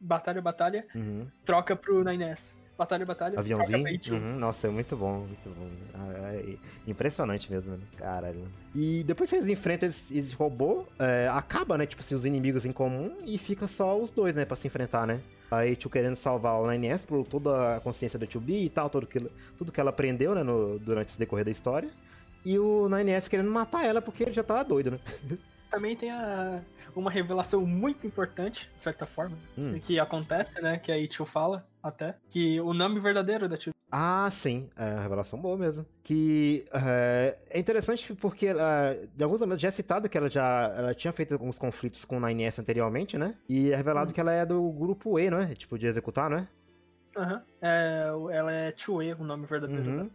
batalha, batalha, Uhum. troca pro 9S. Batalha, batalha, Aviãozinho. Uhum. Nossa, é muito bom, muito bom. Ah, é impressionante mesmo, né? Caralho. E depois que eles enfrentam esse, esse robô, é, acaba, né? Tipo assim, os inimigos em comum e fica só os dois, né? Pra se enfrentar, né? Aí Tio querendo salvar o 9S por toda a consciência da 2B e tal, tudo que, tudo que ela aprendeu, né? No, durante esse decorrer da história. E o 9S querendo matar ela porque ele já tava doido, né? Também tem a, uma revelação muito importante, de certa forma, Hum. que acontece, né? Que a Ichu fala até. Que o nome verdadeiro da Tio Ah, sim. É uma revelação boa mesmo. Que é, é interessante porque, ela, de alguns momentos, já é citado que ela já ela tinha feito alguns conflitos com o 9S anteriormente, né? E é revelado hum. que ela é do grupo E, não é? Tipo, de executar, não é? Aham. Uhum. É, ela é Tio E, o nome verdadeiro. Uhum.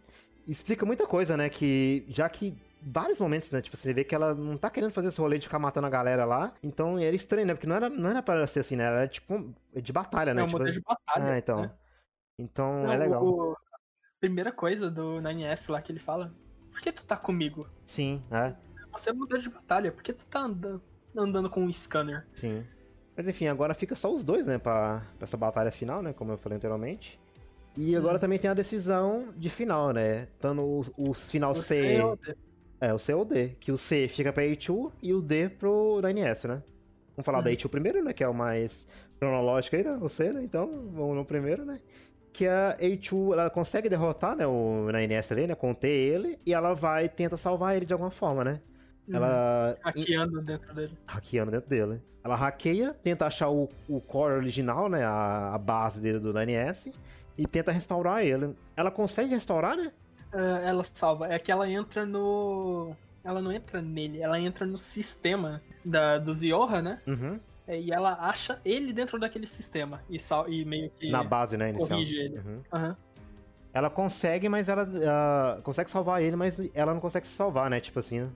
Explica muita coisa, né? Que já que vários momentos, né? Tipo, você vê que ela não tá querendo fazer esse rolê de ficar matando a galera lá. Então era estranho, né? Porque não era, não era pra ser assim, né? Era tipo de batalha, né? É um tipo... de batalha. Ah, então. Né? Então não, é legal. O, primeira coisa do 9S lá que ele fala: Por que tu tá comigo? Sim, é. Você é modelo de batalha, por que tu tá andando, andando com um scanner? Sim. Mas enfim, agora fica só os dois, né, pra, pra essa batalha final, né, como eu falei anteriormente. E agora hum. também tem a decisão de final, né? Os, os final o C. D. É, o C ou D. Que o C fica pra A2 e o D pro 9S, né? Vamos falar da A2 primeiro, né? Que é o mais cronológico aí, né? O C, né? Então, vamos no primeiro, né? que a A2 ela consegue derrotar, né, o Nines ali, né, conter ele, e ela vai tenta salvar ele de alguma forma, né? Uhum. Ela hackeando dentro dele. Hackeando dentro dele. Ela hackeia, tenta achar o, o core original, né, a, a base dele do 9S e tenta restaurar ele. Ela consegue restaurar, né? Uh, ela salva. É que ela entra no ela não entra nele, ela entra no sistema da, do Zioha, né? Uhum. É, e ela acha ele dentro daquele sistema e, sal, e meio que. Na base, né? Inicial. Corrige ele. Uhum. Uhum. Ela consegue, mas ela uh, consegue salvar ele, mas ela não consegue se salvar, né? Tipo assim, né?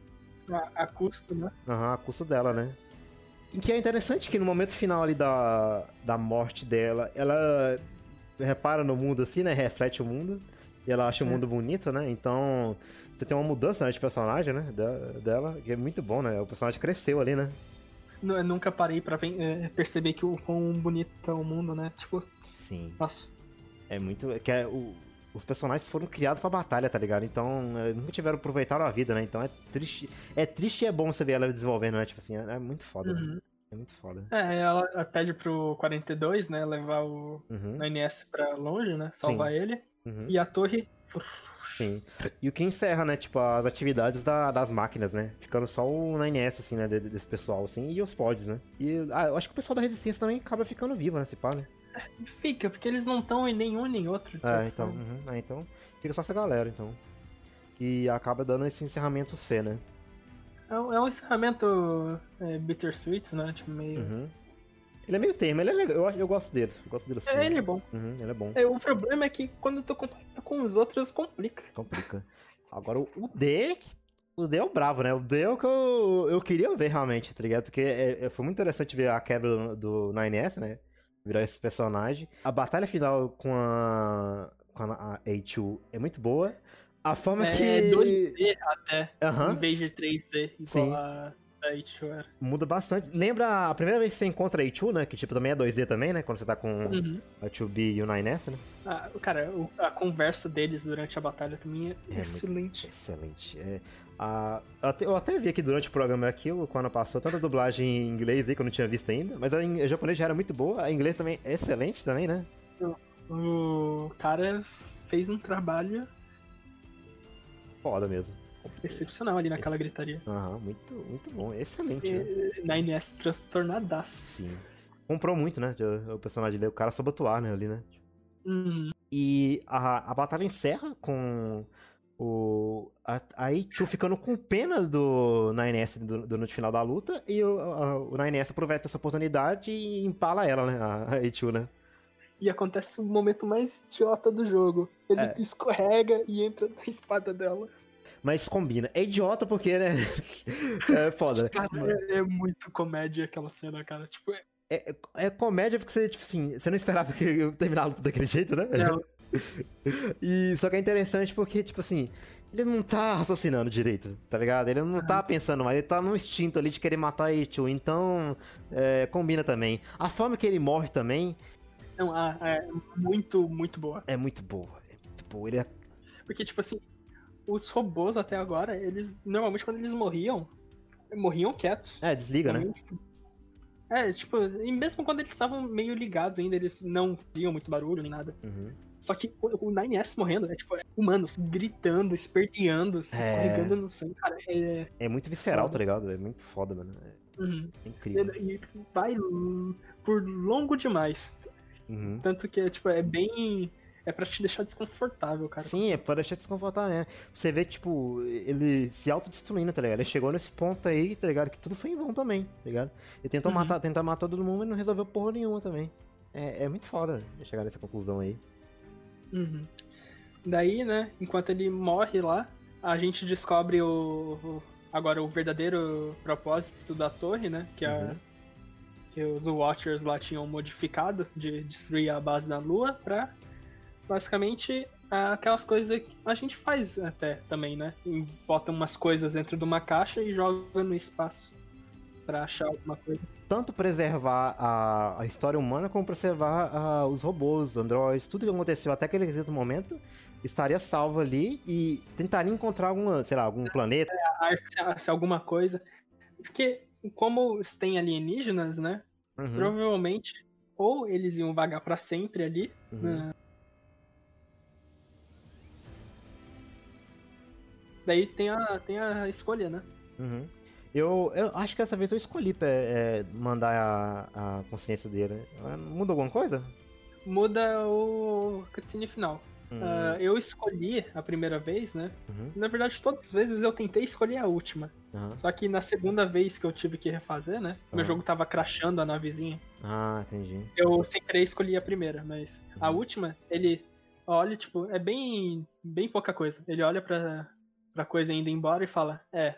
A, a custo, né? Aham, a custo dela, né? E que é interessante que no momento final ali da, da morte dela, ela repara no mundo assim, né? Reflete o mundo. E ela acha é. o mundo bonito, né? Então, você tem uma mudança né, de personagem, né? dela, que é muito bom, né? O personagem cresceu ali, né? eu nunca parei pra é, perceber que o quão bonito é o mundo, né? Tipo. Sim. Nossa. É muito. Que é, o, os personagens foram criados pra batalha, tá ligado? Então, é, nunca tiveram aproveitado a vida, né? Então é triste. É triste e é bom você ver ela desenvolvendo, né? Tipo assim, é, é muito foda. Né? Uhum. Né? É muito foda. É, ela pede pro 42, né? Levar o uhum. NS pra longe, né? Salvar Sim. ele. Uhum. E a torre. Sim. E o que encerra, né, tipo, as atividades da, das máquinas, né? Ficando só o 9S, assim, né, desse pessoal, assim, e os pods, né? E ah, eu acho que o pessoal da Resistência também acaba ficando vivo, né, se pá, né? Fica, porque eles não estão em nenhum nem outro. É, então, uhum, é, então, fica só essa galera, então. Que acaba dando esse encerramento C, né? É, é um encerramento é, bittersweet, né? Tipo, meio... Uhum. Ele é meio termo, ele é legal, eu, eu gosto dele. Eu gosto dele assim. É, ele é bom. Uhum, ele é bom. É, o problema é que quando eu tô comparando com os outros, complica. Complica. Agora, o D, o D é o bravo, né? O D é o que eu, eu queria ver realmente, tá ligado? Porque é, é, foi muito interessante ver a quebra do, do 9S, né? Virar esse personagem. A batalha final com a, com a A2 é muito boa. A forma é, que. É 2D até, uhum. em vez de 3D, igual Sim. a da Ichigo era. Muda bastante. Lembra a primeira vez que você encontra a Ichigo, né? Que tipo também é 2D também, né? Quando você tá com uhum. a 2B e o 9S, né? Ah, cara, a conversa deles durante a batalha também é, é excelente. Excelente. É, a, eu, até, eu, até, vi aqui durante o programa aqui, quando passou, tanta dublagem em inglês aí que eu não tinha visto ainda, mas a, a japonês já era muito boa, a inglês também é excelente também, né? O, o cara fez um trabalho foda mesmo excepcional ali naquela gritaria. Aham, muito, muito bom. Excelente. E, né? Na NS transtornadaço. Sim. Comprou muito, né? O personagem dele, o cara soube atuar, né, ali, né? Uhum. E a, a batalha encerra com o. aí, Chu ficando com pena do 9S do, do, no final da luta. E o, a, o 9S aproveita essa oportunidade e empala ela, né? A, a Ichu, né? E acontece o momento mais idiota do jogo. Ele é. escorrega e entra na espada dela mas combina. É idiota porque, né? é foda. Cara, é, é, muito comédia aquela cena, cara. Tipo, é... É, é comédia porque você, tipo assim, você não esperava que eu terminar tudo daquele jeito, né? Não. e só que é interessante porque, tipo assim, ele não tá raciocinando direito, tá ligado? Ele não tá pensando mais, ele tá no instinto ali de querer matar a Ichigo, então é, combina também. A forma que ele morre também. Não, ah, é muito, muito boa. É muito boa, é muito boa. Ele é... Porque, tipo assim, os robôs até agora, eles normalmente quando eles morriam, morriam quietos. É, desliga, né? É, tipo, e mesmo quando eles estavam meio ligados ainda, eles não viam muito barulho nem nada. Uhum. Só que o 9S morrendo é tipo, é humanos gritando, esperdeando, se é... escorregando no sangue, cara. É, é muito visceral, tá ligado? É muito foda, mano. É, uhum. incrível. E, e vai por longo demais. Uhum. Tanto que é, tipo, é bem é pra te deixar desconfortável, cara. Sim, é pra deixar desconfortável mesmo. Você vê, tipo, ele se autodestruindo, tá ligado? Ele chegou nesse ponto aí, tá ligado? Que tudo foi em vão também, tá ligado? Ele tentou uhum. matar, tentar matar todo mundo e não resolveu porra nenhuma também. É, é muito foda chegar nessa conclusão aí. Uhum. Daí, né, enquanto ele morre lá, a gente descobre o, o agora o verdadeiro propósito da torre, né? Que, a, uhum. que os Watchers lá tinham modificado de destruir a base da Lua pra basicamente aquelas coisas que a gente faz até também, né? Bota umas coisas dentro de uma caixa e joga no espaço para achar alguma coisa. Tanto preservar a, a história humana como preservar uh, os robôs, os androids, tudo que aconteceu até aquele exato momento estaria salvo ali e tentaria encontrar alguma, sei lá, algum planeta. É, se alguma coisa. Porque, como tem alienígenas, né? Uhum. Provavelmente, ou eles iam vagar para sempre ali. Uhum. Né? Daí tem a, tem a escolha, né? Uhum. Eu, eu acho que dessa vez eu escolhi é, mandar a, a consciência dele. Muda alguma coisa? Muda o cutscene final. Uh, eu escolhi a primeira vez, né? Uhum. Na verdade, todas as vezes eu tentei escolher a última. Uhum. Só que na segunda vez que eu tive que refazer, né? Uhum. Meu jogo tava crashando a navezinha. Ah, entendi. Eu sem querer escolhi a primeira, mas a uhum. última, ele olha, tipo, é bem, bem pouca coisa. Ele olha pra, pra coisa indo embora e fala: É,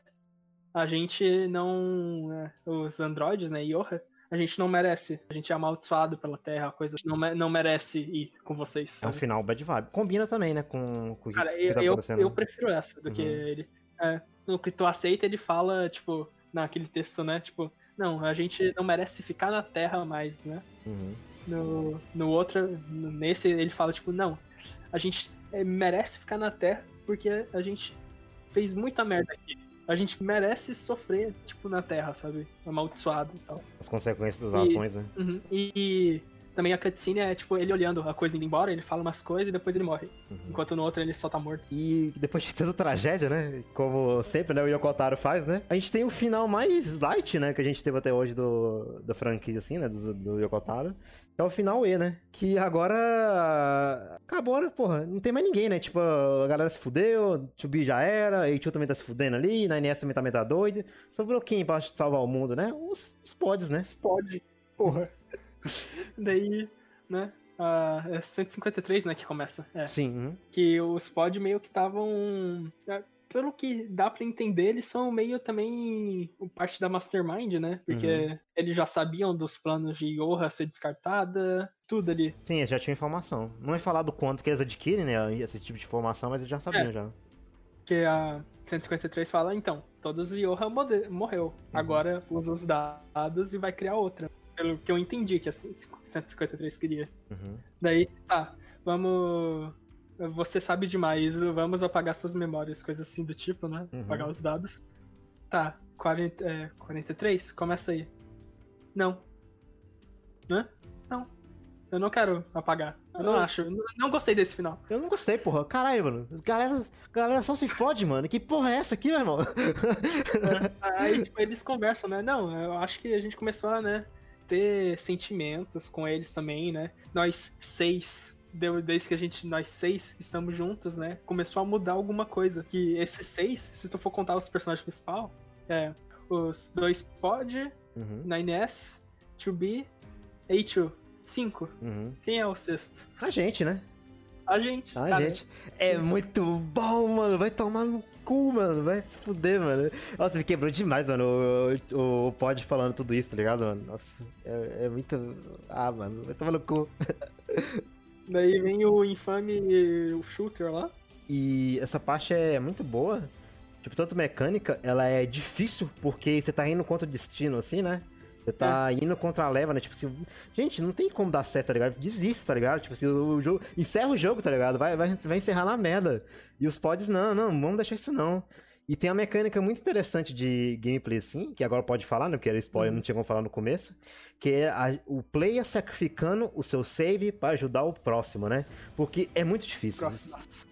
a gente não. É, os androides, né? Yoha, a gente não merece. A gente é amaldiçoado pela Terra, a coisa não, não merece ir com vocês. Sabe? É um final bad vibe. Combina também, né, com, com Cara, eu, tá eu, eu, prefiro essa do uhum. que ele. É, no que tu aceita, ele fala, tipo, naquele texto, né? Tipo, não, a gente não merece ficar na Terra mais, né? Uhum. No, no outro, nesse, ele fala, tipo, não, a gente é, merece ficar na Terra porque a gente fez muita merda aqui a gente merece sofrer, tipo, na Terra, sabe? Amaldiçoado e tal. As consequências das e, ações, né? Uhum, e, e, também a cutscene é, tipo, ele olhando a coisa indo embora, ele fala umas coisas e depois ele morre. Uhum. Enquanto no outro ele só tá morto. E depois de tanta tragédia, né? Como sempre, né? O Yokotaro faz, né? A gente tem o final mais light, né? Que a gente teve até hoje do, da franquia, assim, né? Do, do Yokotaro. É o final E, né? Que agora. Acabou, né? Porra, não tem mais ninguém, né? Tipo, a galera se fudeu, o B já era, a Tio também tá se fudendo ali, na NS também tá meio tá doida. Sobrou quem pra salvar o mundo, né? Os, os pods, né? Os pods, porra. Daí, né? Uh, é 153, né, que começa. É. Sim. Uhum. Que os pods meio que estavam. É, pelo que dá para entender, eles são meio também parte da Mastermind, né? Porque uhum. eles já sabiam dos planos de Yoha ser descartada, tudo ali. Sim, eles já tinham informação. Não é falado quanto que eles adquirem, né? Esse tipo de informação, mas eles já sabiam é. já. Que a 153 fala, então, todos os Yoha morreu. Uhum. Agora usa os dados e vai criar outra pelo que eu entendi que a 153 queria. Uhum. Daí, tá, vamos. Você sabe demais, vamos apagar suas memórias, coisas assim do tipo, né? Uhum. Apagar os dados. Tá, 40, é, 43? Começa aí. Não. Hã? Não. Eu não quero apagar. Eu não, acho. Eu não gostei desse final. Eu não gostei, porra. Caralho, mano. Galera, galera só se fode, mano. Que porra é essa aqui, meu irmão? É, aí, tipo, eles conversam, né? Não, eu acho que a gente começou a, né? Ter sentimentos com eles também, né? Nós seis, desde que a gente, nós seis estamos juntos, né? Começou a mudar alguma coisa. Que esses seis, se tu for contar os personagens principais, é os dois Pod, uhum. 9S, 2B, A2, 5. Uhum. Quem é o sexto? A gente, né? A gente. A gente. É muito bom, mano. Vai tomar no cu, mano. Vai se fuder, mano. Nossa, me quebrou demais, mano. O, o, o Pod falando tudo isso, tá ligado, mano? Nossa, é, é muito. Ah, mano, vai tomar no cu. Daí vem o infame o shooter lá. E essa parte é muito boa. Tipo, tanto mecânica, ela é difícil porque você tá indo contra o destino, assim, né? Você tá é. indo contra a leva, né? Tipo assim, gente, não tem como dar certo, tá ligado? Desiste, tá ligado? Tipo assim, o jogo. Encerra o jogo, tá ligado? Vai, vai, vai encerrar na merda. E os pods, não, não, vamos deixar isso não. E tem uma mecânica muito interessante de gameplay, assim, que agora pode falar, né? Porque era spoiler, uhum. não tinha como falar no começo. Que é a, o player sacrificando o seu save para ajudar o próximo, né? Porque é muito difícil.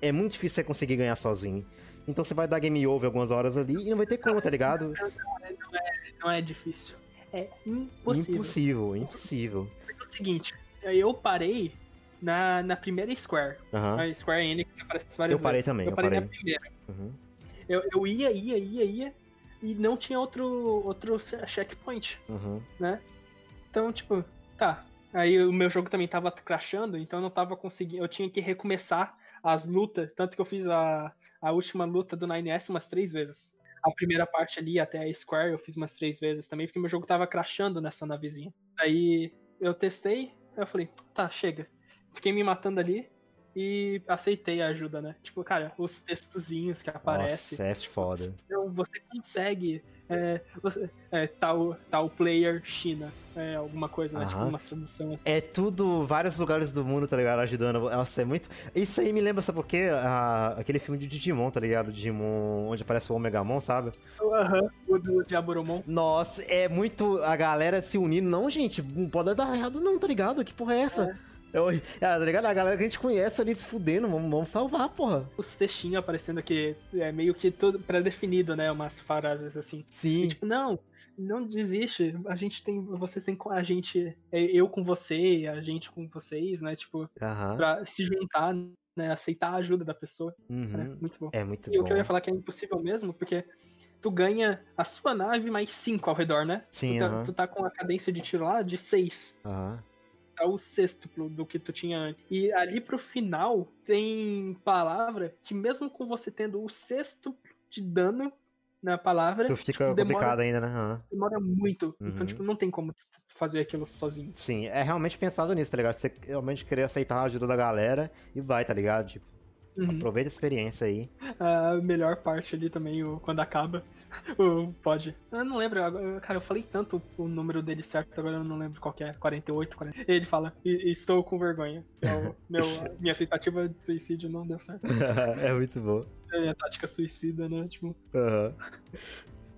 É muito difícil você conseguir ganhar sozinho. Então você vai dar game over algumas horas ali e não vai ter como, tá ligado? Não, não, é, não é difícil é impossível. Impossível, impossível. É o seguinte, eu parei na, na primeira Square. Aham. A Square Enix aparece várias Eu parei vezes. também, Eu eu parei na parei. primeira. Uhum. Eu, eu ia, ia, ia, ia. E não tinha outro, outro checkpoint, Uhum. né? Então, tipo, tá. Aí o meu jogo também tava crashando, então eu não tava conseguindo. Eu tinha que recomeçar as lutas. Tanto que eu fiz a, a última luta do 9S umas três vezes. A primeira parte ali até a Square eu fiz umas três vezes também, porque meu jogo tava crashando nessa navezinha. Aí eu testei, eu falei, tá, chega. Fiquei me matando ali e aceitei a ajuda, né? Tipo, cara, os textozinhos que aparecem. Nossa, é foda. Então você consegue. É, é, tal, tal player China. É, alguma coisa, né? Tipo, uma tradução assim. É tudo, vários lugares do mundo, tá ligado? Ajudando. Nossa, é muito. Isso aí me lembra, sabe por quê? Ah, aquele filme de Digimon, tá ligado? Digimon, onde aparece o Omegamon, sabe? Aham, o do Diaboromon. Nossa, é muito a galera se unindo. Não, gente, não pode dar errado, não, tá ligado? Que porra é essa? Eu, é, tá ligado? A galera que a gente conhece ali se fudendo, vamos, vamos salvar, porra. Os textinhos aparecendo aqui, é meio que tudo pré-definido, né? Umas frases assim. E, Sim. tipo, não, não desiste. A gente tem. Vocês têm com a gente. é, Eu com você, a gente com vocês, né? Tipo, Aham. pra se juntar, né? Aceitar a ajuda da pessoa. né? Uhum. Muito bom. É muito E o bom. que eu ia falar que é impossível mesmo, porque tu ganha a sua nave mais 5 ao redor, né? Sim, tu, tá, tu tá com a cadência de tiro lá de 6. Aham. Tá o sextuplo do que tu tinha antes. E ali pro final tem palavra que mesmo com você tendo o sextuplo de dano na palavra, Tu fica tipo, demora, complicado ainda, né? Aham. demora muito. Uhum. Então, tipo, não tem como fazer aquilo sozinho. Sim, é realmente pensado nisso, tá ligado? Você realmente querer aceitar a ajuda da galera e vai, tá ligado? Tipo, Uhum. aproveita a experiência aí. A melhor parte ali também, o, quando acaba, o pode. Eu não lembro, cara, eu falei tanto o número dele certo, agora eu não lembro qual que é, 48, 40. Ele fala, "E- estou com vergonha. É o meu, minha tentativa de suicídio não deu certo. é muito bom. É a tática suicida, né? Tipo, Aham.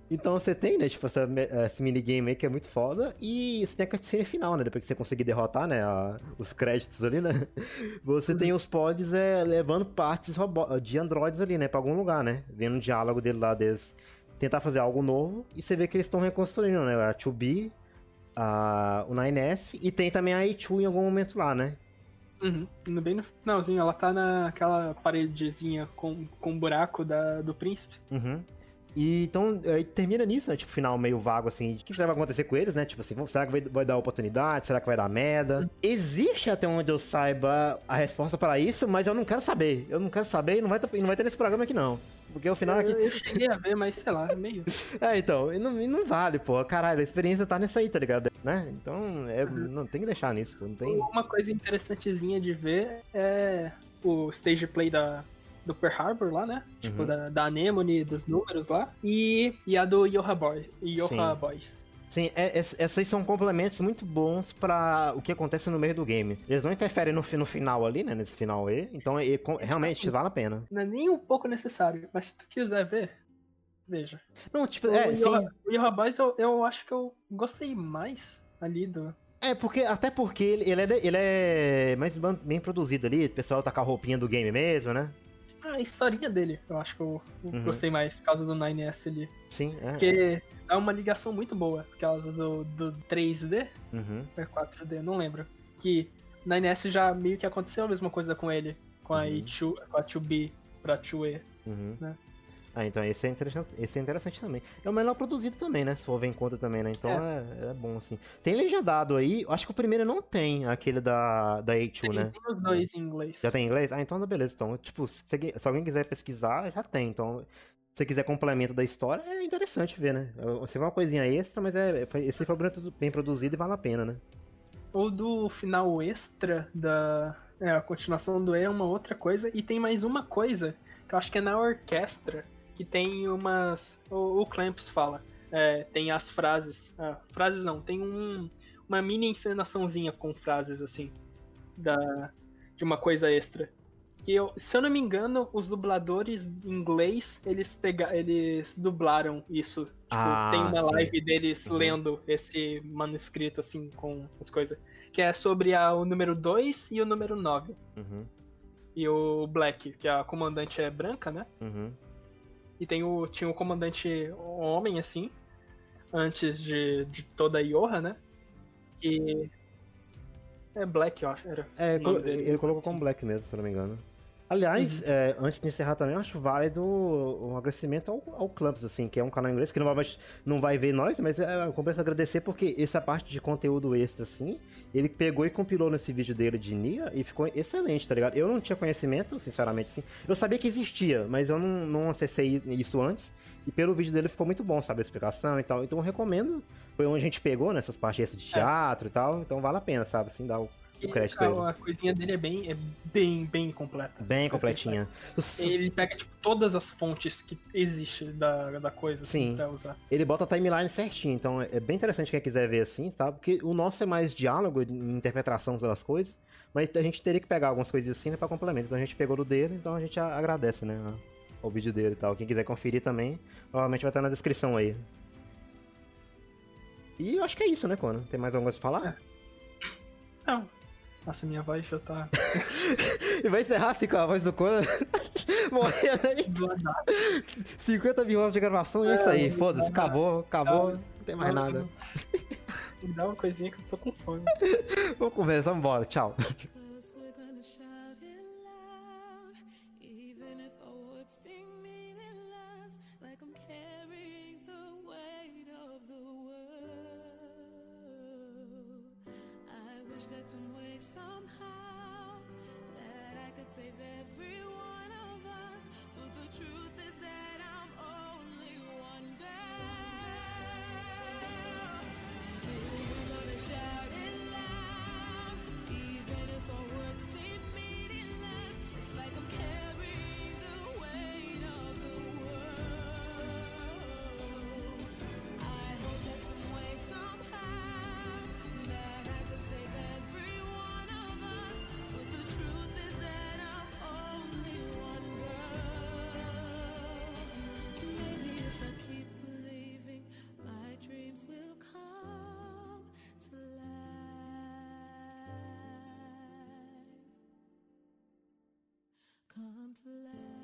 Então você tem, né, tipo, essa, esse minigame aí que é muito foda, e você tem a cutscene final, né, depois que você conseguir derrotar, né, a- os créditos ali, né, você tem os pods é, levando partes de androides ali, né, pra algum lugar, né, vendo o diálogo dele lá, deles tentar fazer algo novo, e você vê que eles estão reconstruindo, né, a 2B, a, o 9S, e tem também a A2 em algum momento lá, né. uhum. Bem no finalzinho, ela tá naquela paredezinha com, com um buraco da, do príncipe. Uhum. E então, aí termina nisso, né? Tipo, final meio vago, assim, o que será que vai acontecer com eles, né? Tipo assim, será que vai, vai dar oportunidade? Será que vai dar merda? Existe, até onde eu saiba, a resposta para isso, mas eu não quero saber. Eu não quero saber e não vai, não vai ter nesse programa aqui, não. Porque o final aqui. Eu, eu cheguei a ver, mas sei lá, meio. É, então, e não, e não vale, pô. Caralho, a experiência tá nisso aí, tá ligado? Né? Então, é, não tem que deixar nisso, pô. Não tem. Uma coisa interessantezinha de ver é o stage play da, do Pearl Harbor lá, né? Tipo, Uhum. da, da Anemone, dos números lá. E, e a do Yoha Boy. Yoha Sim. Boys. Sim, é, es- essas são complementos muito bons pra o que acontece no meio do game. Eles não interferem no, no final ali, né? Nesse final aí. Então, e- com- realmente, vale a pena. Não é nem um pouco necessário, mas se tu quiser ver, veja. Não, tipo, O é, Yoha- sim. O Yoha Boys eu, eu acho que eu gostei mais ali do. É, porque, até porque ele, ele é, ele é mais bem produzido ali, o pessoal tá com a roupinha do game mesmo, né? A historinha dele, eu acho que eu, eu Uhum. gostei mais por causa do 9S ali. Sim, é. Porque é uma ligação muito boa, por causa do, do 3D, Uhum. ou é 4D, não lembro. Que 9S já meio que aconteceu a mesma coisa com ele, com a, Uhum. E2, com a 2B pra 2E. Uhum. Né? Ah, então esse é, interessante, esse é interessante também. É o melhor produzido também, né? Se for ver em conta também, né? Então é, é bom, assim. Tem legendado aí, acho que o primeiro não tem, aquele da, da A2, Tem, né? tem os dois em inglês. Já tem em inglês? Ah, então tá beleza. Então, tipo, se, se alguém quiser pesquisar, já tem. Então, se você quiser complemento da história, é interessante ver, né? Você vê uma coisinha extra, mas é, esse foi bem produzido e vale a pena, né? Ou do final extra da. É, a continuação do E é uma outra coisa. E tem mais uma coisa, que eu acho que é na orquestra, que tem umas. O, o Clamps fala. É, tem as frases. ah, frases não, tem um, uma mini encenaçãozinha com frases assim. Da, de uma coisa extra. Que eu, se eu não me engano, os dubladores em inglês, eles pega, eles dublaram isso. Tipo, Ah, tem uma sim. live deles Uhum. lendo esse manuscrito, assim, com as coisas. Que é sobre a- o número 2 e o número 9. Uhum, E o Black, que a comandante é branca, né? uhum. E tem o, tinha o comandante homem, assim, antes de, de toda a Yoha, né? Que. É Black, eu acho. Era é, ele colocou como Black mesmo, se eu não me engano. Aliás, uhum. é, antes de encerrar também, eu acho válido um agradecimento ao, ao Clamps, assim, que é um canal inglês que não vai, não vai ver nós, mas é, compensa agradecer porque essa parte de conteúdo extra, assim, ele pegou e compilou nesse vídeo dele de Nia e ficou excelente, tá ligado? Eu não tinha conhecimento, sinceramente, assim. Eu sabia que existia, mas eu não, não acessei isso antes. E pelo vídeo dele ficou muito bom, sabe? A explicação e tal. Então eu recomendo. Foi onde a gente pegou nessas partes de é. teatro é. e tal. Então vale a pena, sabe? Assim, dar o o crédito dele. A coisinha dele é bem, é bem, bem completa. Bem completinha. Ele pega, tipo, todas as fontes que existem da, da coisa, assim, Sim. pra usar. Ele bota a timeline certinho, então é bem interessante quem quiser ver assim, tá? Porque o nosso é mais diálogo, interpretação das coisas, mas a gente teria que pegar algumas coisas assim né, pra complementar. Então a gente pegou do dele, então a gente agradece, né? O vídeo dele e tal. Quem quiser conferir também, provavelmente vai estar na descrição aí. E eu acho que é isso, né, Conan? Tem mais alguma coisa pra falar? Não, nossa, minha voz já tá. e vai encerrar assim com a voz do Conan morrendo aí. 50 mil horas de gravação e é isso aí. Foda-se, acabou, acabou, não tem mais nada. Me dá uma coisinha que eu tô com fome. Vamos conversar, vambora, tchau. to laugh.